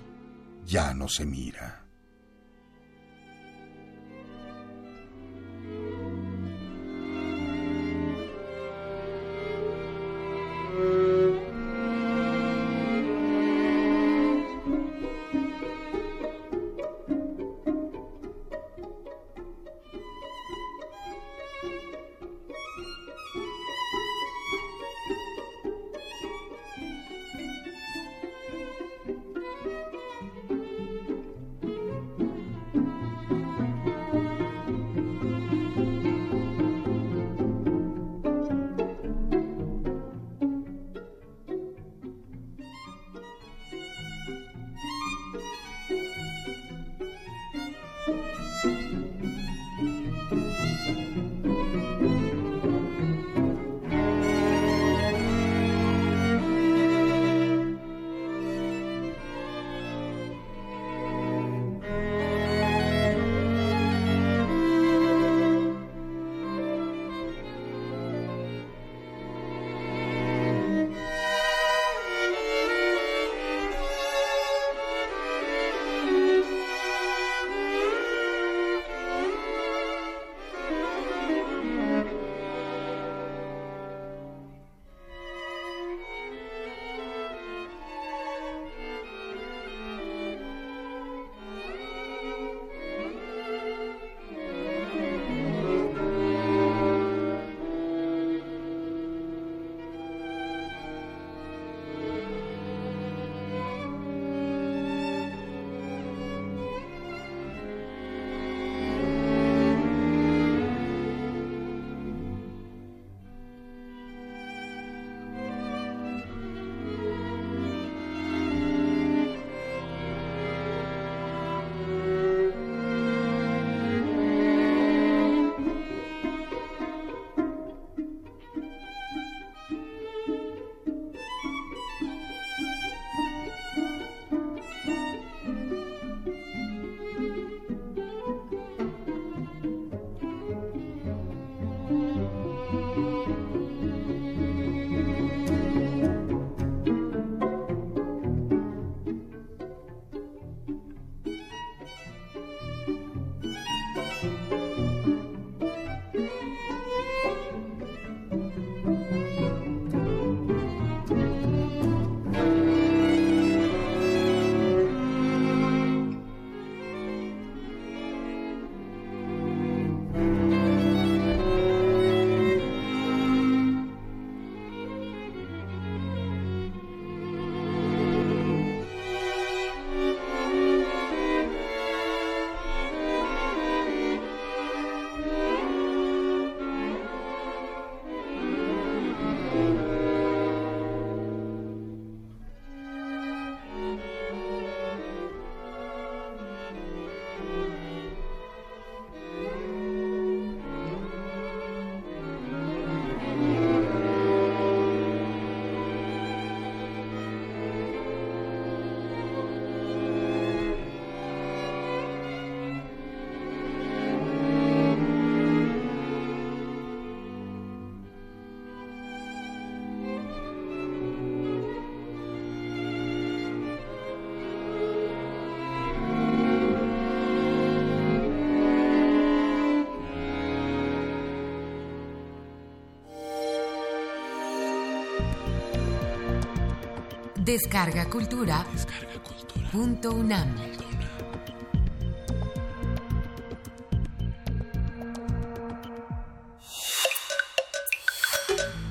ya no se mira. Descarga Cultura. Punto UNAM.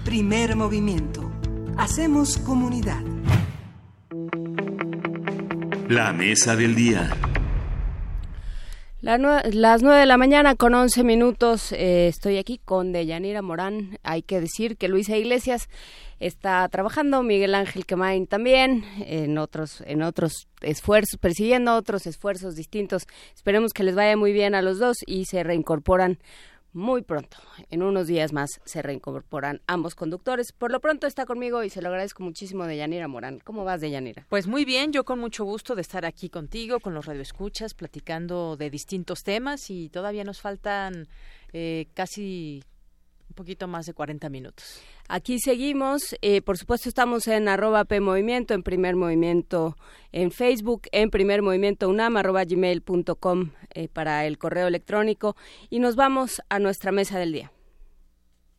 Primer movimiento. Hacemos comunidad. La mesa del día. La las nueve de la mañana con 11 minutos eh, estoy aquí con Deyanira Morán. Hay que decir que Luisa Iglesias está trabajando, Miguel Ángel Quemain también, en otros, en otros esfuerzos, persiguiendo otros esfuerzos distintos. Esperemos que les vaya muy bien a los dos y se reincorporan muy pronto. En unos días más se reincorporan ambos conductores. Por lo pronto está conmigo y se lo agradezco muchísimo de Yanira Morán. ¿Cómo vas, de Yanira? Pues muy bien, yo con mucho gusto de estar aquí contigo, con los radioescuchas, platicando de distintos temas y todavía nos faltan eh, casi poquito más de 40 minutos. Aquí seguimos, eh, por supuesto estamos en arroba P Movimiento, en Primer Movimiento en Facebook, en Primer Movimiento UNAM, arroba gmail.com eh, para el correo electrónico y nos vamos a nuestra mesa del día.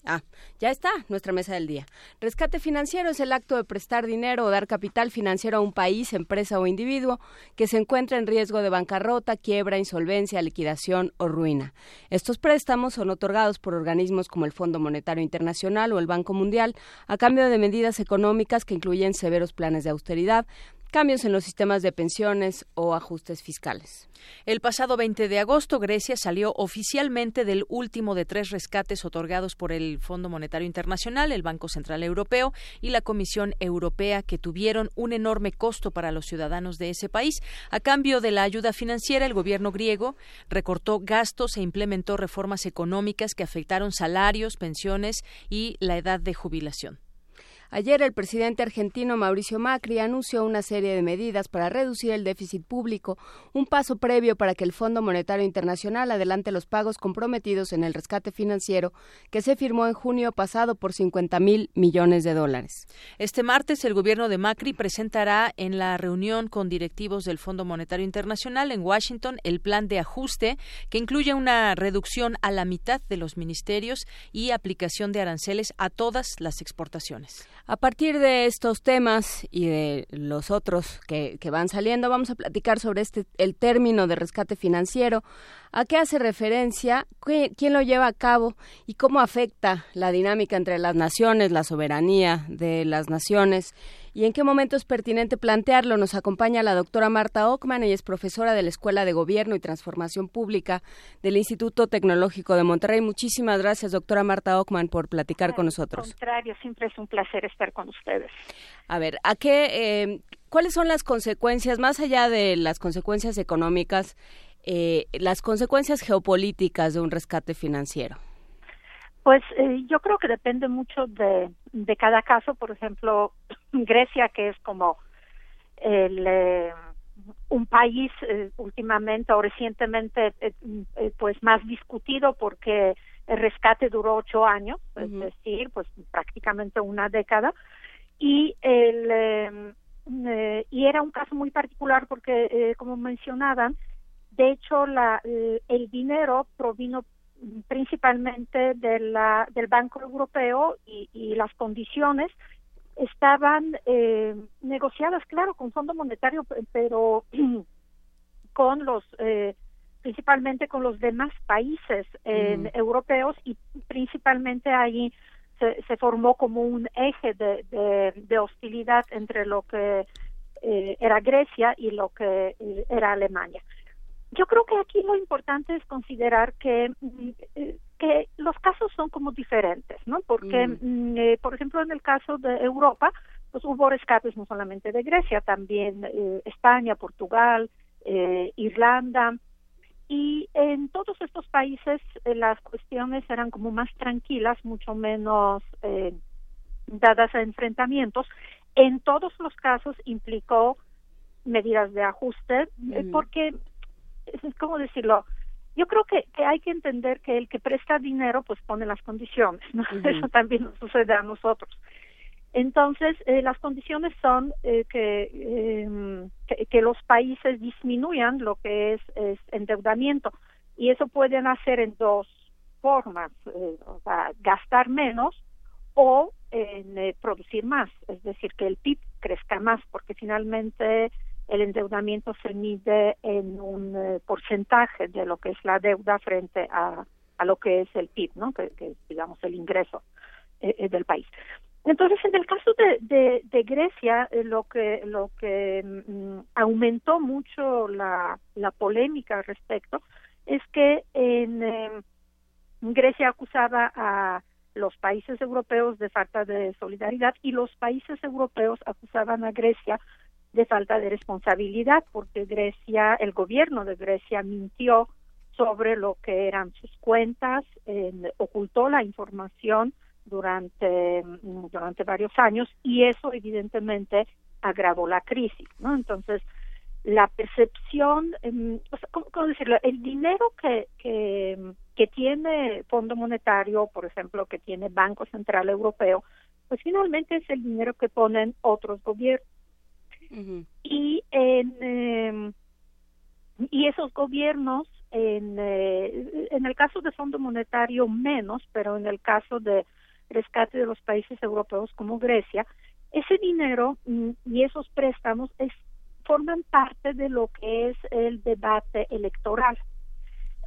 Ah, ya está, nuestra mesa del día. Rescate financiero es el acto de prestar dinero o dar capital financiero a un país, empresa o individuo que se encuentra en riesgo de bancarrota, quiebra, insolvencia, liquidación o ruina. Estos préstamos son otorgados por organismos como el Fondo Monetario Internacional o el Banco Mundial a cambio de medidas económicas que incluyen severos planes de austeridad, cambios en los sistemas de pensiones o ajustes fiscales. El pasado 20 de agosto, Grecia salió oficialmente del último de tres rescates otorgados por el Fondo Monetario Internacional, el Banco Central Europeo y la Comisión Europea, que tuvieron un enorme costo para los ciudadanos de ese país. A cambio de la ayuda financiera, el gobierno griego recortó gastos e implementó reformas económicas que afectaron salarios, pensiones y la edad de jubilación. Ayer el presidente argentino Mauricio Macri anunció una serie de medidas para reducir el déficit público, un paso previo para que el Fondo Monetario Internacional adelante los pagos comprometidos en el rescate financiero que se firmó en junio pasado por 50 mil millones de dólares. Este martes el gobierno de Macri presentará en la reunión con directivos del Fondo Monetario Internacional en Washington el plan de ajuste que incluye una reducción a la mitad de los ministerios y aplicación de aranceles a todas las exportaciones. A partir de estos temas y de los otros que, van saliendo, vamos a platicar sobre este el término de rescate financiero, a qué hace referencia, quién lo lleva a cabo y cómo afecta la dinámica entre las naciones, la soberanía de las naciones y en qué momento es pertinente plantearlo. Nos acompaña la doctora Marta Ockman, ella es profesora de la Escuela de Gobierno y Transformación Pública del Instituto Tecnológico de Monterrey. Muchísimas gracias, doctora Marta Ockman, por platicar con nosotros. Al contrario, siempre es un placer estar con ustedes. A ver, ¿a qué, eh, ¿cuáles son las consecuencias, más allá de las consecuencias económicas, eh, las consecuencias geopolíticas de un rescate financiero? Pues eh, yo creo que depende mucho de, de cada caso. Por ejemplo, Grecia, que es como el, eh, un país eh, últimamente o recientemente eh, eh, pues más discutido porque el rescate duró ocho años, uh -huh. es decir, pues prácticamente una década. Y el eh, y era un caso muy particular porque, como mencionaban, de hecho la, el dinero provino principalmente de la, del Banco Europeo y, y las condiciones estaban eh, negociadas, claro, con Fondo Monetario, pero con los, eh, principalmente con los demás países eh, mm. europeos y principalmente ahí se, se, formó como un eje de, de, de hostilidad entre lo que eh, era Grecia y lo que eh, era Alemania. Yo creo que aquí lo importante es considerar que que los casos son como diferentes, ¿no? Porque, mm. eh, por ejemplo, en el caso de Europa, pues hubo rescates no solamente de Grecia, también eh, España, Portugal, eh, Irlanda, y en todos estos países eh, las cuestiones eran como más tranquilas, mucho menos eh, dadas a enfrentamientos. En todos los casos implicó medidas de ajuste, mm. porque, es como decirlo, yo creo que, que, hay que entender que el que presta dinero pues pone las condiciones, ¿no? Uh -huh. Eso también nos sucede a nosotros. Entonces, eh, las condiciones son eh, que, eh, que, que, los países disminuyan lo que es, es, endeudamiento y eso pueden hacer en dos formas, o sea, gastar menos o en producir más, es decir, que el PIB crezca más, porque finalmente el endeudamiento se mide en un eh, porcentaje de lo que es la deuda frente a, a lo que es el PIB, ¿no? que, que digamos el ingreso eh, eh, del país. Entonces, en el caso de, de, Grecia, eh, lo que lo que mm, aumentó mucho la, la polémica al respecto es que en Grecia acusaba a los países europeos de falta de solidaridad y los países europeos acusaban a Grecia de falta de responsabilidad porque Grecia, el gobierno de Grecia mintió sobre lo que eran sus cuentas, ocultó la información durante, mm, durante varios años y eso evidentemente agravó la crisis, ¿no? Entonces, la percepción, em, ¿cómo, decirlo? El dinero que, que, que tiene Fondo Monetario, por ejemplo, que tiene Banco Central Europeo, pues finalmente es el dinero que ponen otros gobiernos. Y en em, y esos gobiernos en, eh, en el caso de Fondo Monetario menos, pero en el caso de rescate de los países europeos como Grecia, ese dinero y esos préstamos es, forman parte de lo que es el debate electoral.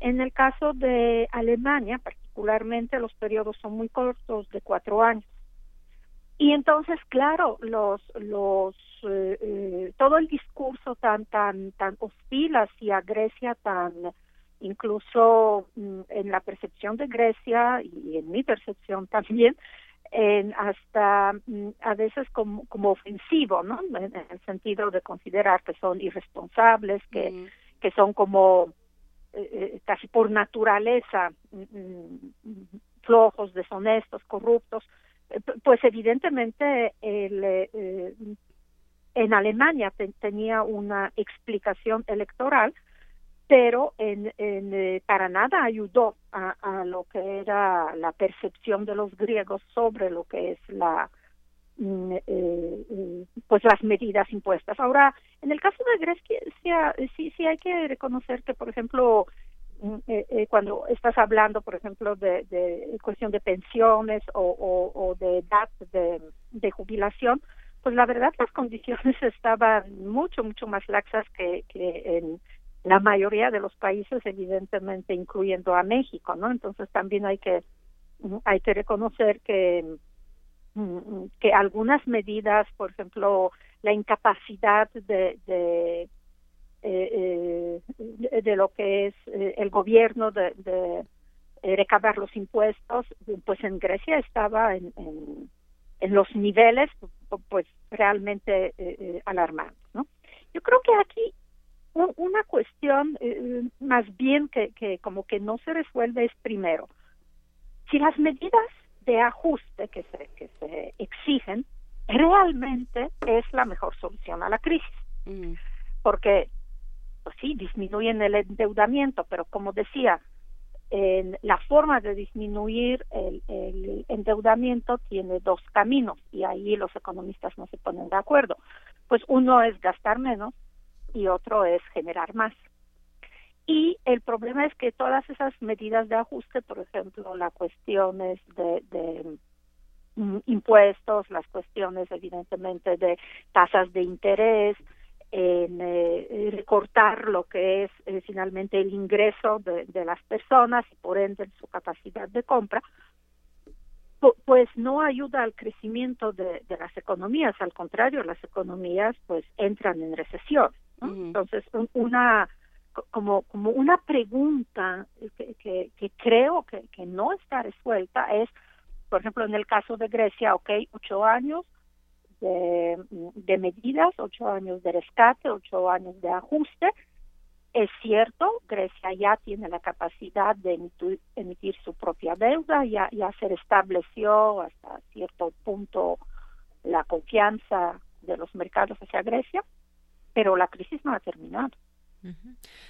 En el caso de Alemania, particularmente, los periodos son muy cortos, de cuatro años. Y entonces, claro, los, los, eh, eh, todo el discurso tan, tan, tan hostil hacia Grecia, tan, incluso mm, en la percepción de Grecia y en mi percepción también, en hasta mm, a veces como, como ofensivo, ¿no? En, el sentido de considerar que son irresponsables, que, que son como eh, eh, casi por naturaleza mm, flojos, deshonestos, corruptos, eh, pues evidentemente el, en Alemania tenía una explicación electoral pero en, en eh, para nada ayudó a, a, lo que era la percepción de los griegos sobre lo que es la mm, eh, eh, pues las medidas impuestas. Ahora, en el caso de Grecia, sí, sí hay que reconocer que, por ejemplo, mm, cuando estás hablando, por ejemplo, de, de cuestión de pensiones o, o, de edad de, jubilación, pues la verdad las condiciones estaban mucho, mucho más laxas que, en la mayoría de los países, evidentemente, incluyendo a México, ¿no? Entonces también hay que hay que reconocer que que algunas medidas, por ejemplo, la incapacidad de de, eh, eh, de, lo que es eh, el gobierno de, de recabar los impuestos, pues en Grecia estaba en, en los niveles pues realmente alarmantes, ¿no? Yo creo que aquí una cuestión eh, más bien que, que como que no se resuelve es primero, si las medidas de ajuste que se, que se exigen realmente es la mejor solución a la crisis. Mm. Porque, pues sí, disminuyen el endeudamiento, pero como decía, en la forma de disminuir el, el, endeudamiento tiene dos caminos y ahí los economistas no se ponen de acuerdo. Pues uno es gastar menos y otro es generar más. Y el problema es que todas esas medidas de ajuste, por ejemplo, las cuestiones de, de mm, impuestos, las cuestiones evidentemente de tasas de interés, en eh, recortar lo que es eh, finalmente el ingreso de, de, las personas y por ende su capacidad de compra, pues no ayuda al crecimiento de, de, las economías, al contrario, las economías pues entran en recesión. Entonces, una como como una pregunta que, que, que creo que, que no está resuelta es, por ejemplo, en el caso de Grecia, ok, ocho años de, de medidas, ocho años de rescate, ocho años de ajuste. Es cierto, Grecia ya tiene la capacidad de emitir, emitir su propia deuda, ya, ya se restableció hasta cierto punto la confianza de los mercados hacia Grecia pero la crisis no ha terminado.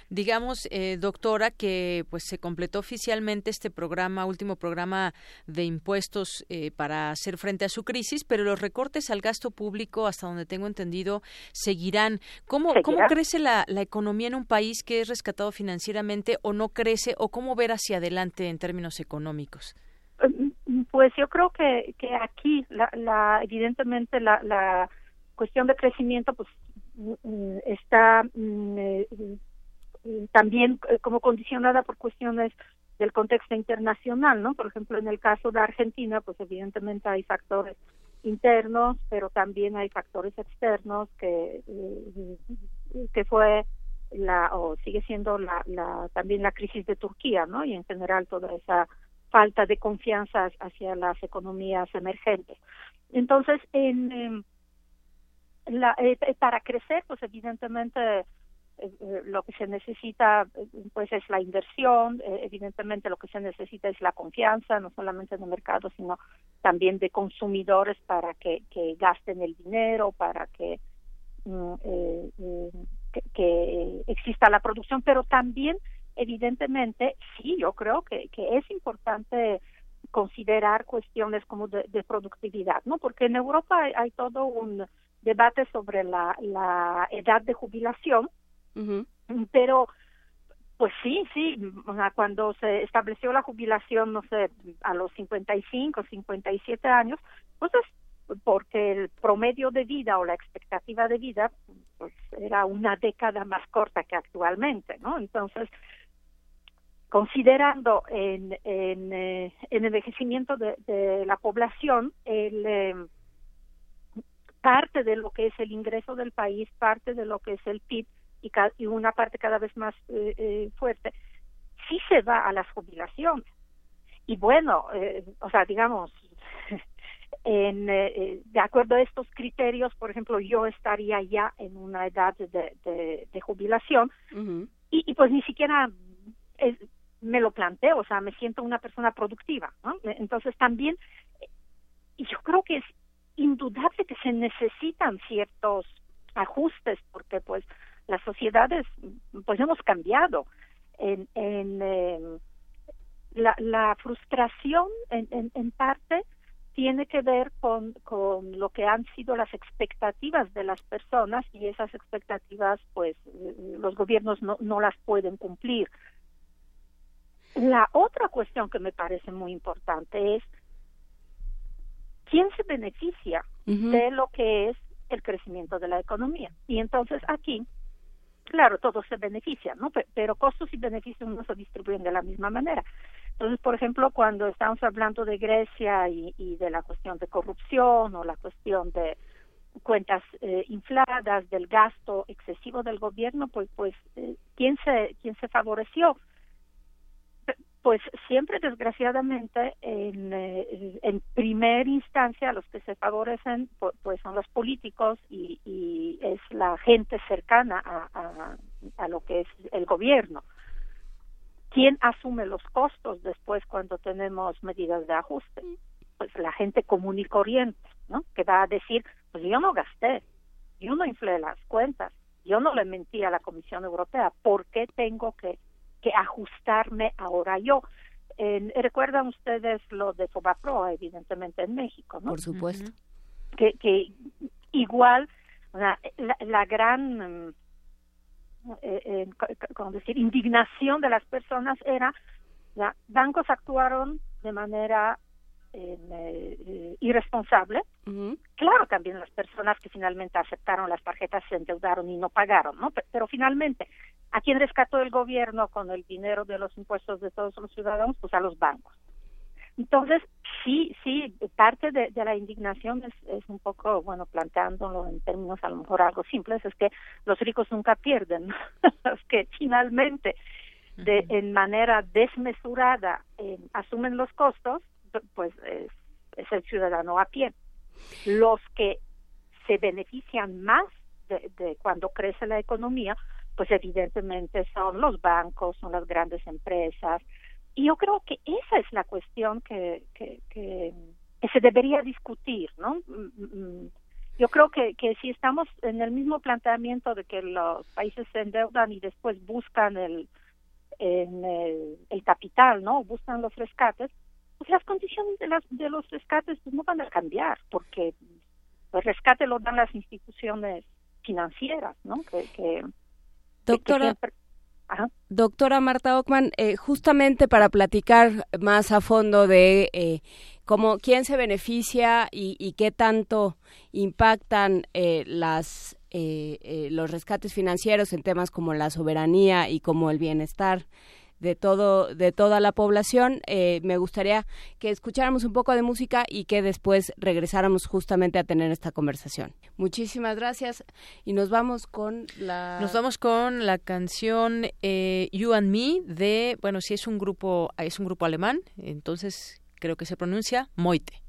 Digamos, eh, doctora, que pues se completó oficialmente este programa, último programa de impuestos eh, para hacer frente a su crisis, pero los recortes al gasto público, hasta donde tengo entendido, seguirán. ¿Cómo, ¿cómo crece la, la, economía en un país que es rescatado financieramente o no crece o cómo ver hacia adelante en términos económicos? Mm, pues yo creo que, que aquí, la, la, evidentemente, la, la cuestión de crecimiento pues está mm, eh, mm, también eh, como condicionada por cuestiones del contexto internacional, ¿no? Por ejemplo, en el caso de Argentina, pues evidentemente hay factores internos, pero también hay factores externos que eh, que fue la o sigue siendo la, la también la crisis de Turquía, ¿no? Y en general toda esa falta de confianza hacia las economías emergentes. Entonces, en em, la, eh, eh, para crecer, pues evidentemente eh, lo que se necesita pues es la inversión, evidentemente lo que se necesita es la confianza, no solamente en mercado, sino también de consumidores para que, gasten el dinero, para que, mm, que, que exista la producción, pero también evidentemente sí, yo creo que, que es importante considerar cuestiones como de, de productividad, ¿no? Porque en Europa hay, hay todo un debate sobre la, la edad de jubilación, pero pues sí, sí, cuando se estableció la jubilación, no sé, a los 55, 57 años, pues es porque el promedio de vida o la expectativa de vida pues era una década más corta que actualmente, ¿no? Entonces, considerando en, en, eh, el envejecimiento de, de la población, el eh, parte de lo que es el ingreso del país, parte de lo que es el PIB y, ca- y una parte cada vez más eh, eh, fuerte, sí se va a las jubilaciones. Y bueno, eh, o sea, digamos, en, eh, eh, de acuerdo a estos criterios, por ejemplo, yo estaría ya en una edad de, de, de jubilación y, y pues ni siquiera es- me lo planteo, o sea, me siento una persona productiva, ¿no? Entonces también, y yo creo que es indudable que se necesitan ciertos ajustes porque pues las sociedades pues hemos cambiado en, en eh, la, la frustración en, en, en parte tiene que ver con, con lo que han sido las expectativas de las personas y esas expectativas pues los gobiernos no, no las pueden cumplir. La otra cuestión que me parece muy importante es quién se beneficia de lo que es el crecimiento de la economía. Y entonces aquí, claro, todos se benefician, ¿no? Pe- Pero costos y beneficios no se distribuyen de la misma manera. Entonces, por ejemplo, cuando estamos hablando de Grecia y, y de la cuestión de corrupción o la cuestión de cuentas eh, infladas, del gasto excesivo del gobierno, pues, pues, eh, ¿quién se, quién se favoreció? Pues siempre, desgraciadamente, en, eh, en primer instancia, los que se favorecen pu- pues son los políticos y, y es la gente cercana a, a, a lo que es el gobierno. ¿Quién asume los costos después cuando tenemos medidas de ajuste? Pues la gente común y corriente, ¿no? Que va a decir, pues yo no gasté, yo no inflé las cuentas, yo no le mentí a la Comisión Europea, ¿por qué tengo que que ajustarme ahora yo. Eh, Recuerdan ustedes lo de Fobapro, evidentemente en México, ¿no? Por supuesto. Que, que igual la, la gran, mm, eh, eh, ¿cómo decir, indignación de las personas era, ya, bancos actuaron de manera eh, irresponsable. Claro, también las personas que finalmente aceptaron las tarjetas se endeudaron y no pagaron, ¿no? Pe- Pero, finalmente, ¿a quién rescató el gobierno con el dinero de los impuestos de todos los ciudadanos? Pues a los bancos. Entonces, sí, sí, parte de, de la indignación es, es un poco, bueno, planteándolo en términos a lo mejor algo simples, es que los ricos nunca pierden, ¿no? es que finalmente, de, en manera desmesurada, eh, asumen los costos, pues es, el ciudadano a pie. Los que se benefician más de, cuando crece la economía, pues evidentemente son los bancos, son las grandes empresas, y yo creo que esa es la cuestión que, que, que, se debería discutir, ¿no? Mm, mm, Yo creo que, que si estamos en el mismo planteamiento de que los países se endeudan y después buscan el, el, el capital, ¿no? Buscan los rescates, pues las condiciones de, las, de los rescates pues, no van a cambiar, porque el rescate lo dan las instituciones financieras, ¿no? Que, que, que Doctora, siempre- Ajá. Doctora Marta Ockman, eh, justamente para platicar más a fondo de eh, cómo quién se beneficia y, y qué tanto impactan eh, las eh, eh, los rescates financieros en temas como la soberanía y como el bienestar de todo de toda la población eh, me gustaría que escucháramos un poco de música y que después regresáramos justamente a tener esta conversación muchísimas gracias y nos vamos con la Nos vamos con la canción eh, You and Me de, bueno, si es un grupo, es un grupo alemán, entonces creo que se pronuncia Moite.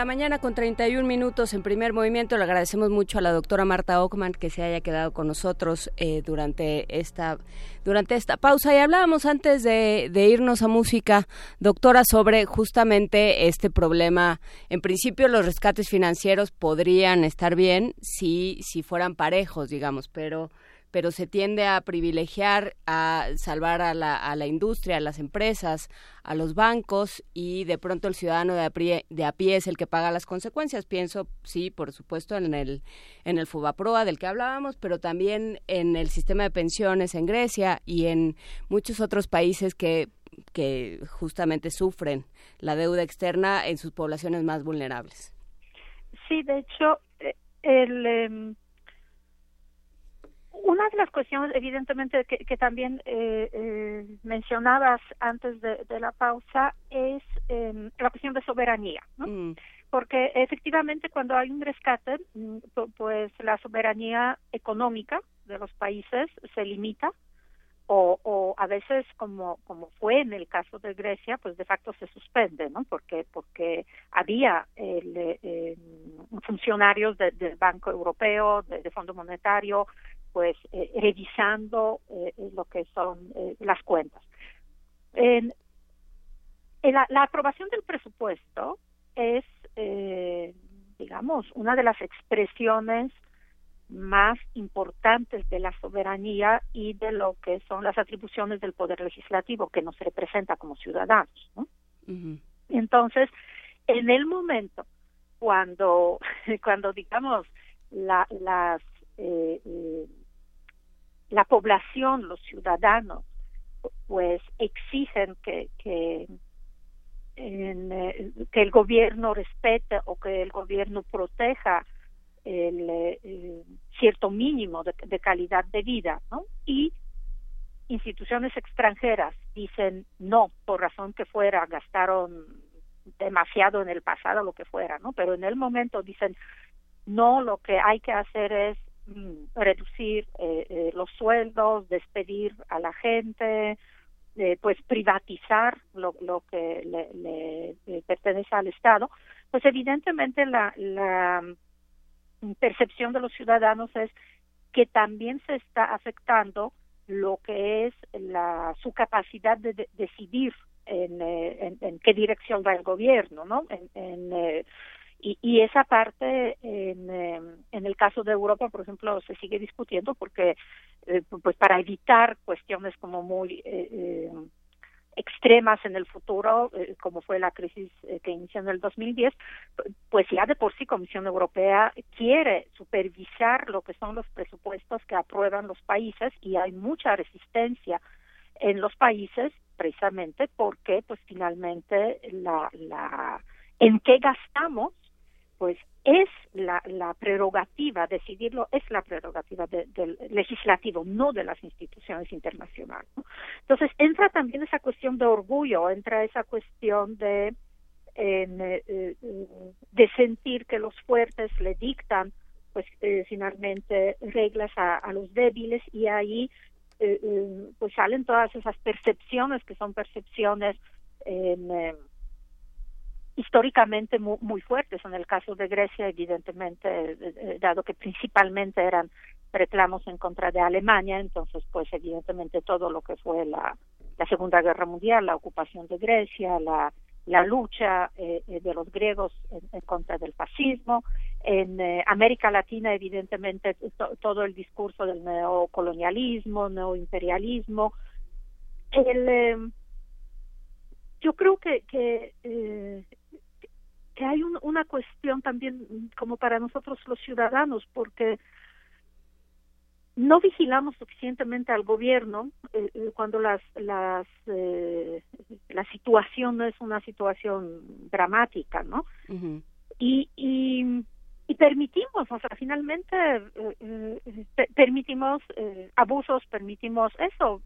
La mañana con 31 minutos en primer movimiento. Le agradecemos mucho a la doctora Marta Ockman que se haya quedado con nosotros eh, durante esta durante esta pausa. Y hablábamos antes de, de, irnos a música, doctora, sobre justamente este problema. En principio, los rescates financieros podrían estar bien si, si fueran parejos, digamos, pero pero se tiende a privilegiar a salvar a la, a la industria, a las empresas, a los bancos y de pronto el ciudadano de a, pie, de a pie es el que paga las consecuencias. Pienso, sí, por supuesto, en el, en el Fubaproa del que hablábamos, pero también en el sistema de pensiones en Grecia y en muchos otros países que que justamente sufren la deuda externa en sus poblaciones más vulnerables. Sí, de hecho, eh, el, em, una de las cuestiones, evidentemente, que, que también eh, eh, mencionabas antes de, de, la pausa es eh, la cuestión de soberanía, ¿no? Mm. Porque efectivamente cuando hay un rescate, mm, pues la soberanía económica de los países se limita o, o a veces como como fue en el caso de Grecia pues de facto se suspende no porque porque había el, eh, funcionarios de, del Banco Europeo de, de, Fondo Monetario pues eh, revisando eh, lo que son eh, las cuentas en, en la, la, aprobación del presupuesto es eh, digamos una de las expresiones más importantes de la soberanía y de lo que son las atribuciones del poder legislativo que nos representa como ciudadanos ¿no? Uh -huh. entonces en el momento cuando cuando digamos la, las eh, eh, la población los ciudadanos pues exigen que eh, que el gobierno respete o que el gobierno proteja el, eh, cierto mínimo de, de, calidad de vida, ¿no? Y instituciones extranjeras dicen no, por razón que fuera, gastaron demasiado en el pasado, lo que fuera, ¿no? Pero en el momento dicen no, lo que hay que hacer es reducir eh, eh, los sueldos, despedir a la gente, eh, pues privatizar lo, que le, le, le, pertenece al Estado, pues evidentemente la, la percepción de los ciudadanos es que también se está afectando lo que es la, su capacidad de, de decidir en, eh, en, qué dirección va el gobierno, ¿no? En, en eh, y, y, esa parte en, eh, en el caso de Europa, por ejemplo, se sigue discutiendo porque, eh, pues, para evitar cuestiones como muy eh, extremas en el futuro, eh, como fue la crisis eh, que inició en el 2010, pues ya de por sí Comisión Europea quiere supervisar lo que son los presupuestos que aprueban los países y hay mucha resistencia en los países precisamente porque pues finalmente la, la en qué gastamos pues es la, la prerrogativa, decidirlo es la prerrogativa de, del legislativo, no de las instituciones internacionales. Entonces entra también esa cuestión de orgullo, entra esa cuestión de, eh, de sentir que los fuertes le dictan pues eh, finalmente reglas a, los débiles y ahí eh, eh pues salen todas esas percepciones que son percepciones eh, históricamente muy, muy, fuertes. En el caso de Grecia, evidentemente, eh, eh, dado que principalmente eran reclamos en contra de Alemania, entonces, pues, evidentemente, todo lo que fue la, la Segunda Guerra Mundial, la ocupación de Grecia, la, la lucha eh, de los griegos en, contra del fascismo. En eh, América Latina, evidentemente, to, todo el discurso del neocolonialismo, neoimperialismo. El, eh, yo creo que, que eh, que hay un, una cuestión también como para nosotros los ciudadanos, porque no vigilamos suficientemente al gobierno eh, eh, cuando las las eh, la situación no es una situación dramática, ¿no? Uh -huh. y, y y permitimos, o sea, finalmente eh, permitimos abusos, permitimos eso.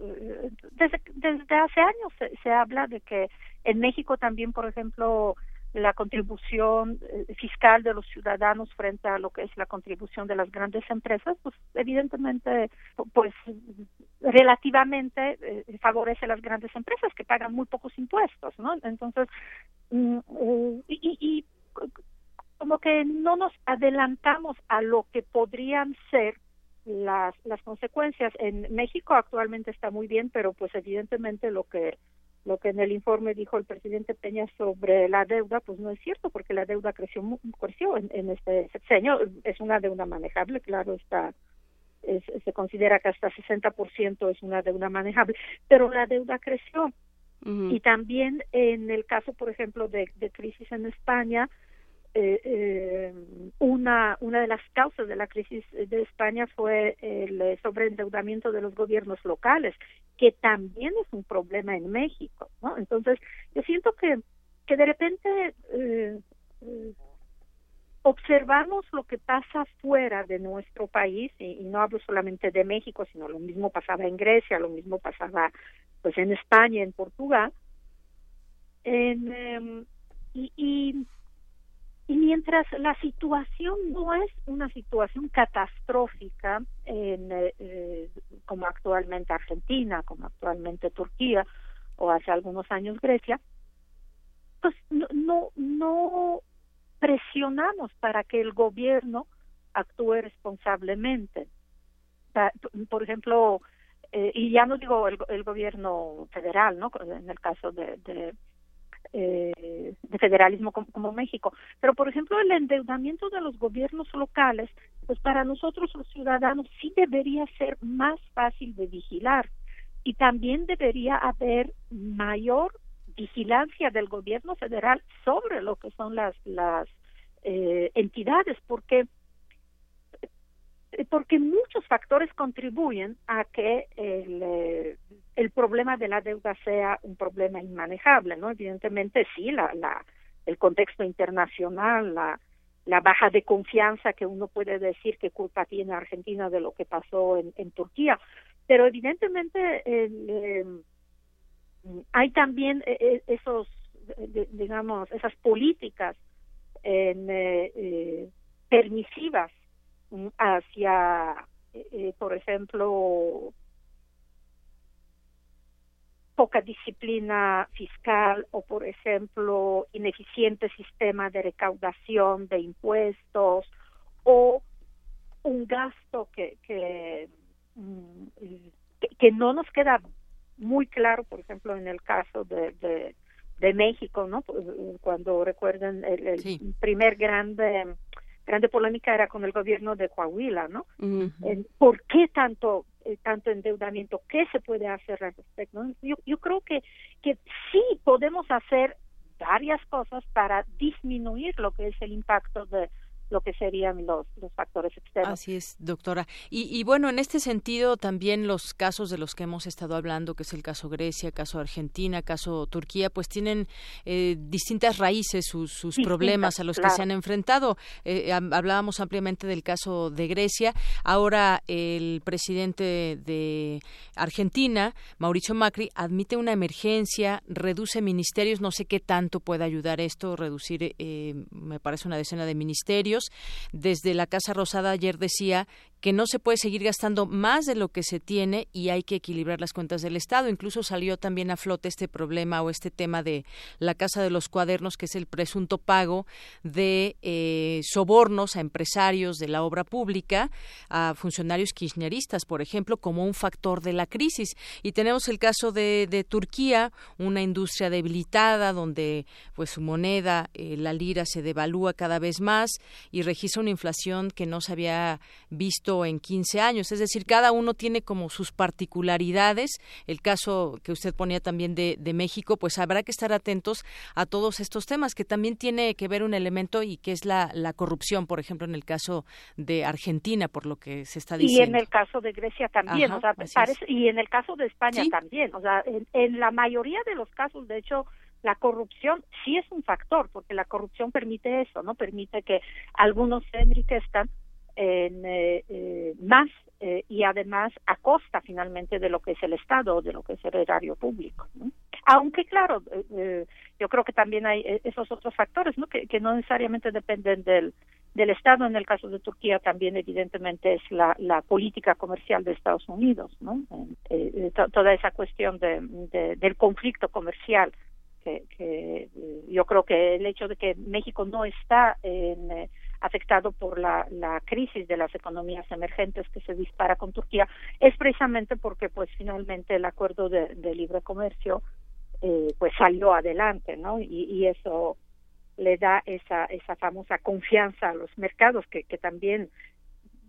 Desde, desde hace años se, se, habla de que en México también, por ejemplo, la contribución fiscal de los ciudadanos frente a lo que es la contribución de las grandes empresas, pues evidentemente, pues relativamente eh, favorece a las grandes empresas que pagan muy pocos impuestos, ¿no? Entonces, mm, y, y como que no nos adelantamos a lo que podrían ser las, las consecuencias. En México actualmente está muy bien, pero pues evidentemente lo que lo que en el informe dijo el presidente Peña sobre la deuda, pues no es cierto, porque la deuda creció, creció en, en este sexenio. Es una deuda manejable, claro, está se considera que hasta 60% es una deuda manejable, pero la deuda creció. Y también en el caso, por ejemplo, de, de crisis en España, eh, eh, una, una de las causas de la crisis de España fue el sobreendeudamiento de los gobiernos locales, que también es un problema en México. ¿no? Entonces, yo siento que, que de repente eh, observamos lo que pasa fuera de nuestro país y, no hablo solamente de México sino lo mismo pasaba en Grecia lo mismo pasaba pues en España en Portugal en, em, y, y mientras la situación no es una situación catastrófica en eh, como actualmente Argentina como actualmente Turquía o hace algunos años Grecia pues no no, no presionamos para que el gobierno actúe responsablemente. Por ejemplo, eh, y ya no digo el, el, gobierno federal, ¿no? En el caso de, de, eh, de federalismo como, México. Pero, por ejemplo, el endeudamiento de los gobiernos locales, pues para nosotros los ciudadanos sí debería ser más fácil de vigilar y también debería haber mayor vigilancia del gobierno federal sobre lo que son las las eh, entidades porque porque muchos factores contribuyen a que el, eh, el problema de la deuda sea un problema inmanejable no evidentemente sí la, la el contexto internacional la la baja de confianza que uno puede decir que culpa tiene Argentina de lo que pasó en, en Turquía. Pero evidentemente eh, hay también eh, eh, esos, digamos, esas políticas eh, permisivas hacia, por ejemplo, poca disciplina fiscal o, por ejemplo, ineficiente sistema de recaudación de impuestos o un gasto que, que, mm, que no nos queda muy claro, por ejemplo, en el caso de, de, de México, ¿no? Pues, cuando recuerden el, primer grande grande polémica era con el gobierno de Coahuila, ¿no? ¿Por qué tanto eh, tanto endeudamiento? ¿Qué se puede hacer al respecto? Yo, yo creo que que sí podemos hacer varias cosas para disminuir lo que es el impacto de lo que serían los, los factores externos. Así es, doctora. Y, y, bueno, en este sentido también los casos de los que hemos estado hablando, que es el caso Grecia, caso Argentina, caso Turquía, pues tienen eh, distintas raíces sus, sus problemas a los que se han enfrentado. Eh, hablábamos ampliamente del caso de Grecia. Ahora el presidente de Argentina, Mauricio Macri, admite una emergencia, reduce ministerios, no sé qué tanto puede ayudar esto, reducir, eh, me parece una decena de ministerios desde la Casa Rosada ayer decía que no se puede seguir gastando más de lo que se tiene y hay que equilibrar las cuentas del Estado. Incluso salió también a flote este problema o este tema de la Casa de los Cuadernos, que es el presunto pago de eh, sobornos a empresarios de la obra pública, a funcionarios kirchneristas, por ejemplo, como un factor de la crisis. Y tenemos el caso de, Turquía, una industria debilitada donde pues su moneda, eh, la lira, se devalúa cada vez más y registra una inflación que no se había visto en 15 años. Es decir, cada uno tiene como sus particularidades. El caso que usted ponía también de, México, pues habrá que estar atentos a todos estos temas, que también tiene que ver un elemento y que es la, corrupción, por ejemplo, en el caso de Argentina, por lo que se está diciendo. Y en el caso de Grecia también, o sea, y en el caso de España también. O sea, en la mayoría de los casos, de hecho, la corrupción sí es un factor, porque la corrupción permite eso, ¿no? Permite que algunos se enriquezcan en, eh, eh, más eh, y además a costa finalmente de lo que es el Estado o de lo que es el erario público. Aunque claro, yo creo que también hay esos otros factores ¿no? Que, no necesariamente dependen del, del Estado. En el caso de Turquía también evidentemente es la, política comercial de Estados Unidos, ¿no? toda esa cuestión de, del conflicto comercial que, que yo creo que el hecho de que México no está en afectado por la, la crisis de las economías emergentes que se dispara con Turquía es precisamente porque pues finalmente el acuerdo de, libre comercio eh, pues salió adelante no y, eso le da esa esa famosa confianza a los mercados que, que también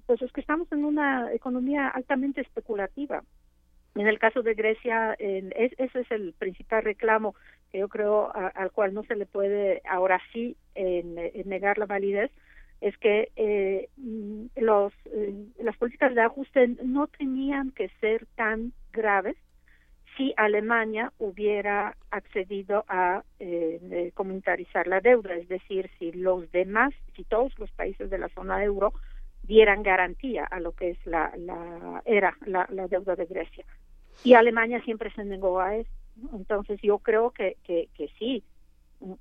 pues es que estamos en una economía altamente especulativa. En el caso de Grecia, en, ese es el principal reclamo que yo creo al cual no se le puede ahora sí en, negar la validez, es que eh, los, eh, las políticas de ajuste no tenían que ser tan graves si Alemania hubiera accedido a eh, comunitarizar la deuda, es decir, si los demás, si todos los países de la zona euro dieran garantía a lo que es la, la era la, deuda de Grecia. Y Alemania siempre se negó a eso. Entonces yo creo que, que, que sí,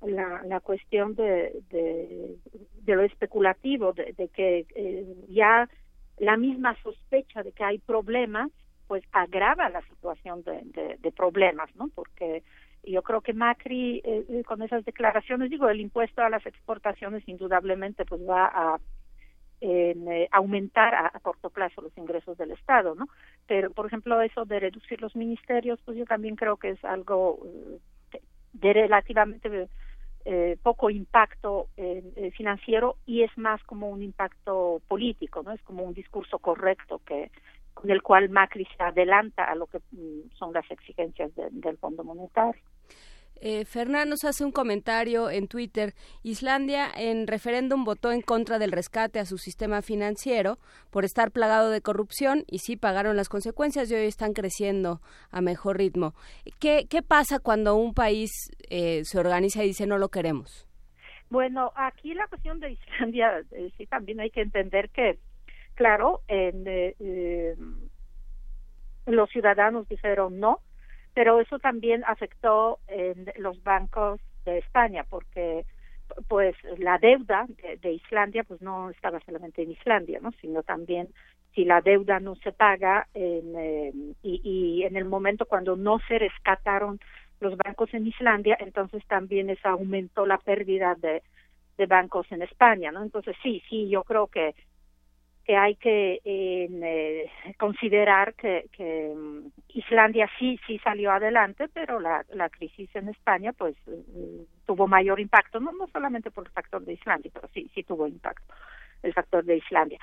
la, la cuestión de, de, lo especulativo, de, que eh, ya la misma sospecha de que hay problemas pues agrava la situación de, de, problemas, ¿no? Porque yo creo que Macri eh, eh, con esas declaraciones, digo, el impuesto a las exportaciones indudablemente pues va a eh, aumentar a, corto plazo los ingresos del Estado, ¿no? Pero, por ejemplo, eso de reducir los ministerios, pues yo también creo que es algo de relativamente poco impacto financiero y es más como un impacto político, ¿no? Es como un discurso correcto que con el cual Macri se adelanta a lo que mm, son las exigencias del Fondo Monetario. Eh, Fernán nos hace un comentario en Twitter. Islandia en referéndum votó en contra del rescate a su sistema financiero por estar plagado de corrupción y sí pagaron las consecuencias y hoy están creciendo a mejor ritmo. ¿Qué, qué pasa cuando un país eh, se organiza y dice no lo queremos? Bueno, aquí la cuestión de Islandia, eh, sí también hay que entender que claro, en, eh, eh, los ciudadanos dijeron no, pero eso también afectó en los bancos de España, porque pues la deuda de, Islandia pues no estaba solamente en Islandia, ¿no? sino también si la deuda no se paga en, eh, y, y en el momento cuando no se rescataron los bancos en Islandia, entonces también eso aumentó la pérdida de, de bancos en España, ¿no? Entonces sí, sí, yo creo que que hay que eh, considerar que, que, mm, Islandia sí sí salió adelante, pero la, la crisis en España pues mm, tuvo mayor impacto, no, no solamente por el factor de Islandia, pero sí sí tuvo impacto el factor de Islandia.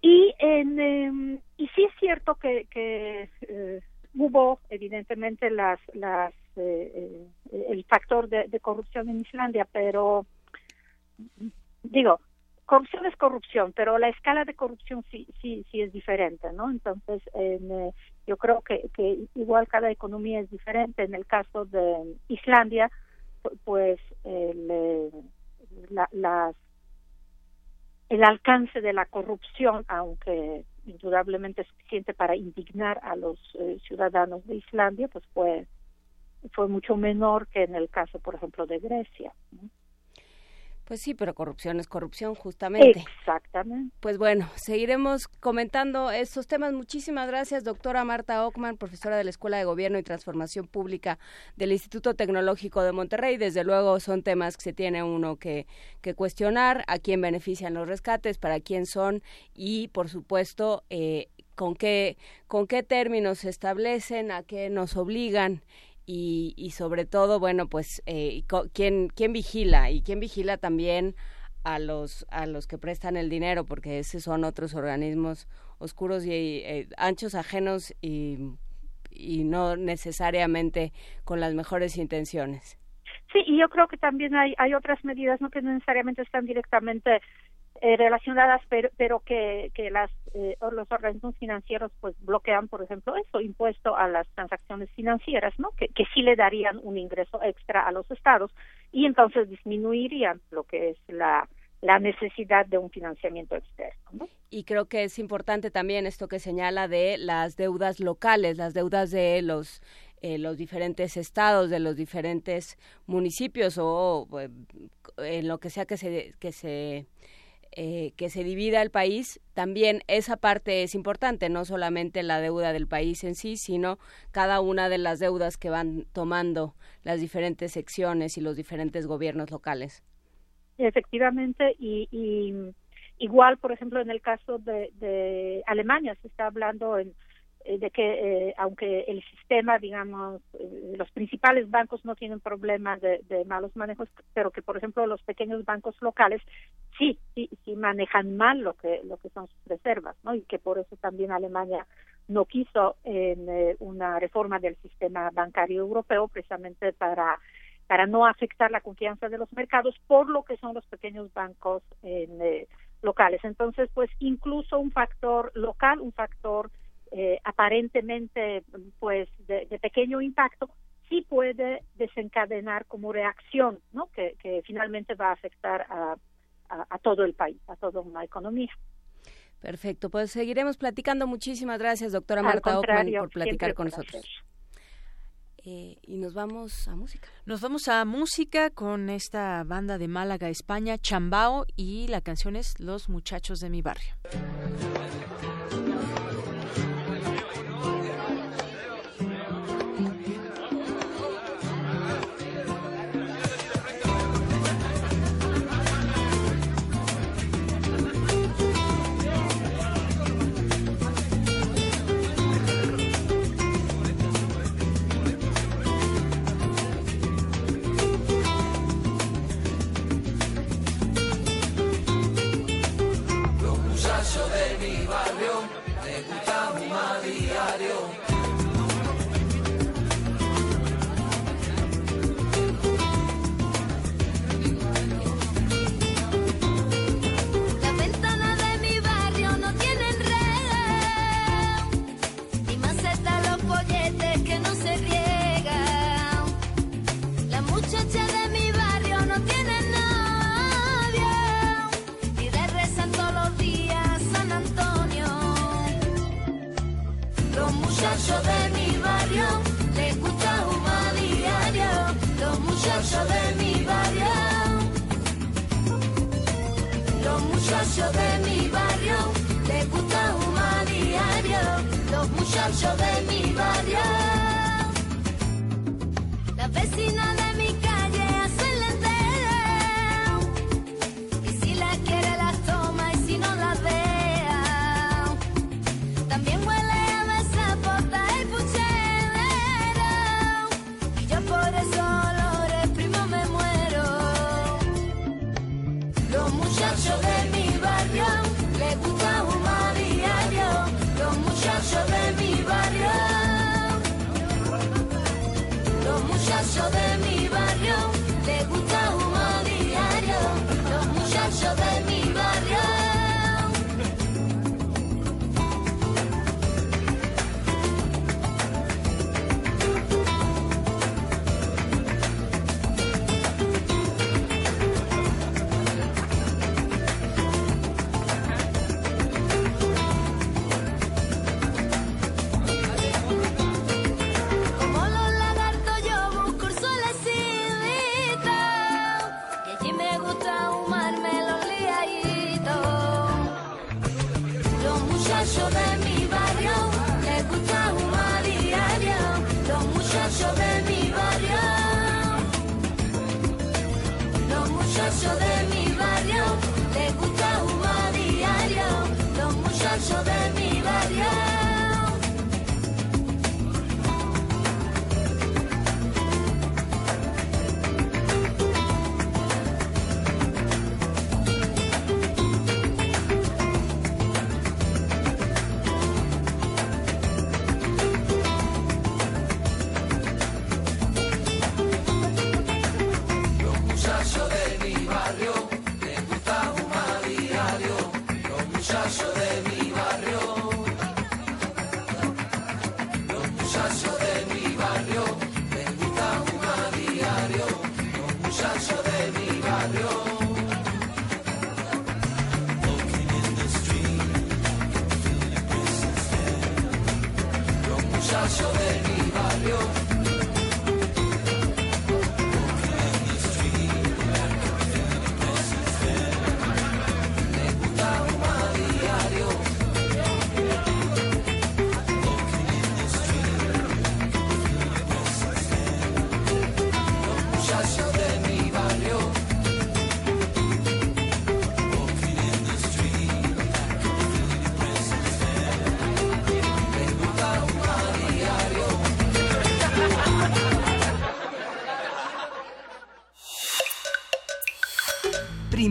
Y en em, y sí es cierto que, que eh, hubo evidentemente las las eh, el factor de corrupción en Islandia, pero digo corrupción es corrupción, pero la escala de corrupción sí sí sí es diferente, ¿no? Entonces, eh, yo creo que, que igual cada economía es diferente. En el caso de Islandia, pues el, eh, las el alcance de la corrupción, aunque indudablemente suficiente para indignar a los eh, ciudadanos de Islandia, pues fue fue mucho menor que en el caso, por ejemplo, de Grecia. Pues sí, pero corrupción es corrupción, justamente. Exactamente. Pues bueno, seguiremos comentando estos temas. Muchísimas gracias, doctora Marta Ockman, profesora de la Escuela de Gobierno y Transformación Pública del Instituto Tecnológico de Monterrey. Desde luego son temas que se tiene uno que, que cuestionar, a quién benefician los rescates, para quién son y, por supuesto, eh, con qué, con qué términos se establecen, a qué nos obligan y, y sobre todo, bueno, pues eh, ¿quién, quién vigila y quién vigila también a los a los que prestan el dinero, porque esos son otros organismos oscuros y eh, anchos ajenos y, y no necesariamente con las mejores intenciones. Sí, y yo creo que también hay, hay otras medidas no que necesariamente están directamente eh, relacionadas, pero, pero que, las, eh, los organismos financieros pues bloquean, por ejemplo, eso, impuesto a las transacciones financieras, ¿no? Que, que sí le darían un ingreso extra a los estados y entonces disminuirían lo que es la, necesidad de un financiamiento externo. ¿no? Y creo que es importante también esto que señala de las deudas locales, las deudas de los eh, los diferentes estados, de los diferentes municipios o en lo que sea que se que se eh, que se divida el país, también esa parte es importante, no solamente la deuda del país en sí, sino cada una de las deudas que van tomando las diferentes secciones y los diferentes gobiernos locales. Efectivamente, y, igual, por ejemplo, en el caso de, Alemania, se está hablando en, de que eh, aunque el sistema, digamos, eh, los principales bancos no tienen problemas de, de, malos manejos, pero que por ejemplo los pequeños bancos locales sí, sí, sí manejan mal lo que lo que son sus reservas, ¿no? Y que por eso también Alemania no quiso en una reforma del sistema bancario europeo precisamente para para no afectar la confianza de los mercados por lo que son los pequeños bancos en, locales. Entonces, pues incluso un factor local, un factor eh, aparentemente pues de, pequeño impacto sí puede desencadenar como reacción no que, finalmente va a afectar a, a, todo el país a toda una economía. Perfecto pues seguiremos platicando. Muchísimas gracias doctora Marta Ockman por platicar con nosotros. Eh, y nos vamos a música. Nos vamos a música con esta banda de Málaga, España, Chambao, y la canción es Los Muchachos de mi Barrio. muchachos de mi barrio le gusta fumar diario. Los muchachos de mi barrio. Los muchachos de mi barrio le gusta fumar diario. Los muchachos de mi barrio. La vecina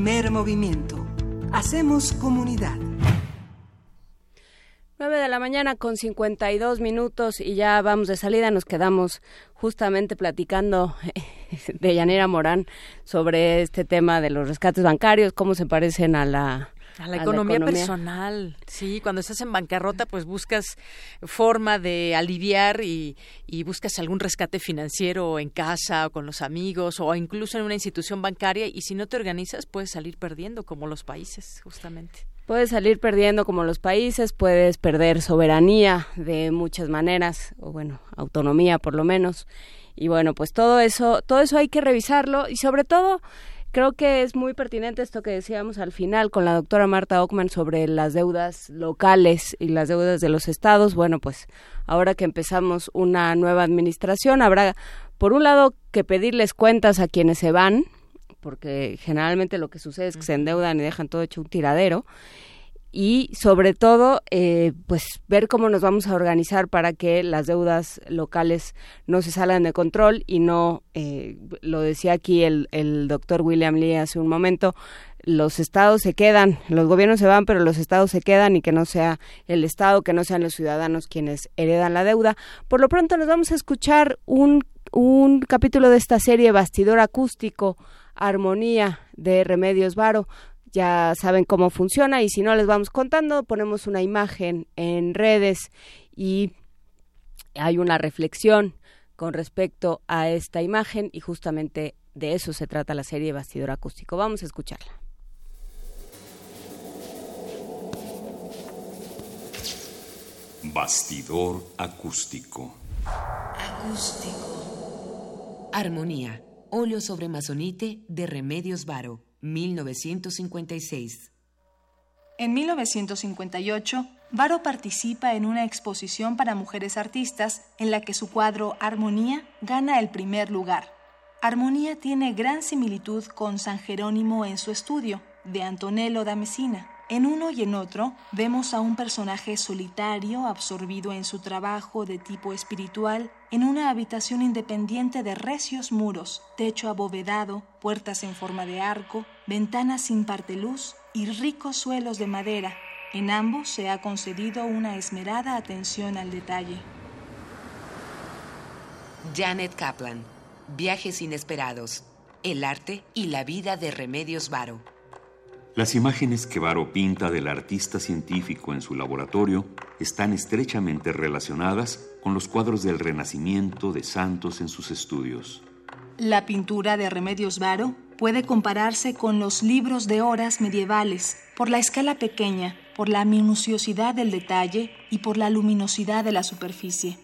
Primer movimiento. Hacemos comunidad. 9 de la mañana con 52 minutos y ya vamos de salida. Nos quedamos justamente platicando de Yanira Morán sobre este tema de los rescates bancarios, cómo se parecen a la, a la, economía personal, sí, cuando estás en bancarrota pues buscas forma de aliviar y, buscas algún rescate financiero en casa o con los amigos o incluso en una institución bancaria y si no te organizas puedes salir perdiendo como los países justamente. Puedes salir perdiendo como los países, puedes perder soberanía de muchas maneras, o bueno, autonomía por lo menos. Y bueno, pues todo eso, todo eso hay que revisarlo y sobre todo creo que es muy pertinente esto que decíamos al final con la doctora Marta Ockman sobre las deudas locales y las deudas de los estados. Bueno, pues ahora que empezamos una nueva administración, habrá por un lado que pedirles cuentas a quienes se van, porque generalmente lo que sucede es que se endeudan y dejan todo hecho un tiradero y sobre todo eh, pues ver cómo nos vamos a organizar para que las deudas locales no se salgan de control y no eh, lo decía aquí el, el doctor William Lee hace un momento los estados se quedan, los gobiernos se van, pero los estados se quedan y que no sea el estado, que no sean los ciudadanos quienes heredan la deuda. Por lo pronto nos vamos a escuchar un, un capítulo de esta serie Bastidor Acústico Armonía de Remedios Varo. Ya saben cómo funciona y si no les vamos contando, ponemos una imagen en redes y hay una reflexión con respecto a esta imagen y justamente de eso se trata la serie Bastidor Acústico. Vamos a escucharla. Bastidor acústico. Acústico. Armonía Óleo sobre masonite de Remedios Varo, 1956. En 1958, Varo participa en una exposición para mujeres artistas en la que su cuadro Armonía gana el primer lugar. Armonía tiene gran similitud con San Jerónimo en su estudio, de Antonello da Messina. En uno y en otro vemos a un personaje solitario, absorbido en su trabajo de tipo espiritual, en una habitación independiente de recios muros, techo abovedado, puertas en forma de arco, ventanas sin parte luz y ricos suelos de madera. En ambos se ha concedido una esmerada atención al detalle. Janet Kaplan, Viajes inesperados, el arte y la vida de Remedios Varo. Las imágenes que Varo pinta del artista científico en su laboratorio están estrechamente relacionadas con los cuadros del Renacimiento de santos en sus estudios. La pintura de Remedios Varo puede compararse con los libros de horas medievales por la escala pequeña, por la minuciosidad del detalle y por la luminosidad de la superficie.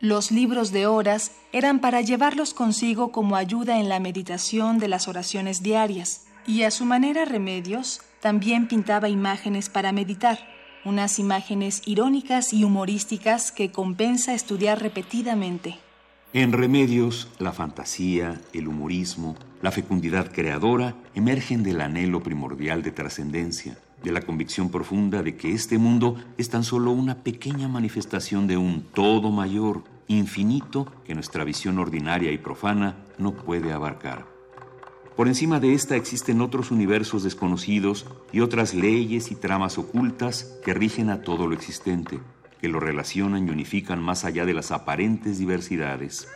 Los libros de horas eran para llevarlos consigo como ayuda en la meditación de las oraciones diarias y a su manera Remedios también pintaba imágenes para meditar, unas imágenes irónicas y humorísticas que compensa estudiar repetidamente. En Remedios, la fantasía, el humorismo, la fecundidad creadora emergen del anhelo primordial de trascendencia, de la convicción profunda de que este mundo es tan solo una pequeña manifestación de un todo mayor, infinito, que nuestra visión ordinaria y profana no puede abarcar. Por encima de esta existen otros universos desconocidos y otras leyes y tramas ocultas que rigen a todo lo existente, que lo relacionan y unifican más allá de las aparentes diversidades.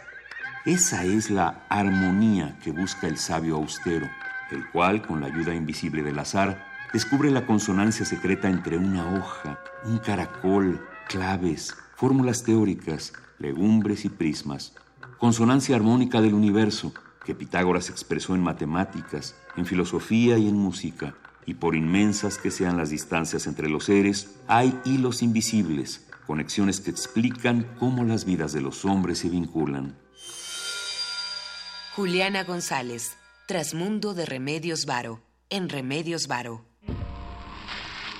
Esa es la armonía que busca el sabio austero, el cual, con la ayuda invisible del azar, descubre la consonancia secreta entre una hoja, un caracol, claves, fórmulas teóricas, legumbres y prismas, consonancia armónica del universo, que Pitágoras expresó en matemáticas, en filosofía y en música, y por inmensas que sean las distancias entre los seres, hay hilos invisibles, conexiones que explican cómo las vidas de los hombres se vinculan. Juliana González, Trasmundo de Remedios Varo, en Remedios Varo.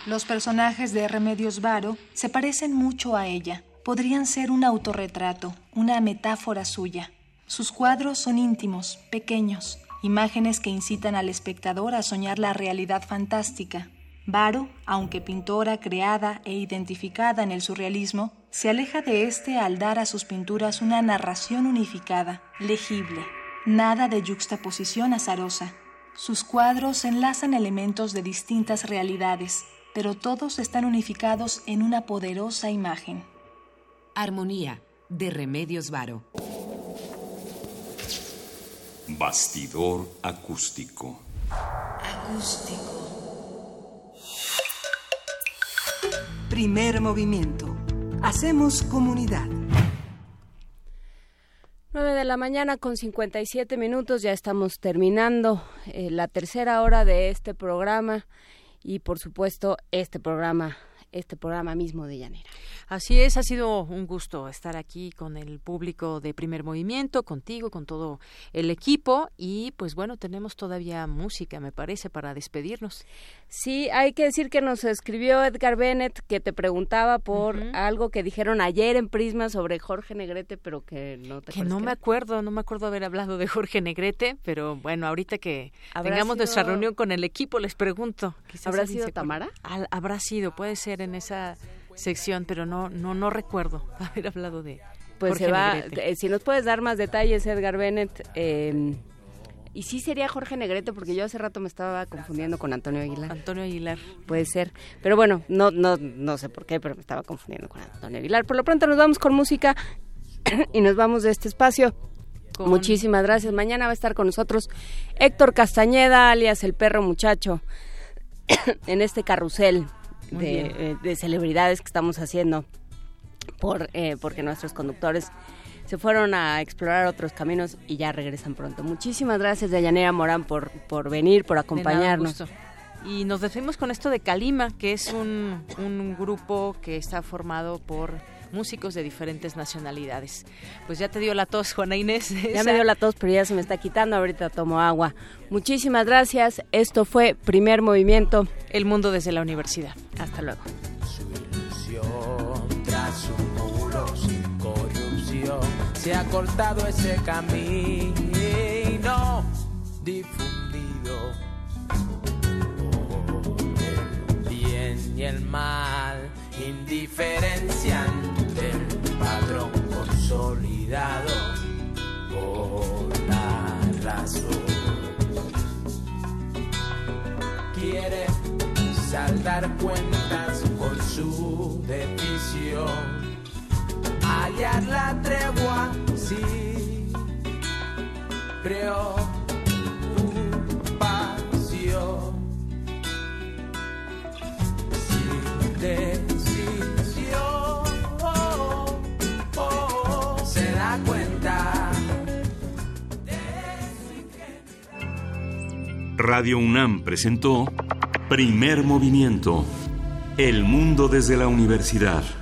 Los personajes de Remedios Varo se parecen mucho a ella. Podrían ser un autorretrato, una metáfora suya. Sus cuadros son íntimos, pequeños, imágenes que incitan al espectador a soñar la realidad fantástica. Varo, aunque pintora creada e identificada en el surrealismo, se aleja de este al dar a sus pinturas una narración unificada, legible, nada de yuxtaposición azarosa. Sus cuadros enlazan elementos de distintas realidades, pero todos están unificados en una poderosa imagen. Armonía, de Remedios Varo. Bastidor acústico. Acústico. Primer movimiento. Hacemos comunidad. 9 de la mañana con 57 minutos, ya estamos terminando eh, la tercera hora de este programa y por supuesto este programa, este programa mismo de Llanera. Así es, ha sido un gusto estar aquí con el público de Primer Movimiento, contigo, con todo el equipo y pues bueno, tenemos todavía música, me parece, para despedirnos. Sí, hay que decir que nos escribió Edgar Bennett que te preguntaba por algo que dijeron ayer en Prisma sobre Jorge Negrete, pero que no te Que no me acuerdo, no me acuerdo haber hablado de Jorge Negrete, pero bueno, ahorita que ¿Habrá tengamos nuestra reunión con el equipo les pregunto. ¿Habrá sido. Tamara? Al- habrá sido, puede ser en esa sección, pero no no no recuerdo haber hablado de Pues Jorge se va, Negrete. eh, si nos puedes dar más detalles, Edgar Bennett. eh, y sí sería Jorge Negrete, porque yo hace rato me estaba confundiendo con Antonio Aguilar. Antonio Aguilar. Puede ser. Pero bueno, no, no, no sé por qué, pero me estaba confundiendo con Antonio Aguilar. Por lo pronto nos vamos con música y nos vamos de este espacio. Con- Muchísimas gracias. Mañana va a estar con nosotros Héctor Castañeda, alias el perro muchacho, en este carrusel de, eh, de celebridades que estamos haciendo por eh, porque nuestros conductores se fueron a explorar otros caminos y ya regresan pronto. Muchísimas gracias, Dayanera Morán, por, por venir, por De nada, acompañarnos. gusto. Y nos despedimos con esto de Calima, que es un, un grupo que está formado por músicos de diferentes nacionalidades. Pues ya te dio la tos, Juana Inés. Ya me dio la tos, pero ya se me está quitando. Ahorita tomo agua. Muchísimas gracias. Esto fue Primer Movimiento. El mundo desde la universidad. Hasta luego. ilusión tras corrupción se ha cortado ese camino difundido. El bien y el mal indiferencia ante el patrón consolidado por la razón. Quiere saldar cuentas por su decisión, la tregua, sí, preocupación, sin decisión, se da cuenta. Radio UNAM presentó Primer Movimiento. El mundo desde la universidad.